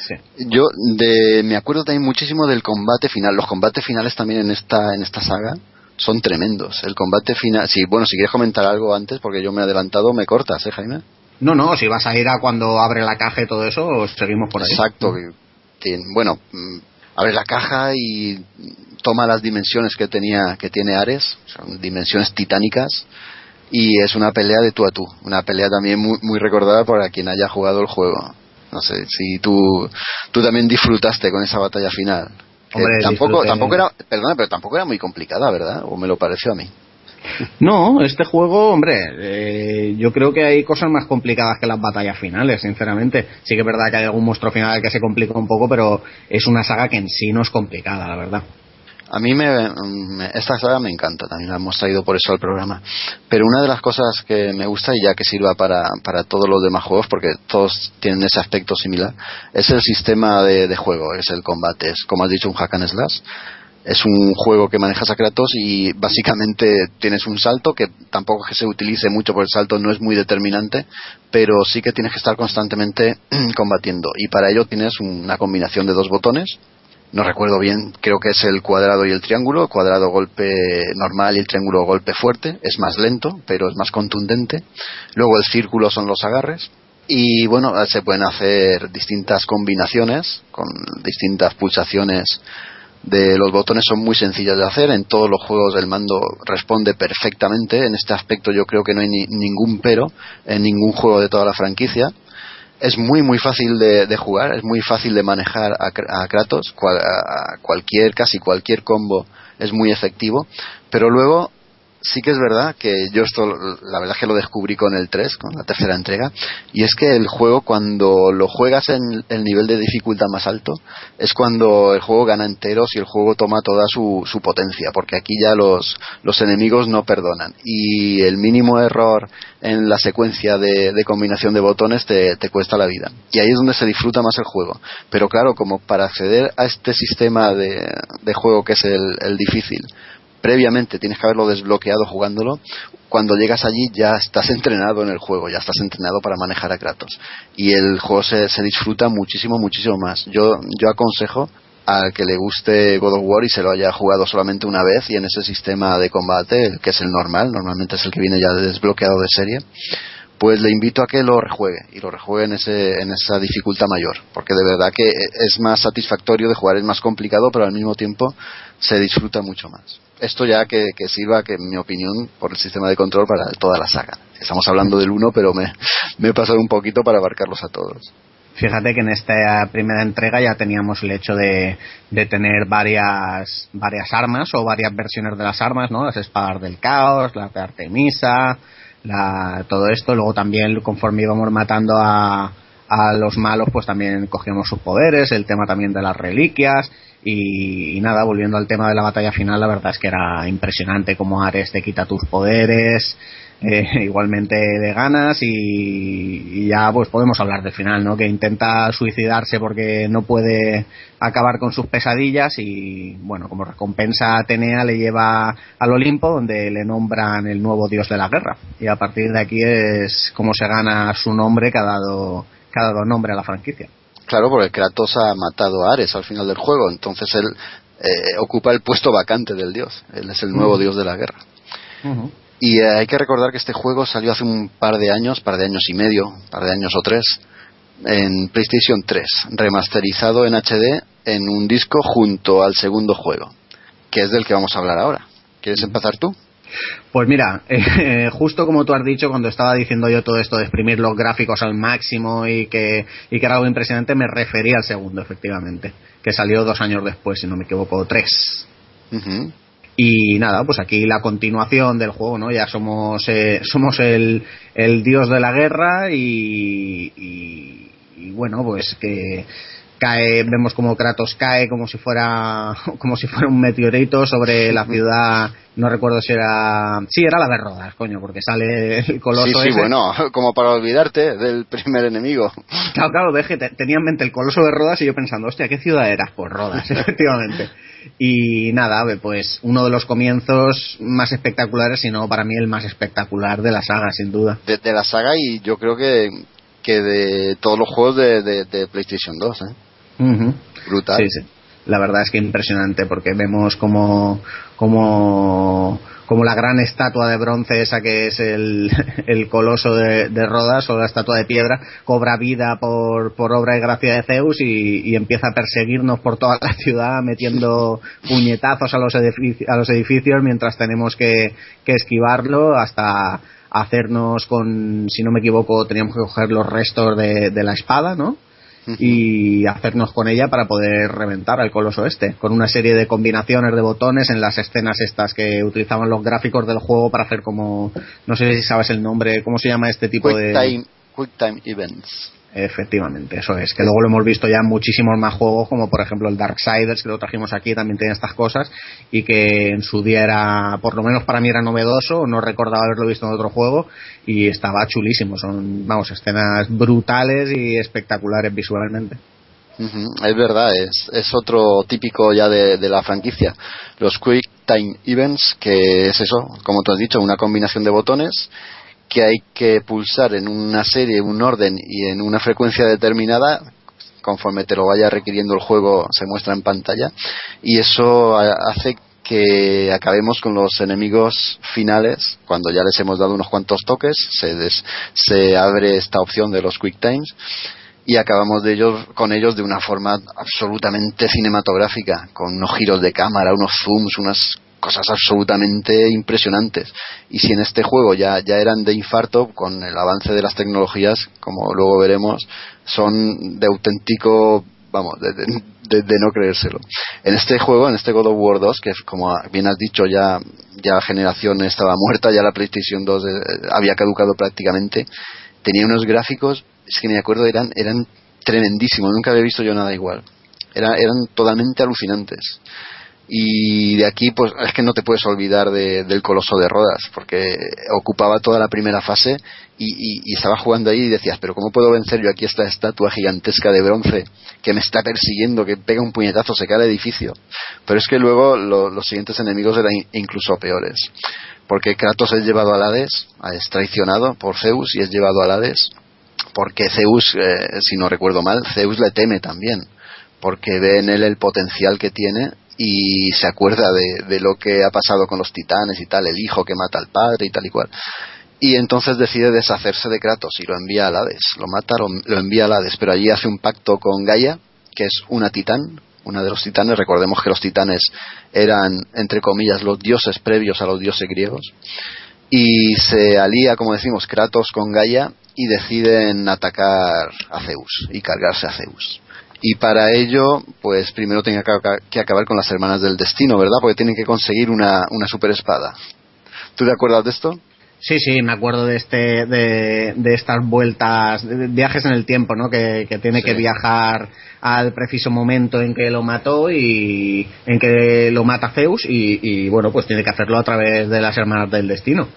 Sí. Yo de, me acuerdo también muchísimo del combate final. Los combates finales también en esta, en esta saga son tremendos. El combate final. Sí, bueno, si quieres comentar algo antes, porque yo me he adelantado, me cortas, ¿eh, Jaime? No, no, si vas a ir a cuando abre la caja y todo eso, seguimos por ahí. Exacto. Que, bueno, abre la caja y toma las dimensiones que tenía que tiene Ares, son dimensiones titánicas y es una pelea de tú a tú, una pelea también muy, muy recordada por quien haya jugado el juego. No sé si tú, tú también disfrutaste con esa batalla final. Hombre, tampoco, tampoco era, perdona, pero tampoco era muy complicada, ¿verdad? O me lo pareció a mí. *laughs* No, este juego, hombre, eh, yo creo que hay cosas más complicadas que las batallas finales, sinceramente. Sí que es verdad que hay algún monstruo final que se complica un poco, pero es una saga que en sí no es complicada, la verdad. A mí me, esta saga me encanta, también la hemos traído por eso al programa. Pero una de las cosas que me gusta y ya que sirva para, para todos los demás juegos, porque todos tienen ese aspecto similar, es el sistema de, juego, es el combate, es como has dicho un hack and slash. Es un juego que manejas a Kratos y básicamente tienes un salto que tampoco es que se utilice mucho por el salto no es muy determinante, pero sí que tienes que estar constantemente *clears throat* combatiendo y para ello tienes una combinación de dos botones no recuerdo bien, creo que es el cuadrado y el triángulo, cuadrado golpe normal y el triángulo golpe fuerte, es más lento, pero es más contundente. Luego el círculo son los agarres. Y bueno, se pueden hacer distintas combinaciones con distintas pulsaciones de los botones son muy sencillas de hacer. En todos los juegos el mando responde perfectamente. En este aspecto yo creo que no hay ni, ningún pero en ningún juego de toda la franquicia es muy muy fácil de, jugar, es muy fácil de manejar a, a Kratos, cual, a cualquier, casi cualquier combo es muy efectivo, pero luego sí que es verdad que yo esto, la verdad es que lo descubrí con el 3, con la tercera entrega, y es que el juego cuando lo juegas en el nivel de dificultad más alto, es cuando el juego gana enteros y el juego toma toda su, su potencia, porque aquí ya los, los enemigos no perdonan, y el mínimo error en la secuencia de, combinación de botones te, cuesta la vida. Y ahí es donde se disfruta más el juego. Pero claro, como para acceder a este sistema de, juego que es el difícil, previamente tienes que haberlo desbloqueado jugándolo, cuando llegas allí ya estás entrenado en el juego, ya estás entrenado para manejar a Kratos. Y el juego se, se disfruta muchísimo, muchísimo más. Yo, yo aconsejo al que le guste God of War y se lo haya jugado solamente una vez y en ese sistema de combate, que es el normal, normalmente es el que viene ya desbloqueado de serie, pues le invito a que lo rejuegue y lo rejuegue en, ese, en esa dificultad mayor, porque de verdad que es más satisfactorio de jugar, es más complicado, pero al mismo tiempo se disfruta mucho más. Esto ya que, que sirva, que en mi opinión, por el sistema de control para toda la saga. Estamos hablando del uno, pero me, me he pasado un poquito para abarcarlos a todos. Fíjate que en esta primera entrega ya teníamos el hecho de, de, tener varias, varias armas o varias versiones de las armas, ¿no? Las espadas del caos, las de Artemisa, la, todo esto. Luego también, conforme íbamos matando a, a los malos, pues también cogíamos sus poderes, el tema también de las reliquias. Y, nada, volviendo al tema de la batalla final, la verdad es que era impresionante como Ares te quita tus poderes, *laughs* eh, igualmente de ganas y, y, ya pues podemos hablar del final, ¿no? Que intenta suicidarse porque no puede acabar con sus pesadillas y bueno, como recompensa Atenea le lleva al Olimpo donde le nombran el nuevo dios de la guerra y a partir de aquí es como se gana su nombre que ha dado, que ha dado nombre a la franquicia. Claro, porque Kratos ha matado a Ares al final del juego, entonces él eh, ocupa el puesto vacante del dios, él es el nuevo uh -huh. dios de la guerra. Uh -huh. Y eh, hay que recordar que este juego salió hace un par de años, par de años y medio, par de años o tres, en PlayStation 3, remasterizado en HD en un disco junto al segundo juego, que es del que vamos a hablar ahora. ¿Quieres empezar tú? Pues mira, *laughs* eh, justo como tú has dicho, cuando estaba diciendo yo todo esto de exprimir los gráficos al máximo y que, y que era algo impresionante, me refería al segundo, efectivamente, que salió dos años después, si no me equivoco, tres. Uh -huh. Y nada, pues aquí la continuación del juego, ¿no? Ya somos, eh, somos el, el dios de la guerra y, y, y bueno, pues que cae, vemos como Kratos cae como si fuera *laughs* como si fuera un meteorito sobre la ciudad, no recuerdo si era, sí era la de Rodas, coño, porque sale el coloso Sí, sí, ese. bueno, *laughs* como para olvidarte del primer enemigo. Claro, claro, ves que tenía en mente el coloso de Rodas y yo pensando, hostia, ¿qué ciudad era? Pues Rodas, *laughs* efectivamente. Y nada, pues uno de los comienzos más espectaculares, si no para mí el más espectacular de la saga, sin duda. De, de la saga y yo creo que, que de todos los juegos de, de, de PlayStation 2, ¿eh? Uh -huh. Brutal. Sí, sí. La verdad es que impresionante porque vemos como, como, como la gran estatua de bronce esa que es el, *laughs* el coloso de, de, Rodas o la estatua de piedra cobra vida por, por obra y gracia de Zeus y, y empieza a perseguirnos por toda la ciudad metiendo puñetazos a los, edificios, a los edificios mientras tenemos que, que esquivarlo hasta hacernos con, si no me equivoco, teníamos que coger los restos de, de la espada, ¿no? Y hacernos con ella para poder reventar al coloso este, con una serie de combinaciones de botones en las escenas estas que utilizaban los gráficos del juego para hacer como, no sé si sabes el nombre, ¿cómo se llama este tipo quick de... Time, quick Time Events. Efectivamente, eso es. Que luego lo hemos visto ya en muchísimos más juegos, como por ejemplo el Darksiders, que lo trajimos aquí, también tiene estas cosas, y que en su día era, por lo menos para mí era novedoso, no recordaba haberlo visto en otro juego, y estaba chulísimo. Son, vamos, escenas brutales y espectaculares visualmente. Es verdad, es, es otro típico ya de, de, la franquicia. Los Quick Time Events, que es eso, como tú has dicho, una combinación de botones que hay que pulsar en una serie, un orden y en una frecuencia determinada conforme te lo vaya requiriendo el juego se muestra en pantalla. Y eso hace que acabemos con los enemigos finales. Cuando ya les hemos dado unos cuantos toques se, des, se abre esta opción de los quick times. Y acabamos de ellos con ellos de una forma absolutamente cinematográfica con unos giros de cámara unos zooms unas cosas absolutamente impresionantes. Y si en este juego ya, ya eran de infarto, con el avance de las tecnologías, como luego veremos, son de auténtico, vamos, de, de, no creérselo. En este juego, en este God of War 2, que como bien has dicho, ya, ya la generación estaba muerta, ya la PlayStation 2 eh, había caducado prácticamente, tenía unos gráficos, es que me acuerdo, eran, eran tremendísimos, nunca había visto yo nada igual. Era, eran totalmente alucinantes y de aquí pues es que no te puedes olvidar de, del coloso de Rodas porque ocupaba toda la primera fase y, estaba jugando ahí y decías pero cómo puedo vencer yo aquí esta estatua gigantesca de bronce que me está persiguiendo que pega un puñetazo se cae el edificio pero es que luego lo, los siguientes enemigos eran incluso peores porque Kratos es llevado al Hades es traicionado por Zeus y es llevado al Hades porque Zeus eh, si no recuerdo mal Zeus le teme también porque ve en él el potencial que tiene y se acuerda de, de, lo que ha pasado con los titanes y tal, el hijo que mata al padre y tal y cual. Y entonces decide deshacerse de Kratos y lo envía al Hades. Lo mata, lo, lo envía al Hades, pero allí hace un pacto con Gaia, que es una titán, una de los titanes. Recordemos que los titanes eran, entre comillas, los dioses previos a los dioses griegos. Y se alía, como decimos, Kratos con Gaia y deciden atacar a Zeus y cargarse a Zeus y para ello pues primero tienen que acabar con las hermanas del destino, ¿verdad? Porque tienen que conseguir una, una super espada. ¿Tú te acuerdas de esto? Sí, sí, me acuerdo de este, de, de estas vueltas, de viajes en el tiempo, ¿no? Que, que tiene sí. que viajar al preciso momento en que lo mató y en que lo mata Zeus y, y bueno, pues tiene que hacerlo a través de las hermanas del destino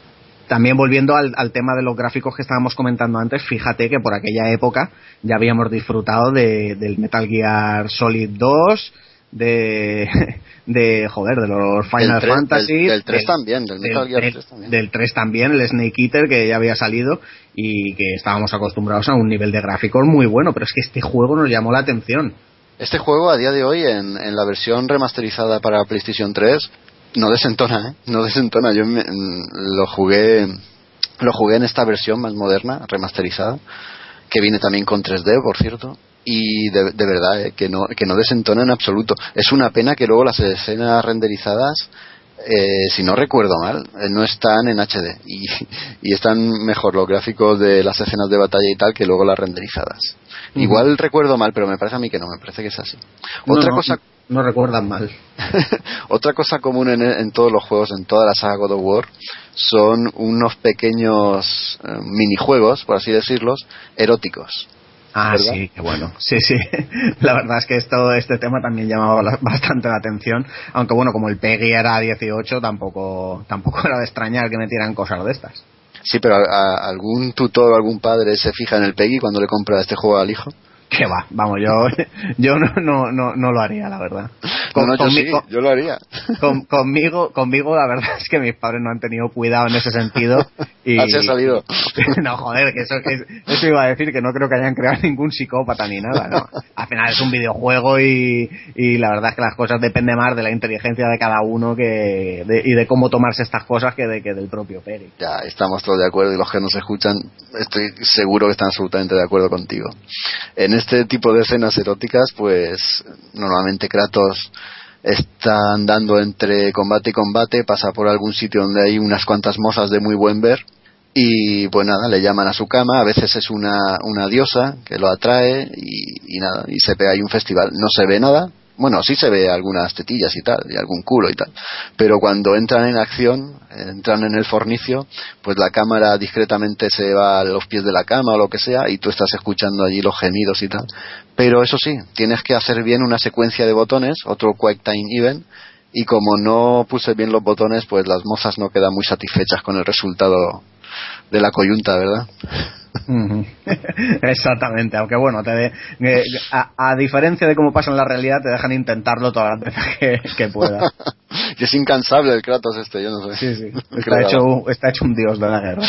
también volviendo al, al, tema de los gráficos que estábamos comentando antes, fíjate que por aquella época ya habíamos disfrutado de, del Metal Gear Solid 2, de, *laughs* de joder, de los Final del 3, Fantasy. Del, del 3 del, también, del Metal Gear 3 también. Del 3 también, el Snake Eater que ya había salido y que estábamos acostumbrados a un nivel de gráficos muy bueno, pero es que este juego nos llamó la atención. Este juego a día de hoy en, en la versión remasterizada para PlayStation 3 no desentona, ¿eh? No desentona. Yo me, lo jugué, lo jugué en esta versión más moderna, remasterizada, que viene también con 3D, por cierto. Y de, de verdad, ¿eh? que, no, que no desentona en absoluto. Es una pena que luego las escenas renderizadas, eh, si no recuerdo mal, eh, no están en HD. Y, y, están mejor los gráficos de las escenas de batalla y tal que luego las renderizadas. Uh -huh. Igual recuerdo mal, pero me parece a mí que no, me parece que es así. Otra no, cosa no recuerdan mal. *laughs* Otra cosa común en, en, todos los juegos, en toda la saga God of War, son unos pequeños eh, minijuegos, por así decirlos, eróticos. Ah, ¿verdad? sí, qué bueno. Sí, sí. *laughs* La verdad es que esto, este tema también llamaba la, bastante la atención. Aunque bueno, como el PEGI era 18, tampoco, tampoco era de extrañar que metieran cosas de estas. Sí, pero a, a algún tutor o algún padre se fija en el PEGI cuando le compra este juego al hijo que va, vamos, yo, *laughs* yo no, no, no, no lo haría, la verdad. Con, no, no, yo, conmigo, sí, yo lo haría. *laughs* Con, conmigo, conmigo, la verdad es que mis padres no han tenido cuidado en ese sentido. *laughs* Y, Así ha salido. no, joder, que eso, que eso iba a decir que no creo que hayan creado ningún psicópata ni nada, ¿no? Al final es un videojuego y, y la verdad es que las cosas dependen más de la inteligencia de cada uno que de, y de cómo tomarse estas cosas que, de, que del propio Peri. Ya, estamos todos de acuerdo y los que nos escuchan, estoy seguro que están absolutamente de acuerdo contigo. En este tipo de escenas eróticas, pues normalmente Kratos está andando entre combate y combate, pasa por algún sitio donde hay unas cuantas mozas de muy buen ver y pues nada, le llaman a su cama, a veces es una, una diosa que lo atrae y, nada, y se ve ahí un festival, no se ve nada, bueno, sí se ve algunas tetillas y tal, y algún culo y tal, pero cuando entran en acción, entran en el fornicio, pues la cámara discretamente se va a los pies de la cama o lo que sea, y tú estás escuchando allí los gemidos y tal. Pero eso sí, tienes que hacer bien una secuencia de botones, otro Quick Time Event, y como no puse bien los botones, pues las mozas no quedan muy satisfechas con el resultado de la coyunta, ¿verdad? *laughs* Exactamente, aunque bueno, te de, eh, a, a, diferencia de cómo pasa en la realidad, te dejan intentarlo todas las veces que, que puedas. *laughs* y es incansable el Kratos este, yo no sé. Sí, sí, *laughs* está hecho, está hecho un dios de la guerra.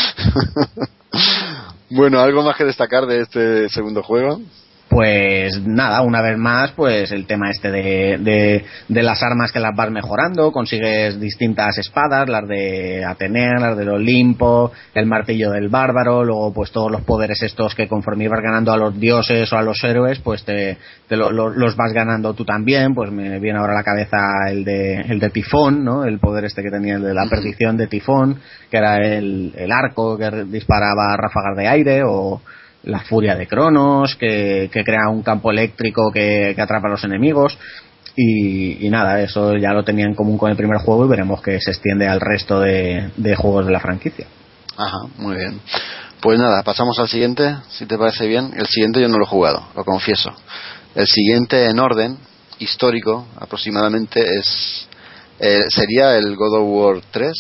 bueno, ¿algo más que destacar de este segundo juego? Pues nada, una vez más, pues el tema este de, de, de, las armas que las vas mejorando, consigues distintas espadas, las de Atenea, las del Olimpo, el martillo del bárbaro, luego pues todos los poderes estos que conforme ibas ganando a los dioses o a los héroes, pues te, te lo, lo, los vas ganando tú también, pues me viene ahora a la cabeza el de, el de Tifón, ¿no? El poder este que tenía el de la perdición de Tifón, que era el, el arco que disparaba ráfagas de aire o la furia de Cronos, que, que crea un campo eléctrico que, que atrapa a los enemigos. Y, y, nada, eso ya lo tenía en común con el primer juego y veremos que se extiende al resto de, de juegos de la franquicia. Ajá, muy bien. Pues nada, pasamos al siguiente, si te parece bien. El siguiente yo no lo he jugado, lo confieso. El siguiente en orden histórico aproximadamente es Eh, ¿Sería el God of War 3?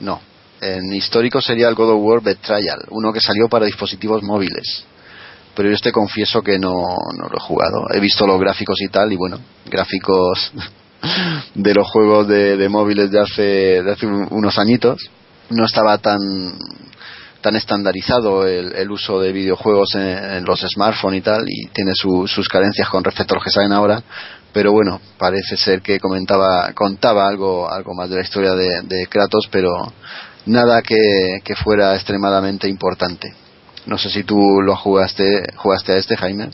No. En histórico sería el God of War Betrayal, uno que salió para dispositivos móviles. Pero yo te confieso que no, no lo he jugado. He visto los gráficos y tal, y bueno, gráficos *laughs* de los juegos de, de móviles de hace, de hace un- unos añitos. No estaba tan tan estandarizado el, el uso de videojuegos en, los smartphones y tal y tiene su- sus carencias con respecto a los que salen ahora pero bueno parece ser que comentaba contaba algo algo más de la historia de Kratos pero nada que, que fuera extremadamente importante no sé si tú lo jugaste jugaste a este Jaime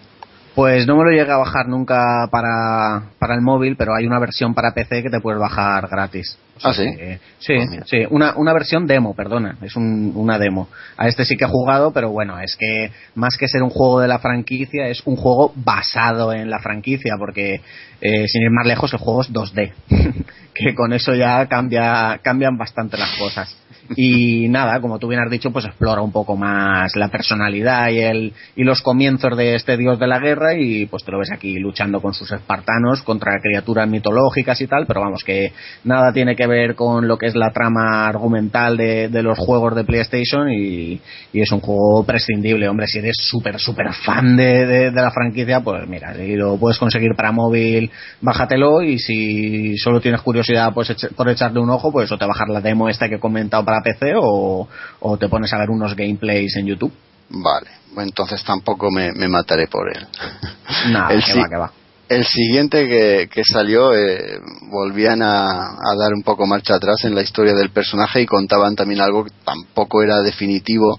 Pues no me lo llegué a bajar nunca para, para el móvil, pero hay una versión para PC que te puedes bajar gratis. O sea ah sí que- sí, sí, una, una versión demo, perdona, es un- una demo. A este sí que he jugado, pero bueno, es que más que ser un juego de la franquicia, es un juego basado en la franquicia, porque eh, sin ir más lejos, el juego es 2D, *laughs* que con eso ya cambia, cambian bastante las cosas. Y nada, como tú bien has dicho, pues explora un poco más la personalidad y, el, y los comienzos de este dios de la guerra y pues te lo ves aquí luchando con sus espartanos contra criaturas mitológicas y tal, pero vamos, que nada tiene que ver con lo que es la trama argumental de, de los juegos de PlayStation y, es un juego prescindible, hombre, si eres súper, súper fan de, de- la franquicia, pues mira, si lo puedes conseguir para móvil, bájatelo y si solo tienes curiosidad pues eche- por echarle un ojo, pues o te bajas la demo esta que he comentado para PC o, o te pones a ver unos gameplays en YouTube. vale entonces tampoco me, me mataré por él *laughs* Nada, El que sí- va, que va. El siguiente que, que salió eh, volvían a, a dar un poco marcha atrás en la historia del personaje y contaban también algo que tampoco era definitivo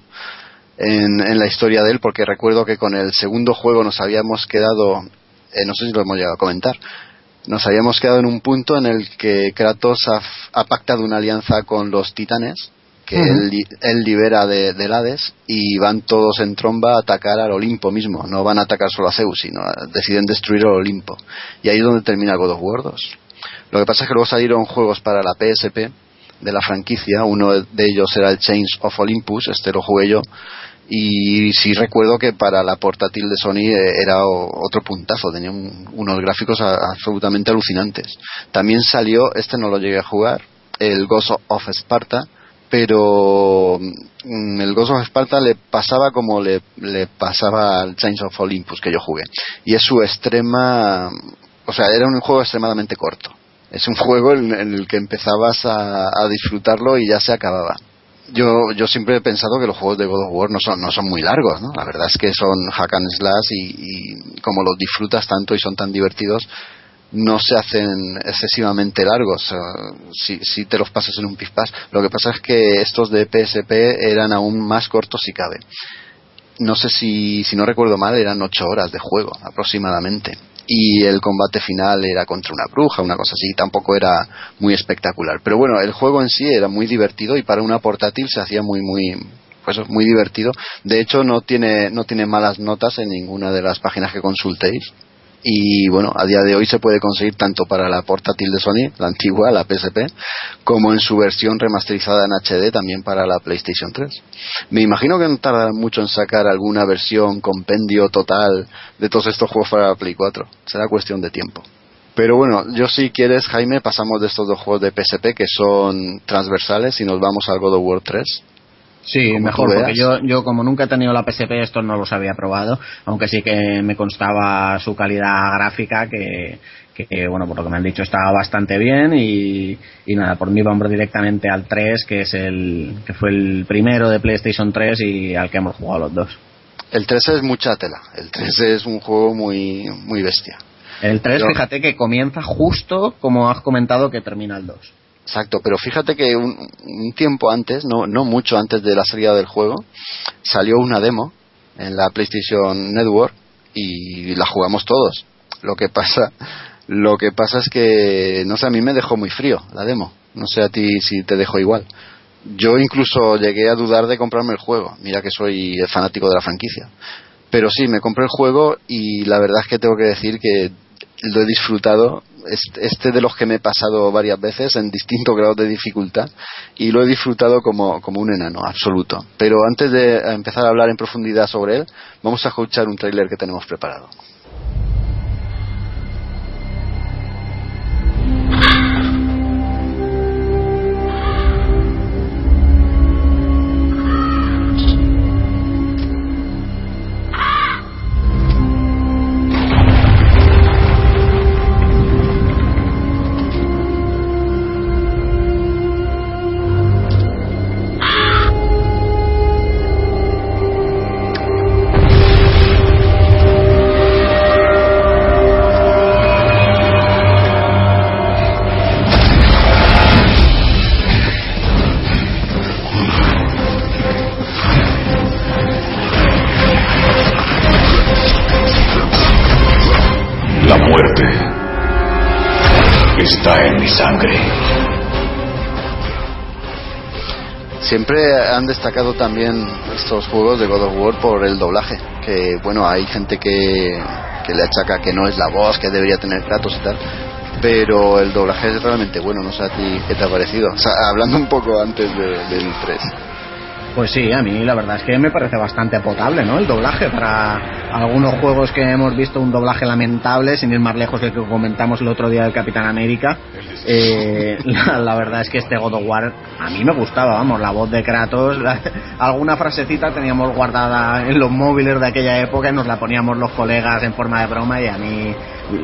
en, en la historia de él, porque recuerdo que con el segundo juego nos habíamos quedado, eh, no sé si lo hemos llegado a comentar, nos habíamos quedado en un punto en el que Kratos ha, ha pactado una alianza con los titanes que él, él libera de, del Hades y van todos en tromba a atacar al Olimpo mismo. No van a atacar solo a Zeus, sino a- deciden destruir el Olimpo. Y ahí es donde termina God of War 2. Lo que pasa es que luego salieron juegos para la PSP de la franquicia. Uno de ellos era el Chains of Olympus, este lo jugué yo. Y sí recuerdo que para la portátil de Sony eh, era otro puntazo, tenía un- unos gráficos absolutamente alucinantes. También salió, este no lo llegué a jugar, el Ghost of Sparta, pero mm, el Ghost of Sparta le pasaba como le, pasaba al Chains of Olympus que yo jugué. Y es su extrema, o sea, era un juego extremadamente corto. Es un *laughs* juego en, el que empezabas a disfrutarlo y ya se acababa. Yo, yo siempre he pensado que los juegos de God of War no son, no son muy largos, ¿no? La verdad es que son hack and slash y, como los disfrutas tanto y son tan divertidos, no se hacen excesivamente largos si, si te los pasas en un pispás. Lo que pasa es que estos de PSP eran aún más cortos si cabe. No sé si, si no recuerdo mal, eran ocho horas de juego aproximadamente. Y el combate final era contra una bruja, una cosa así, tampoco era muy espectacular. Pero bueno, el juego en sí era muy divertido y para una portátil se hacía muy, muy, pues muy divertido. De hecho, no tiene, no tiene malas notas en ninguna de las páginas que consultéis y bueno, a día de hoy se puede conseguir tanto para la portátil de Sony, la antigua, la PSP, como en su versión remasterizada en HD también para la PlayStation 3. Me imagino que no tardarán mucho en sacar alguna versión compendio total de todos estos juegos para la Play 4. Será cuestión de tiempo. Pero bueno, yo si quieres, Jaime, pasamos de estos dos juegos de PSP que son transversales y nos vamos al God of War 3. Sí, mejor, porque yo, yo como nunca he tenido la PSP, estos no los había probado, aunque sí que me constaba su calidad gráfica, que, que bueno, por lo que me han dicho estaba bastante bien y, y nada, por mí vamos directamente al 3, que es el que fue el primero de PlayStation 3 y al que hemos jugado los dos. El 3 es mucha tela. El 3 es un juego muy, muy bestia. El 3, Yo- fíjate que comienza justo como has comentado que termina el 2. Exacto, pero fíjate que un, un tiempo antes, no, no mucho antes de la salida del juego, salió una demo en la PlayStation Network y la jugamos todos. Lo que pasa, *laughs* lo que pasa es que, no sé, a mí me dejó muy frío la demo. No sé a ti si te dejó igual. Yo incluso llegué a dudar de comprarme el juego. Mira que soy fanático de la franquicia. Pero sí, me compré el juego y la verdad es que tengo que decir que lo he disfrutado. Es- Este de los que me he pasado varias veces en distintos grados de dificultad y lo he disfrutado como, como un enano, absoluto. Pero antes de empezar a hablar en profundidad sobre él, vamos a escuchar un tráiler que tenemos preparado. Han destacado también estos juegos de God of War por el doblaje, que bueno, hay gente que, le achaca que no es la voz que debería tener Kratos y tal, pero el doblaje es realmente bueno, no sé a ti qué te ha parecido. Hablando un poco antes de- del 3. Pues sí, a mí la verdad es que me parece bastante potable, ¿no? El doblaje para algunos juegos que hemos visto un doblaje lamentable, sin ir más lejos del que comentamos el otro día del Capitán América. Eh, *laughs* la, la verdad es que este God of War a mí me gustaba, vamos, la voz de Kratos, la- alguna frasecita teníamos guardada en los móviles de aquella época y nos la poníamos los colegas en forma de broma y a mí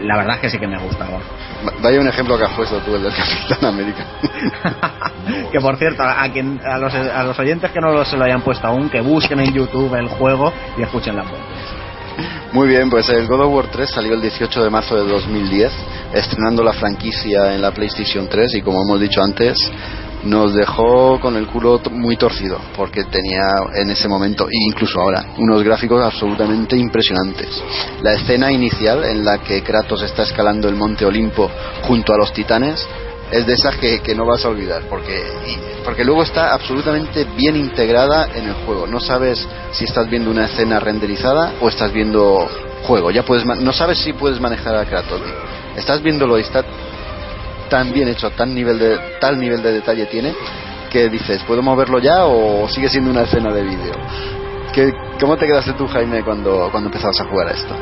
la verdad es que sí que me gustaba. Va- Vaya un ejemplo que has puesto tú, el del Capitán América. *laughs* Que por cierto, a, quien, a, los, a los oyentes que no lo- se lo hayan puesto aún, que busquen en YouTube el juego y escuchen la voz. Muy bien, pues el God of War 3 salió el 18 de marzo de 2010, estrenando la franquicia en la PlayStation 3 y como hemos dicho antes, nos dejó con el culo muy torcido, porque tenía en ese momento, e incluso ahora, unos gráficos absolutamente impresionantes. La escena inicial en la que Kratos está escalando el monte Olimpo junto a los titanes es de esas que, no vas a olvidar, porque, porque luego está absolutamente bien integrada en el juego. No sabes si estás viendo una escena renderizada o estás viendo juego. Ya puedes, no sabes si puedes manejar a Kratos. Estás viéndolo y está tan bien hecho, tan nivel de, tal nivel de detalle tiene que dices, ¿puedo moverlo ya o sigue siendo una escena de vídeo? ¿Qué, ¿Cómo te quedaste tú, Jaime, cuando, cuando empezabas a jugar a esto?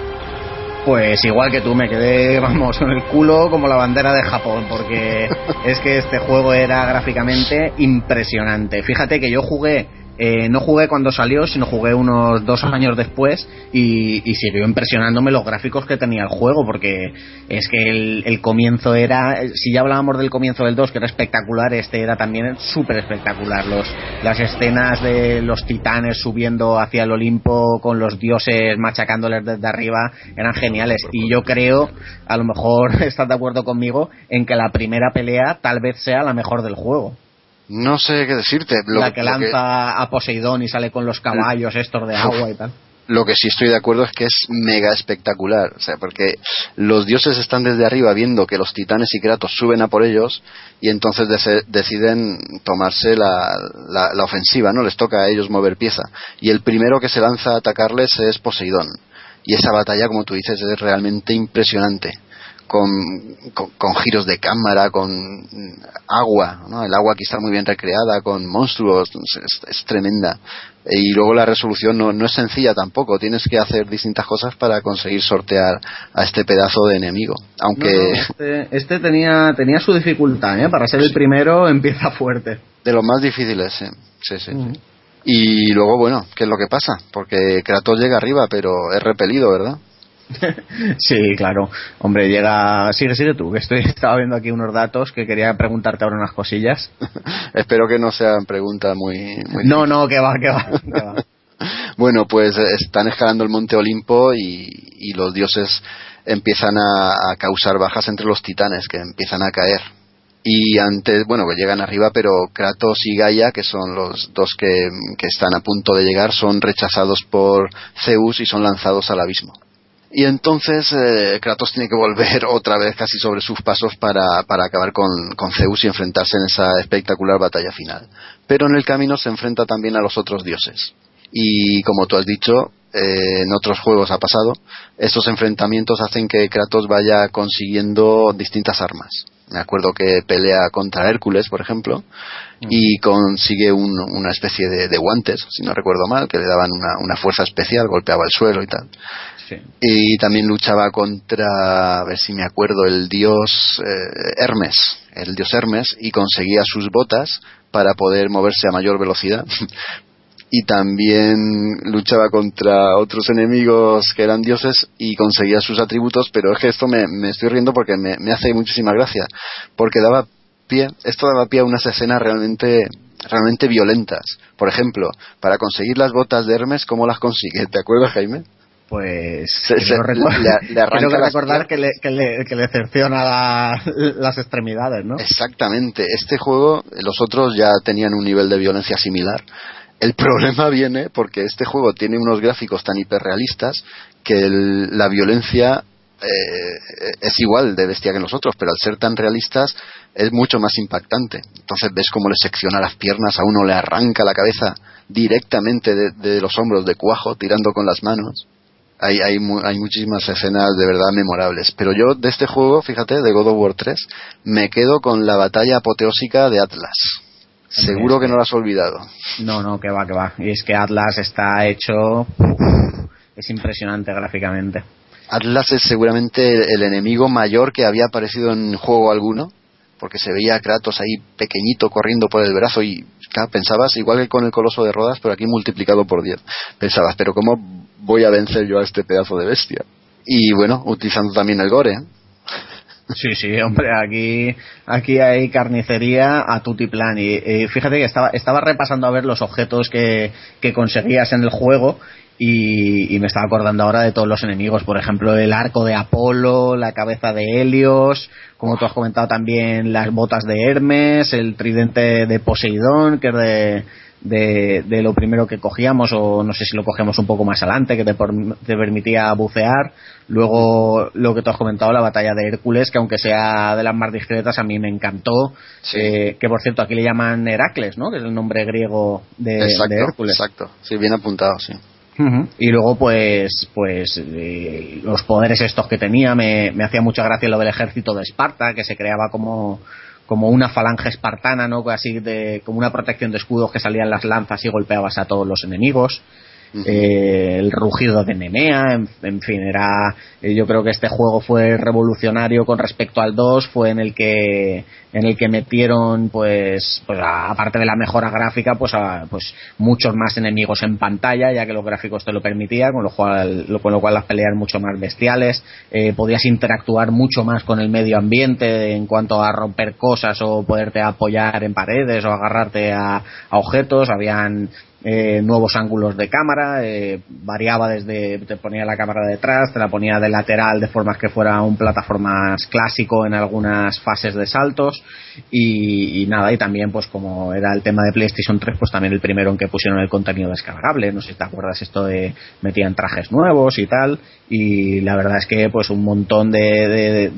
Pues igual que tú, me quedé, *laughs* vamos, con el culo como la bandera de Japón, porque *laughs* es que este juego era gráficamente impresionante. Fíjate que yo jugué, eh, no jugué cuando salió, sino jugué unos dos años después y, y siguió impresionándome los gráficos que tenía el juego, porque es que el, el comienzo era, si ya hablábamos del comienzo del 2, que era espectacular, este era también súper espectacular. Los, las escenas de los titanes subiendo hacia el Olimpo con los dioses machacándoles desde arriba eran geniales. Y yo creo, a lo mejor *laughs* estás de acuerdo conmigo, en que la primera pelea tal vez sea la mejor del juego. No sé qué decirte. Lo, la que lo lanza a Poseidón y sale con los caballos estos de agua y tal. Lo que sí estoy de acuerdo es que es mega espectacular, o sea, porque los dioses están desde arriba viendo que los titanes y Kratos suben a por ellos y entonces deciden tomarse la, la- la ofensiva, ¿no? Les toca a ellos mover pieza. Y el primero que se lanza a atacarles es Poseidón. Y esa batalla, como tú dices, es realmente impresionante. Con, con, con giros de cámara, con agua, ¿no? El agua aquí está muy bien recreada, con monstruos, es, es tremenda. Y luego la resolución no, no es sencilla tampoco, tienes que hacer distintas cosas para conseguir sortear a este pedazo de enemigo. Aunque No, este, este tenía, tenía su dificultad, ¿eh? Para ser el primero empieza fuerte. de los más difíciles, sí. Sí, sí, sí. Y luego, bueno, ¿qué es lo que pasa? Porque Kratos llega arriba, pero es repelido, ¿verdad? *laughs* Sí, claro. Hombre, llega... Sigue, sigue tú, que estoy, *laughs* estaba viendo aquí unos datos que quería preguntarte ahora unas cosillas. *laughs* Espero que no sean preguntas muy... muy No, no, que va, que va, que va. Bueno, pues eh, están escalando el monte Olimpo y, y los dioses empiezan a, a causar bajas entre los titanes, que empiezan a caer. Y antes, bueno, que llegan arriba, pero Kratos y Gaia, que son los dos que, que están a punto de llegar, son rechazados por Zeus y son lanzados al abismo. Y entonces eh, Kratos tiene que volver *laughs* otra vez casi sobre sus pasos para, para acabar con, con Zeus y enfrentarse en esa espectacular batalla final. Pero en el camino se enfrenta también a los otros dioses. Y como tú has dicho, eh, en otros juegos ha pasado, estos enfrentamientos hacen que Kratos vaya consiguiendo distintas armas. Me acuerdo que pelea contra Hércules, por ejemplo, y consigue un- una especie de, de guantes, si no recuerdo mal, que le daban una, una fuerza especial, golpeaba el suelo y tal. Y también luchaba contra, a ver si me acuerdo, el dios eh, Hermes, el dios Hermes, y conseguía sus botas para poder moverse a mayor velocidad. *laughs* y también luchaba contra otros enemigos que eran dioses y conseguía sus atributos, pero es que esto me, me estoy riendo porque me, me hace muchísima gracia, porque daba pie, esto daba pie a unas escenas realmente realmente violentas. Por ejemplo, para conseguir las botas de Hermes, ¿cómo las consigue? ¿Te acuerdas, Jaime? Pues Se- se- le- le *laughs* que recordar que le, que le, que le cerciona la- *laughs* las extremidades, ¿no? Exactamente. Este juego, los otros ya tenían un nivel de violencia similar. El problema *laughs* viene porque este juego tiene unos gráficos tan hiperrealistas que el- la violencia eh, es igual de bestia que nosotros, pero al ser tan realistas es mucho más impactante. Entonces ves cómo le secciona las piernas, a uno le arranca la cabeza directamente de, de los hombros de cuajo, tirando con las manos. Hay, hay, mu- hay muchísimas escenas de verdad memorables. Pero yo de este juego, fíjate, de God of War 3, me quedo con la batalla apoteósica de Atlas. Seguro que no lo has olvidado. No, no, que va, que va. Y es que Atlas está hecho. es impresionante gráficamente. Atlas es seguramente el enemigo mayor que había aparecido en juego alguno, porque se veía a Kratos ahí pequeñito corriendo por el brazo y claro, pensabas, igual que con el coloso de Rodas, pero aquí multiplicado por 10. Pensabas, pero ¿cómo voy a vencer yo a este pedazo de bestia? Y bueno, utilizando también el gore. ¿eh? *laughs* Sí, sí, hombre, aquí, aquí hay carnicería a tutiplan. Y, y fíjate que estaba, estaba repasando a ver los objetos que, que conseguías en el juego y, y me estaba acordando ahora de todos los enemigos. Por ejemplo, el arco de Apolo, la cabeza de Helios, como tú has comentado también, las botas de Hermes, el tridente de Poseidón, que es de, de, de lo primero que cogíamos, o no sé si lo cogíamos un poco más adelante, que te, te permitía bucear. Luego, lo que tú has comentado, la batalla de Hércules, que aunque sea de las más discretas, a mí me encantó. Eh, que por cierto, aquí le llaman Heracles, ¿no? Que es el nombre griego de, exacto, de Hércules. exacto. Sí, bien apuntado, sí. Y luego, pues, pues eh, los poderes estos que tenía, me, me hacía mucha gracia lo del ejército de Esparta, que se creaba como, como una falange espartana, ¿no? Así de, como una protección de escudos que salían las lanzas y golpeabas a todos los enemigos. Eh, el rugido de Nemea, en, en fin, era. eh, yo creo que este juego fue revolucionario con respecto al 2, fue en el que en el que metieron, pues, pues aparte de la mejora gráfica, pues, a- pues muchos más enemigos en pantalla, ya que los gráficos te lo permitían, con lo cual, con lo cual las peleas mucho más bestiales, eh, podías interactuar mucho más con el medio ambiente en cuanto a romper cosas o poderte apoyar en paredes o agarrarte a, a objetos, habían eh, nuevos ángulos de cámara, eh, variaba desde, te ponía la cámara detrás, te la ponía de lateral de forma que fuera un plataformas clásico en algunas fases de saltos y, y nada, y también pues como era el tema de PlayStation 3, pues también el primero en que pusieron el contenido descargable, no sé si te acuerdas esto de metían trajes nuevos y tal, y la verdad es que pues un montón de,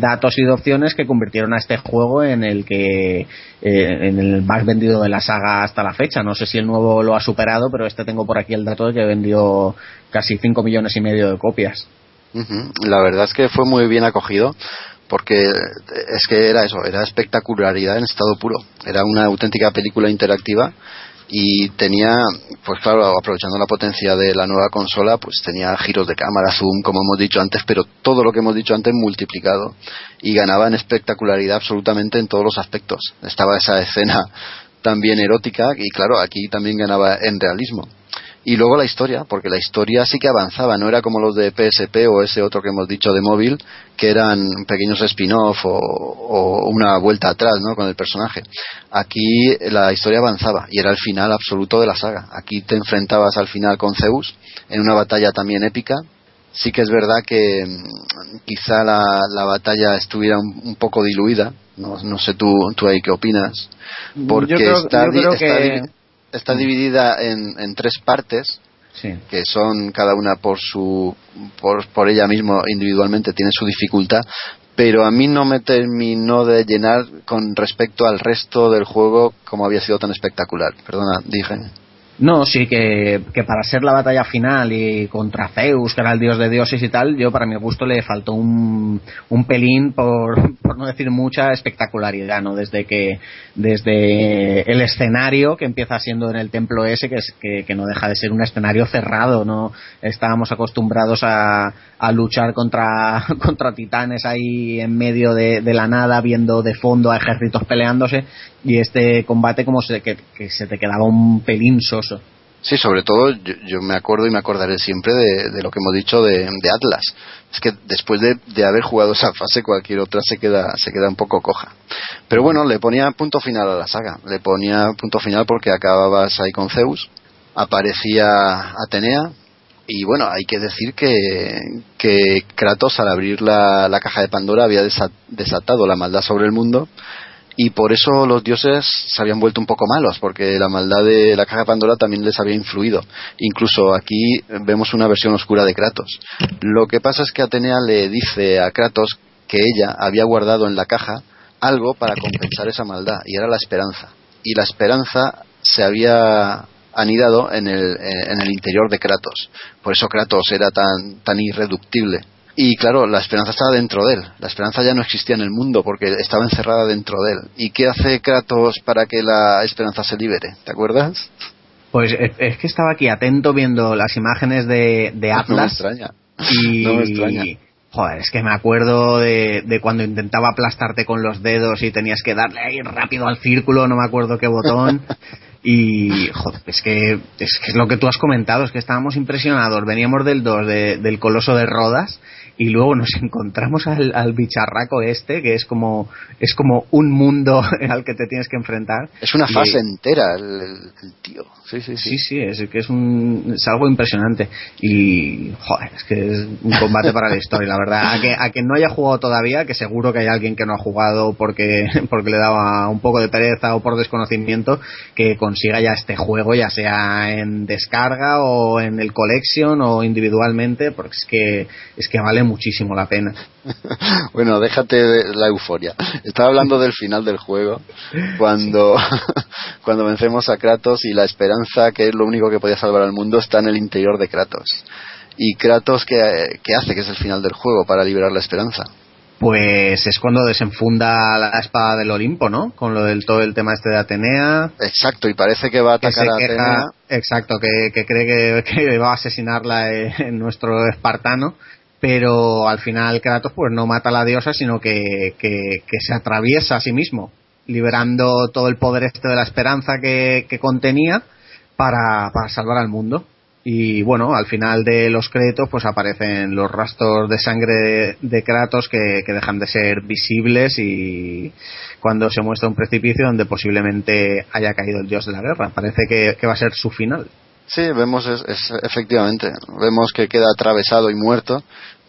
datos y de opciones que convirtieron a este juego en el que eh, en el más vendido de la saga hasta la fecha. No sé si el nuevo lo ha superado, pero este tengo por aquí el dato de que vendió casi 5 millones y medio de copias. La verdad es que fue muy bien acogido porque es que era eso, era espectacularidad en estado puro. Era una auténtica película interactiva y tenía, pues claro, aprovechando la potencia de la nueva consola, pues tenía giros de cámara, zoom, como hemos dicho antes, pero todo lo que hemos dicho antes multiplicado y ganaba en espectacularidad absolutamente en todos los aspectos. Estaba esa escena también erótica y claro, aquí también ganaba en realismo. Y luego la historia, porque la historia sí que avanzaba, no era como los de PSP o ese otro que hemos dicho de móvil, que eran pequeños spin-off o, o una vuelta atrás ¿no? con el personaje. Aquí la historia avanzaba y era el final absoluto de la saga. Aquí te enfrentabas al final con Zeus en una batalla también épica. Sí que es verdad que mm, quizá la, la batalla estuviera un, un poco diluida. No, no sé tú, tú ahí qué opinas. Porque creo- está, di- está que- está dividida en, en tres partes Sí. que son cada una por su por, por ella misma individualmente tiene su dificultad pero a mí no me terminó de llenar con respecto al resto del juego como había sido tan espectacular perdona dije No, sí, que, que para ser la batalla final y contra Zeus, que era el dios de dioses y tal, yo para mi gusto le faltó un, un pelín, por, *laughs* por no decir mucha espectacularidad, ¿no? Desde que, desde el escenario que empieza siendo en el templo ese, que, es, que, no deja de ser un escenario cerrado, ¿no? Estábamos acostumbrados a, a luchar contra, *laughs* contra titanes ahí en medio de, de la nada, viendo de fondo a ejércitos peleándose, y este combate como se, que, que se te quedaba un pelín soso. Sí, sobre todo yo, yo me acuerdo y me acordaré siempre de, lo que hemos dicho de, Atlas. Es que después de, de haber jugado esa fase, cualquier otra se queda, se queda un poco coja. Pero bueno, le ponía punto final a la saga. Le ponía punto final porque acababas ahí con Zeus, aparecía Atenea, y bueno, hay que decir que, que Kratos al abrir la, la caja de Pandora había desa- desatado la maldad sobre el mundo y por eso los dioses se habían vuelto un poco malos, porque la maldad de la caja de Pandora también les había influido. Incluso aquí vemos una versión oscura de Kratos. Lo que pasa es que Atenea le dice a Kratos que ella había guardado en la caja algo para compensar esa maldad, y era la esperanza. Y la esperanza se había anidado en el, eh, en el interior de Kratos. Por eso Kratos era tan, tan irreductible. Y claro, la esperanza estaba dentro de él. La esperanza ya no existía en el mundo porque estaba encerrada dentro de él. ¿Y qué hace Kratos para que la esperanza se libere? ¿Te acuerdas? Pues es, que estaba aquí atento viendo las imágenes de, de Atlas. No me extraña. Y, *laughs* No me extraña. Joder, es que me acuerdo de, de cuando intentaba aplastarte con los dedos y tenías que darle ahí rápido al círculo, no me acuerdo qué botón. *laughs* Y, joder, es que, es que es lo que tú has comentado, es que estábamos impresionados. Veníamos del 2, de- del Coloso de Rodas, y luego nos encontramos al, al bicharraco este, que es como, es como un mundo *laughs* al que te tienes que enfrentar. Es una Y- fase entera el, el- el tío. Sí, sí, sí. Sí, sí, es que es, un, es algo impresionante. Y, joder, es que es un combate para la historia, la verdad. A que, a que no haya jugado todavía, que seguro que hay alguien que no ha jugado porque, *laughs* porque le daba un poco de pereza o por desconocimiento, que consiga ya este juego, ya sea en descarga o en el collection o individualmente, porque es que, es que vale muchísimo la pena. *laughs* Bueno, déjate de la euforia. Estaba hablando del final del juego, cuando, *laughs* cuando vencemos a Kratos y la esperanza, que es lo único que podía salvar al mundo, está en el interior de Kratos. ¿Y Kratos qué, qué hace, que es el final del juego, para liberar la esperanza? Pues es cuando desenfunda la espada del Olimpo, ¿no? Con lo del todo el tema este de Atenea. Exacto, y parece que va a atacar a queja, Atenea. exacto, que, que cree que, que va a asesinarla eh, en *laughs* nuestro espartano, pero al final Kratos pues no mata a la diosa, sino que, que, se atraviesa a sí mismo, liberando todo el poder este de la esperanza que, contenía para, para salvar al mundo. Y bueno, al final de los créditos pues aparecen los rastros de sangre de, de Kratos que, que dejan de ser visibles y cuando se muestra un precipicio donde posiblemente haya caído el dios de la guerra. Parece que, que va a ser su final. Sí, vemos, es, es- efectivamente, vemos que queda atravesado y muerto,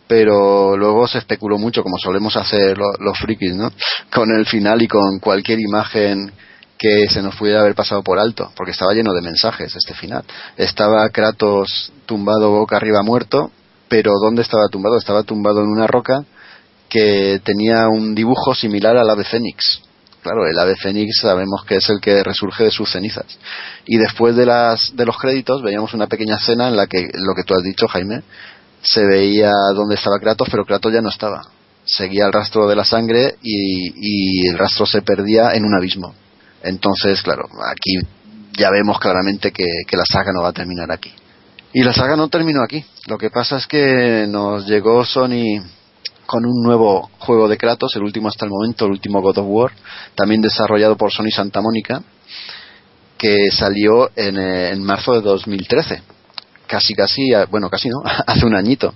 pero luego se especuló mucho, como solemos hacer lo- los frikis, ¿no? Con el final y con cualquier imagen que se nos pudiera haber pasado por alto, porque estaba lleno de mensajes este final. Estaba Kratos tumbado boca arriba muerto, pero ¿dónde estaba tumbado? Estaba tumbado en una roca que tenía un dibujo similar al ave fénix. Claro, el ave fénix sabemos que es el que resurge de sus cenizas. Y después de, las, de los créditos veíamos una pequeña escena en la que, lo que tú has dicho, Jaime, se veía dónde estaba Kratos, pero Kratos ya no estaba. Seguía el rastro de la sangre y, el rastro se perdía en un abismo. Entonces, claro, aquí ya vemos claramente que la saga no va a terminar aquí. Y la saga no terminó aquí. Lo que pasa es que nos llegó Sony con un nuevo juego de Kratos, el último hasta el momento, el último God of War, también desarrollado por Sony Santa Mónica, que salió en, eh, en marzo de 2013. Casi, casi, bueno, casi no, *laughs* hace un añito.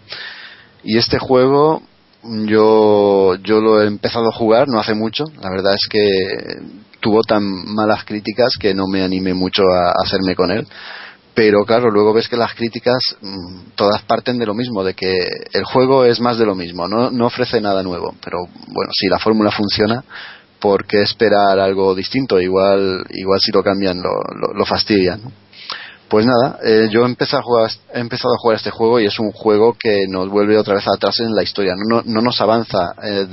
Y este juego yo, yo lo he empezado a jugar no hace mucho. La verdad es que tuvo tan malas críticas que no me animé mucho a hacerme con él. Pero claro, luego ves que las críticas mm, todas parten de lo mismo, de que el juego es más de lo mismo, no, ofrece nada nuevo. Pero bueno, si la fórmula funciona, ¿por qué esperar algo distinto? Igual, igual si lo cambian lo, fastidian. Pues nada, eh, yo empecé a jugar, he empezado a jugar este juego y es un juego que nos vuelve otra vez atrás en la historia, no, no, no nos avanza eh,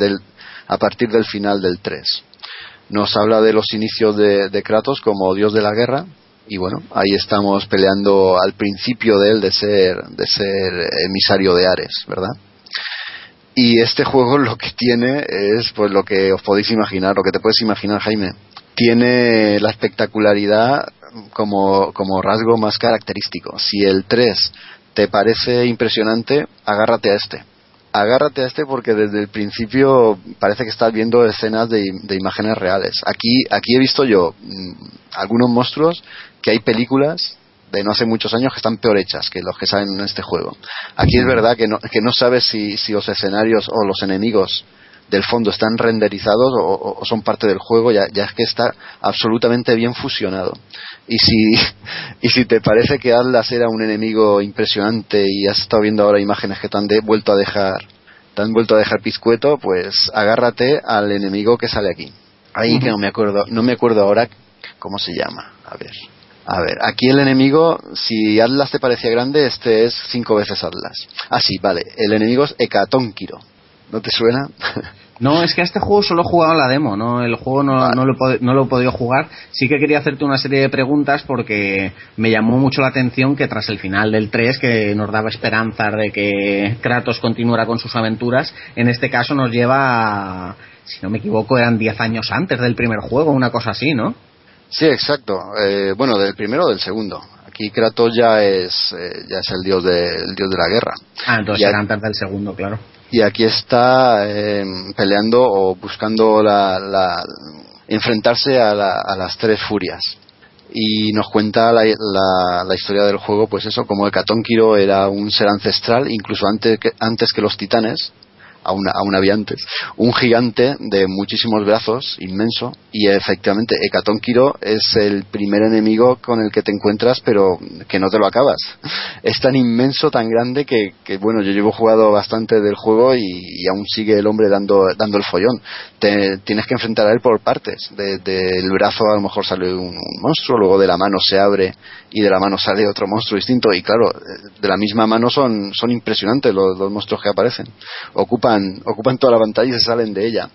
a partir del final del 3. Nos habla de los inicios de, de Kratos como dios de la guerra, y bueno, ahí estamos peleando al principio de él de ser, de ser emisario de Ares, ¿verdad? Y este juego lo que tiene es pues lo que os podéis imaginar, lo que te puedes imaginar, Jaime. Tiene la espectacularidad como, como rasgo más característico. Si el 3 te parece impresionante, agárrate a este. Agárrate a este porque desde el principio parece que estás viendo escenas de, de imágenes reales. Aquí, aquí he visto yo mm, algunos monstruos que hay películas de no hace muchos años que están peor hechas que los que salen en este juego. Aquí es verdad que no, que no sabes si, si los escenarios o los enemigos del fondo están renderizados o, o son parte del juego, ya, ya es que está absolutamente bien fusionado. Y si, *laughs* y si te parece que Atlas era un enemigo impresionante y has estado viendo ahora imágenes que te han de- vuelto a dejar, te han vuelto a dejar pizcueto, pues agárrate al enemigo que sale aquí. ahí que no me acuerdo, no me acuerdo ahora cómo se llama. A ver. A ver, aquí el enemigo, si Atlas te parecía grande, este es cinco veces Atlas. Ah, sí, vale. El enemigo es Hecatonkiro. ¿No te suena? *laughs* No, es que a este juego solo he jugado la demo, ¿no? El juego no, no, lo, no lo he podido jugar. Sí que quería hacerte una serie de preguntas porque me llamó mucho la atención que tras el final del 3, que nos daba esperanzas de que Kratos continuara con sus aventuras, en este caso nos lleva, a- si no me equivoco, eran 10 años antes del primer juego, una cosa así, ¿no? Sí, exacto. Eh, bueno, del primero o del segundo. Aquí Kratos ya es, eh, ya es el dios de, el dios de la guerra. Ah, entonces era antes del segundo, claro. y aquí está eh, peleando o buscando la, la- enfrentarse a, la- a las tres furias y nos cuenta la, la- la historia del juego pues eso como Hecatonkiro era un ser ancestral incluso antes que, antes que los titanes aún, aún había antes. Un gigante de muchísimos brazos inmenso y efectivamente Hecatonkiro es el primer enemigo con el que te encuentras pero que no te lo acabas. *laughs* Es tan inmenso tan grande que, bueno yo llevo jugado bastante del juego y, aún sigue el hombre dando dando el follón. Tienes que enfrentar a él por partes. De- del brazo a lo mejor sale un, un monstruo luego de la mano se abre y de la mano sale otro monstruo distinto. Y claro eh, de la misma mano son son impresionantes los, los monstruos que aparecen. Ocupan ocupan toda la pantalla y se salen de ella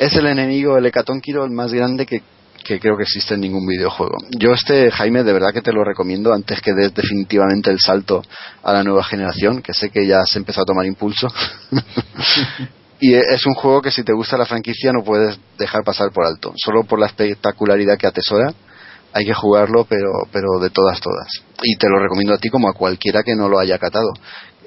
es el enemigo, el Hecatonkiro, el más grande que, que creo que existe en ningún videojuego. Yo este, Jaime, de verdad que te lo recomiendo antes que des definitivamente el salto a la nueva generación, que sé que ya se empezó a tomar impulso. *laughs* y es un juego que si te gusta la franquicia no puedes dejar pasar por alto, solo por la espectacularidad que atesora. Hay que jugarlo, pero, pero de todas, todas. Y te lo recomiendo a ti como a cualquiera que no lo haya catado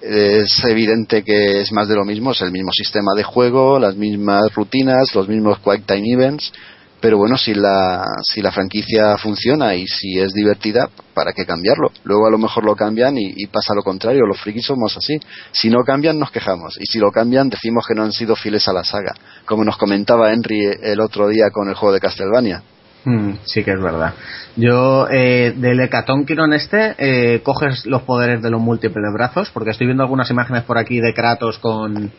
es evidente que es más de lo mismo, es el mismo sistema de juego, las mismas rutinas, los mismos Quick Time Events, pero bueno, si la, si la franquicia funciona y si es divertida, ¿para qué cambiarlo? Luego a lo mejor lo cambian y, y pasa lo contrario, los frikis somos así. Si no cambian, nos quejamos, y si lo cambian, decimos que no han sido fieles a la saga, como nos comentaba Henry el otro día con el juego de Castlevania. Mm, sí que es verdad. Yo, eh, del Hecatonkiro en este, eh, coges los poderes de los múltiples brazos, porque estoy viendo algunas imágenes por aquí de Kratos con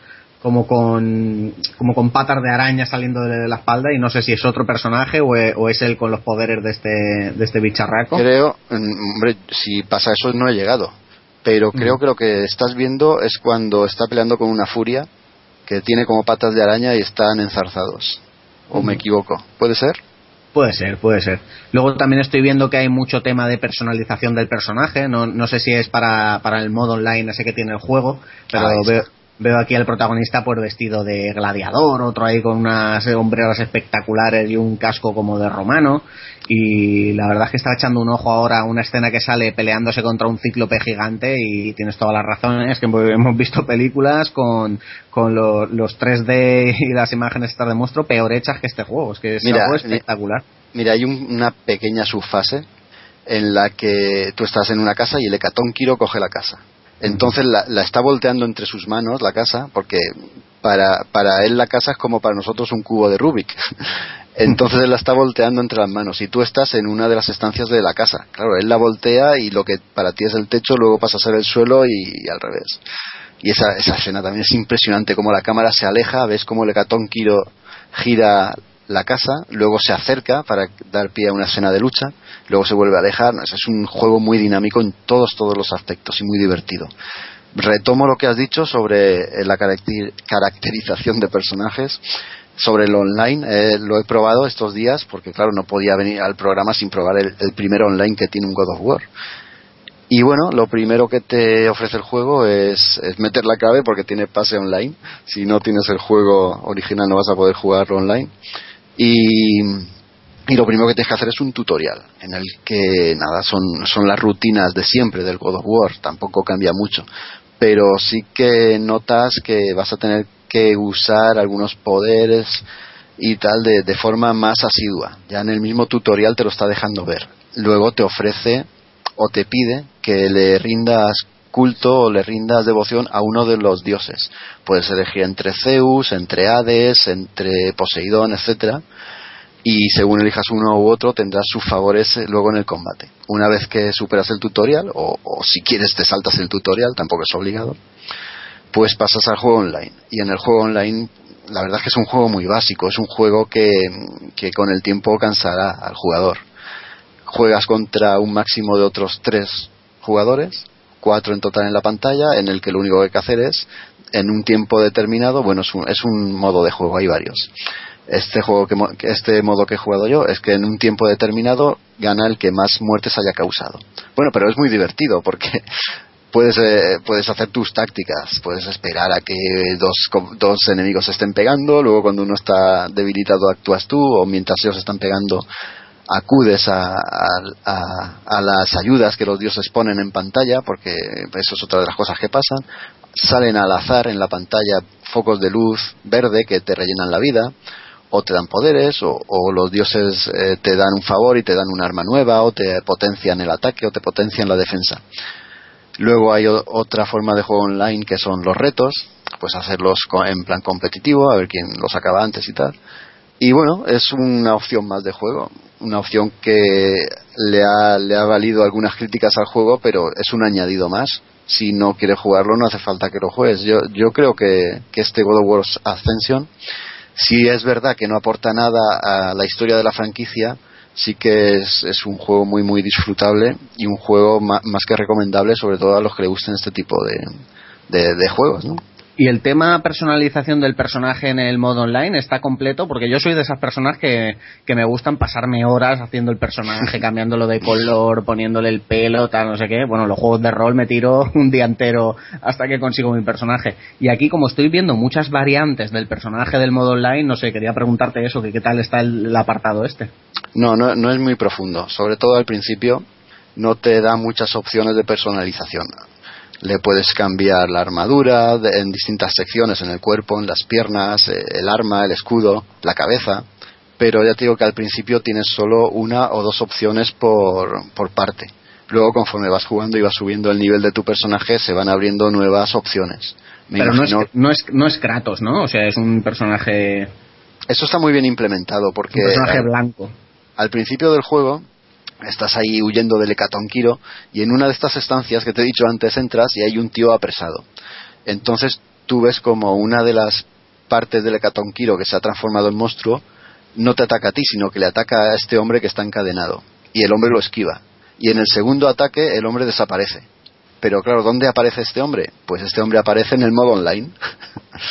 como con como con patas de araña saliendo de la espalda y no sé si es otro personaje o e- o es él con los poderes de este de este bicharraco. Creo, mm, hombre, si pasa eso no he llegado, pero creo que lo que estás viendo es cuando está peleando con una furia que tiene como patas de araña y están enzarzados. ¿O me Ujú. equivoco? ¿Puede ser? Puede ser, puede ser. Luego también estoy viendo que hay mucho tema de personalización del personaje. No, no sé si es para, para el modo online ese que tiene el juego, pero está. veo, veo aquí al protagonista pues vestido de gladiador, otro ahí con unas hombreras espectaculares y un casco como de romano. Y la verdad es que estaba echando un ojo ahora a una escena que sale peleándose contra un cíclope gigante y tienes toda la razón, es que hemos visto películas con, con lo- los 3D y las imágenes estas de monstruo peor hechas que este juego, es que es Mira, algo mi- espectacular. Mira, hay un- una pequeña subfase en la que tú estás en una casa y el Hecatonkiro coge la casa. Entonces la, la está volteando entre sus manos la casa, porque para, para él la casa es como para nosotros un cubo de Rubik. *laughs* Entonces él la está volteando entre las manos y tú estás en una de las estancias de la casa. Claro, él la voltea y lo que para ti es el techo luego pasa a ser el suelo y, al revés. Y esa, esa escena también es impresionante, como la cámara se aleja, ves como el Hecatonkiro gira la casa, luego se acerca para dar pie a una escena de lucha, luego se vuelve a alejar. Es un juego muy dinámico en todos, todos los aspectos y muy divertido. Retomo lo que has dicho sobre eh, la caracter- caracterización de personajes, sobre el online. eh, lo he probado estos días porque, claro, no podía venir al programa sin probar el, el primer online que tiene un God of War. Y bueno, lo primero que te ofrece el juego es, es meter la clave porque tiene pase online. Si no tienes el juego original no vas a poder jugarlo online. Y, y lo primero que tienes que hacer es un tutorial en el que nada, son, son las rutinas de siempre del God of War, tampoco cambia mucho. Pero sí que notas que vas a tener que usar algunos poderes y tal de, de forma más asidua. Ya en el mismo tutorial te lo está dejando ver. Luego te ofrece o te pide que le rindas culto o le rindas devoción a uno de los dioses. Puedes elegir entre Zeus, entre Hades, entre Poseidón, etcétera. Y según elijas uno u otro tendrás sus favores luego en el combate. Una vez que superas el tutorial, o, o si quieres te saltas el tutorial, tampoco es obligado, pues pasas al juego online. Y en el juego online la verdad es que es un juego muy básico, es un juego que, que con el tiempo cansará al jugador. Juegas contra un máximo de otros tres jugadores, cuatro en total en la pantalla, en el que lo único que hay que hacer es, en un tiempo determinado, bueno, es un, es un modo de juego, hay varios. Este juego que, este modo que he jugado yo es que en un tiempo determinado gana el que más muertes haya causado. Bueno, pero es muy divertido porque *laughs* puedes eh, puedes hacer tus tácticas, puedes esperar a que dos dos enemigos estén pegando, luego cuando uno está debilitado actúas tú o mientras ellos están pegando acudes a, a- las ayudas que los dioses ponen en pantalla, porque eso es otra de las cosas que pasan. Salen al azar en la pantalla focos de luz verde que te rellenan la vida, o te dan poderes, o, los dioses eh, te dan un favor y te dan un arma nueva, o te potencian el ataque, o te potencian la defensa. Luego hay otra forma de juego online que son los retos, pues hacerlos en plan competitivo, a ver quién los acaba antes y tal. Y bueno, es una opción más de juego, una opción que le ha, le ha valido algunas críticas al juego, pero es un añadido más. Si no quieres jugarlo, no hace falta que lo juegues. Yo, yo creo que, que este God of War Ascension, si es verdad que no aporta nada a la historia de la franquicia, sí que es, es un juego muy, muy disfrutable y un juego ma- más que recomendable, sobre todo a los que le gusten este tipo de, de, de juegos, ¿no? Y el tema personalización del personaje en el modo online está completo porque yo soy de esas personas que, que me gustan pasarme horas haciendo el personaje, cambiándolo de color, poniéndole el pelo, tal, no sé qué. Bueno, los juegos de rol me tiro *laughs* un día entero hasta que consigo mi personaje. Y aquí, como estoy viendo muchas variantes del personaje del modo online, no sé, quería preguntarte eso, que qué tal está el, el apartado este. No, no, no es muy profundo. Sobre todo al principio no te da muchas opciones de personalización. Le puedes cambiar la armadura de- en distintas secciones, en el cuerpo, en las piernas, eh, el arma, el escudo, la cabeza. Pero ya te digo que al principio tienes solo una o dos opciones por, por parte. Luego, conforme vas jugando y vas subiendo el nivel de tu personaje, se van abriendo nuevas opciones. Me Pero no es, no, es, no es Kratos, ¿no? O sea, es un personaje, Eso está muy bien implementado porque un personaje al- blanco. al principio del juego estás ahí huyendo del Hecatonquiro y en una de estas estancias que te he dicho antes entras y hay un tío apresado. Entonces tú ves como una de las partes del Hecatonquiro que se ha transformado en monstruo no te ataca a ti, sino que le ataca a este hombre que está encadenado. Y el hombre lo esquiva. Y en el segundo ataque el hombre desaparece. Pero claro, ¿dónde aparece este hombre? Pues este hombre aparece en el modo online.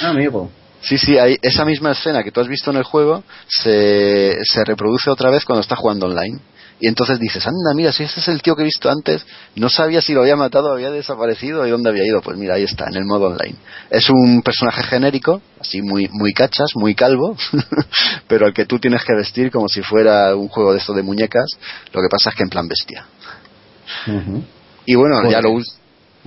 Ah, amigo. Sí, sí, hay esa misma escena que tú has visto en el juego se, se reproduce otra vez cuando estás jugando online. Y entonces dices, anda, mira, si este es el tío que he visto antes, no sabía si lo había matado, había desaparecido y dónde había ido. Pues mira, ahí está, en el modo online. Es un personaje genérico, así muy, muy cachas, muy calvo, *laughs* pero al que tú tienes que vestir como si fuera un juego de esto de muñecas. Lo que pasa es que en plan bestia. Y bueno, ya lo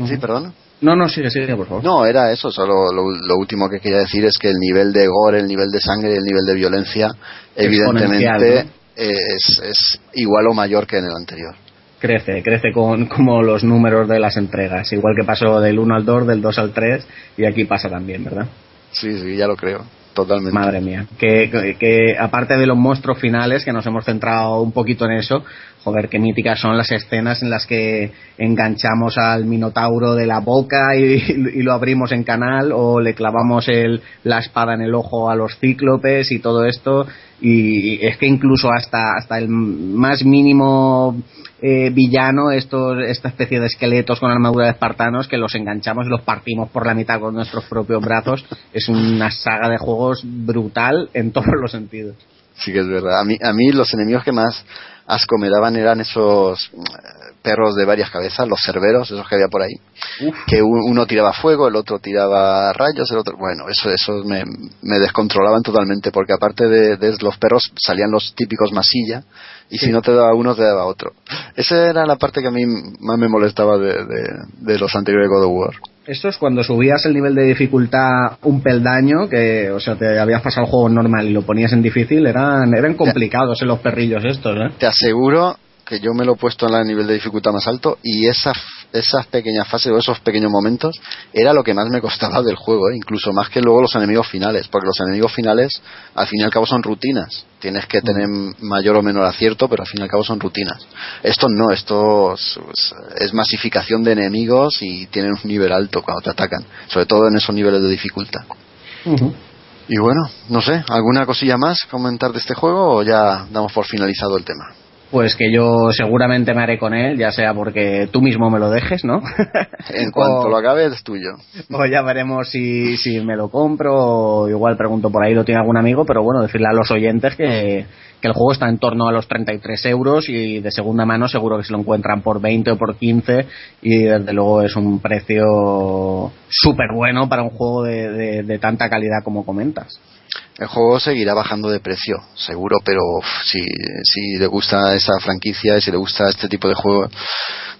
Sí, perdón. No, no, sigue, sigue, por favor. No, era eso, solo lo, lo último que quería decir es que el nivel de gore, el nivel de sangre y el nivel de violencia, evidentemente es, es igual o mayor que en el anterior. crece, crece con como los números de las entregas, igual que pasó del 1 al 2, del 2 al 3 y aquí pasa también, ¿verdad? Sí, sí, ya lo creo, totalmente. Madre mía, que, que, que aparte de los monstruos finales, que nos hemos centrado un poquito en eso, joder, qué míticas son las escenas en las que enganchamos al minotauro de la boca y, y lo abrimos en canal o le clavamos el, la espada en el ojo a los cíclopes y todo esto y es que incluso hasta hasta el más mínimo eh, villano estos esta especie de esqueletos con armadura de espartanos que los enganchamos y los partimos por la mitad con nuestros propios brazos es una saga de juegos brutal en *laughs* todos los sentidos Sí que es verdad. A mí, a mí los enemigos que más asco me daban eran esos perros de varias cabezas, los cerberos, esos que había por ahí. Que uno tiraba fuego, el otro tiraba rayos, el otro... Bueno, eso, eso me, me descontrolaban totalmente, porque aparte de, de los perros salían los típicos masilla, y si no te daba uno, te daba otro. Esa era la parte que a mí más me molestaba de, de, de los anteriores God of War. Esto es cuando subías el nivel de dificultad un peldaño, que, o sea, te habías pasado el juego normal y lo ponías en difícil, eran, eran complicados en los perrillos estos, ¿eh? Te aseguro que yo me lo he puesto en el nivel de dificultad más alto y esas, esas pequeñas fases o esos pequeños momentos era lo que más me costaba del juego, ¿eh? incluso más que luego los enemigos finales, porque los enemigos finales al fin y al cabo son rutinas. Tienes que tener mayor o menor acierto, pero al fin y al cabo son rutinas. Estos no, estos es masificación de enemigos y tienen un nivel alto cuando te atacan, sobre todo en esos niveles de dificultad. Y bueno, no sé, ¿alguna cosilla más comentar de este juego o ya damos por finalizado el tema? Pues que yo seguramente me haré con él, ya sea porque tú mismo me lo dejes, ¿no? *laughs* En cuanto O- lo acabe es tuyo. O ya veremos si, si me lo compro o igual pregunto por ahí, lo tiene algún amigo, pero bueno, decirle a los oyentes que, que el juego está en torno a los 33 euros y de segunda mano seguro que se lo encuentran por 20 o por 15 y desde luego es un precio súper bueno para un juego de, de- de tanta calidad como comentas. El juego seguirá bajando de precio, seguro, pero uf, si, si le gusta esa franquicia y si le gusta este tipo de juego,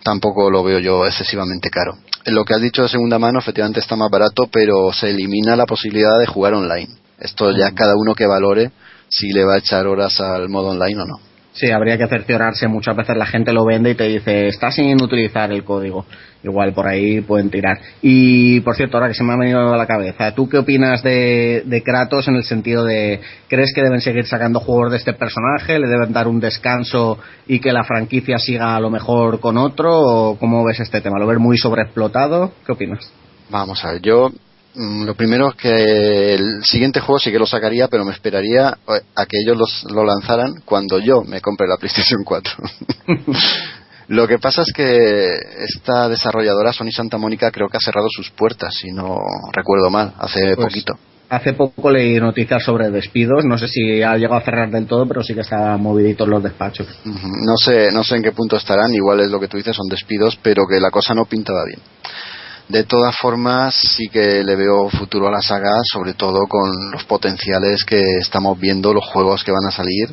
tampoco lo veo yo excesivamente caro. Lo que has dicho de segunda mano, efectivamente está más barato, pero se elimina la posibilidad de jugar online. Esto ya cada uno que valore si le va a echar horas al modo online o no. Sí, habría que cerciorarse. Muchas veces la gente lo vende y te dice, está sin utilizar el código. Igual por ahí pueden tirar. Y por cierto, ahora que se me ha venido a la cabeza, ¿tú qué opinas de, de Kratos en el sentido de, ¿crees que deben seguir sacando juegos de este personaje? ¿Le deben dar un descanso y que la franquicia siga a lo mejor con otro? ¿O cómo ves este tema? ¿Lo ves muy sobreexplotado? ¿Qué opinas? Vamos a ver, yo lo primero es que el siguiente juego sí que lo sacaría, pero me esperaría eh, a que ellos los- lo lanzaran cuando yo me compre la PlayStation 4. *laughs* lo que pasa es que esta desarrolladora Sony Santa Mónica creo que ha cerrado sus puertas, si no recuerdo mal, hace Pues, poquito. Hace poco leí noticias sobre despidos. No sé si ha llegado a cerrar del todo, pero sí que está moviditos los despachos. No sé, no sé en qué punto estarán, igual es lo que tú dices, son despidos, pero que la cosa no pintaba bien. De todas formas, sí que le veo futuro a la saga, sobre todo con los potenciales que estamos viendo, los juegos que van a salir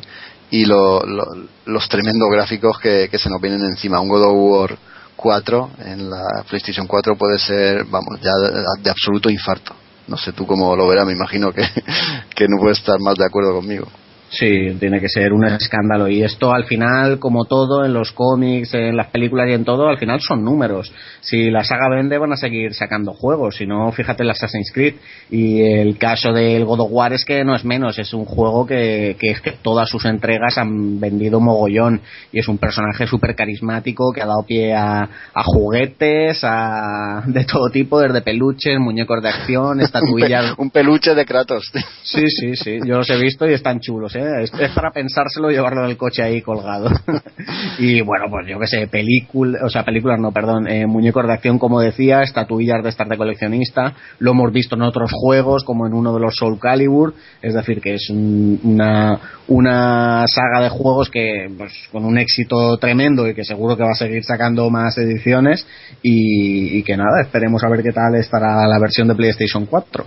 y lo- lo- los tremendos gráficos que, que se nos vienen encima. Un God of War 4 en la PlayStation 4 puede ser, vamos, ya de, de absoluto infarto. No sé tú cómo lo verás, me imagino que, *laughs* que no puedes estar más de acuerdo conmigo. Sí, tiene que ser un escándalo. Y esto al final, como todo, en los cómics, en las películas y en todo, al final son números. Si la saga vende, van a seguir sacando juegos. Si no, fíjate el Assassin's Creed. Y el caso del God of War es que no es menos. Es un juego que, que es que todas sus entregas han vendido mogollón. Y es un personaje súper carismático que ha dado pie a, a juguetes, a de todo tipo, desde peluches, muñecos de acción, *laughs* estatuillas. un peluche de Kratos. Sí, sí, sí, yo los he visto y están chulos, ¿eh? Es, es para pensárselo y llevarlo en el coche ahí colgado. *laughs* y bueno, pues yo qué sé, películas, o sea, películas no, perdón, eh, muñecos de acción, como decía, estatuillas de estas de coleccionista, lo hemos visto en otros juegos, como en uno de los Soul Calibur, es decir, que es un- una, una saga de juegos que, pues, con un éxito tremendo y que seguro que va a seguir sacando más ediciones y, y que nada, esperemos a ver qué tal estará la versión de PlayStation 4.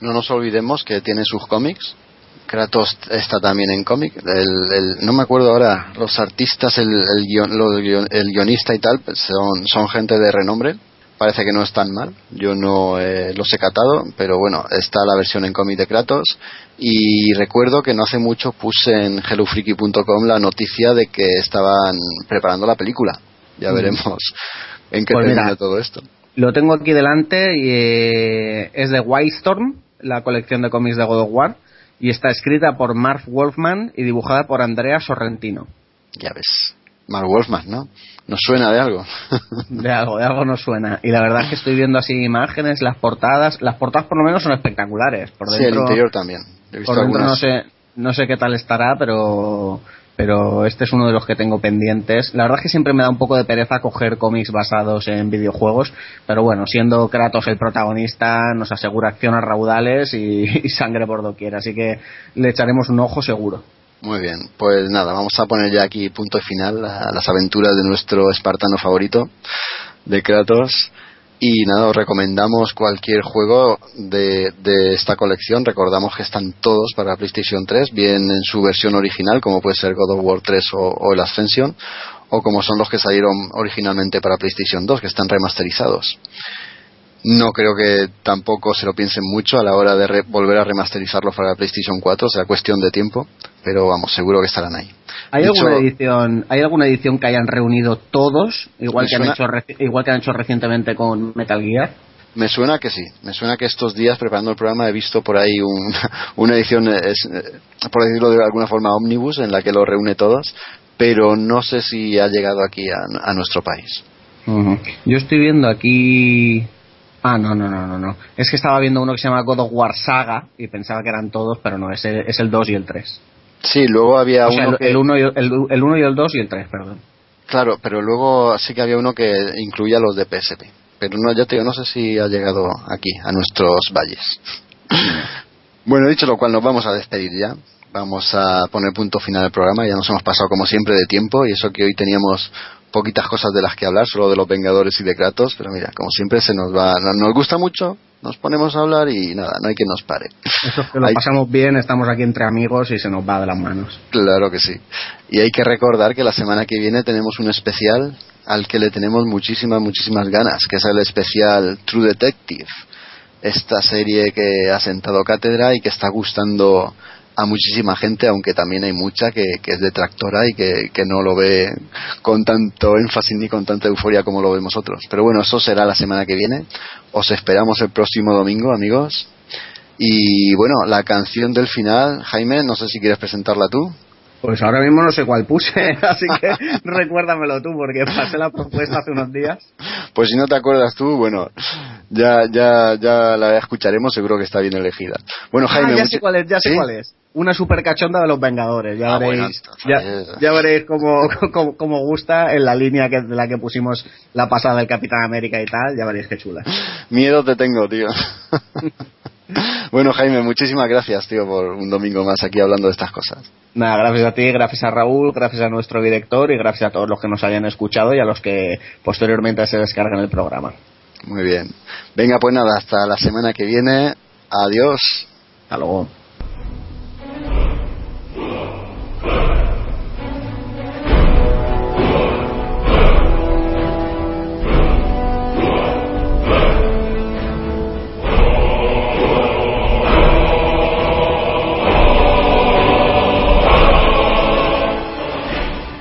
No nos olvidemos que tiene sus cómics. Kratos está también en cómic. El, el- no me acuerdo ahora, los artistas, el, el, guion- lo- guion- el guionista y tal, pues son, son gente de renombre. Parece que no están mal. Yo no eh, los he catado, pero bueno, está la versión en cómic de Kratos. Y recuerdo que no hace mucho puse en hellofreaky.com la noticia de que estaban preparando la película. Ya Mm. veremos *laughs* en qué Pues termina mira, todo esto. Lo tengo aquí delante y eh, es de Wildstorm, la colección de cómics de God of War, y está escrita por Marv Wolfman y dibujada por Andrea Sorrentino. Ya ves. Mark Wolfman, ¿no? Nos suena de algo. *laughs* De algo, de algo nos suena. Y la verdad es que estoy viendo así imágenes, las portadas, las portadas por lo menos son espectaculares. Por sí, el dentro, interior también. He visto por dentro no algunas. sé, no sé qué tal estará, pero pero este es uno de los que tengo pendientes. La verdad es que siempre me da un poco de pereza coger cómics basados en videojuegos, pero bueno, siendo Kratos el protagonista, nos asegura acción a raudales *laughs* y, sangre por doquier, así que le echaremos un ojo seguro. Muy bien, pues nada, vamos a poner ya aquí punto final a las aventuras de nuestro espartano favorito, de Kratos. Y nada, os recomendamos cualquier juego de, de esta colección. Recordamos que están todos para PlayStation 3, bien en su versión original, como puede ser God of War 3 o, o el Ascension, o como son los que salieron originalmente para PlayStation 2, que están remasterizados. No creo que tampoco se lo piensen mucho a la hora de re- volver a remasterizarlo para la PlayStation 4, será cuestión de tiempo, pero vamos, seguro que estarán ahí. ¿Hay alguna edición, hay alguna edición que hayan reunido todos, igual que han hecho igual que han hecho recientemente con Metal Gear? Me suena que sí, me suena que estos días preparando el programa he visto por ahí un- *laughs* una edición, eh, es, eh, por decirlo de alguna forma, omnibus en la que lo reúne todos, pero no sé si ha llegado aquí a, a nuestro país. Yo estoy viendo aquí Ah, no, no, no, no, no. Es que estaba viendo uno que se llama God of War Saga y pensaba que eran todos, pero no, es el, es el 2 y el 3. Sí, luego había O sea, uno el, que... el 1 y el, el 1 y el 2 y el 3, perdón. Claro, pero luego sí que había uno que incluía los de PSP. Pero no, ya te digo, no sé si ha llegado aquí, a nuestros valles. *laughs* bueno, dicho lo cual, nos vamos a despedir ya. Vamos a poner punto final al programa. Ya nos hemos pasado, como siempre, de tiempo. Y eso que hoy teníamos poquitas cosas de las que hablar, solo de los Vengadores y de Kratos. Pero mira, como siempre, se nos va. no- Nos gusta mucho, nos ponemos a hablar y nada, no hay quien nos pare. Eso es que lo Hay- pasamos bien, estamos aquí entre amigos y se nos va de las manos. Claro que sí. Y hay que recordar que la semana que viene tenemos un especial al que le tenemos muchísimas, muchísimas ganas, que es el especial True Detective. Esta serie que ha sentado cátedra y que está gustando a muchísima gente, aunque también hay mucha que, que es detractora y que, que no lo ve con tanto énfasis ni con tanta euforia como lo vemos otros. Pero bueno, eso será la semana que viene. Os esperamos el próximo domingo, amigos. Y bueno, la canción del final, Jaime, no sé si quieres presentarla tú. Pues ahora mismo no sé cuál puse, *laughs* así que *laughs* recuérdamelo tú, porque pasé la propuesta hace unos días. Pues si no te acuerdas tú, bueno, ya, ya, ya la escucharemos, seguro que está bien elegida. Bueno, Ah, Jaime, ya sé cuál es, ya sé ¿Sí? cuál es. Una super cachonda de los Vengadores, ya Ah, bueno, veréis, ya, ya veréis cómo, *laughs* cómo, cómo gusta en la línea que, de la que pusimos la pasada del Capitán América y tal, ya veréis qué chula. Miedo te tengo, tío. *laughs* bueno, Jaime, muchísimas gracias, tío, por un domingo más aquí hablando de estas cosas. Nada, gracias a ti, gracias a Raúl, gracias a nuestro director y gracias a todos los que nos hayan escuchado y a los que posteriormente se descargan el programa. Muy bien. Venga, pues nada, hasta la semana que viene. Adiós. Hasta luego.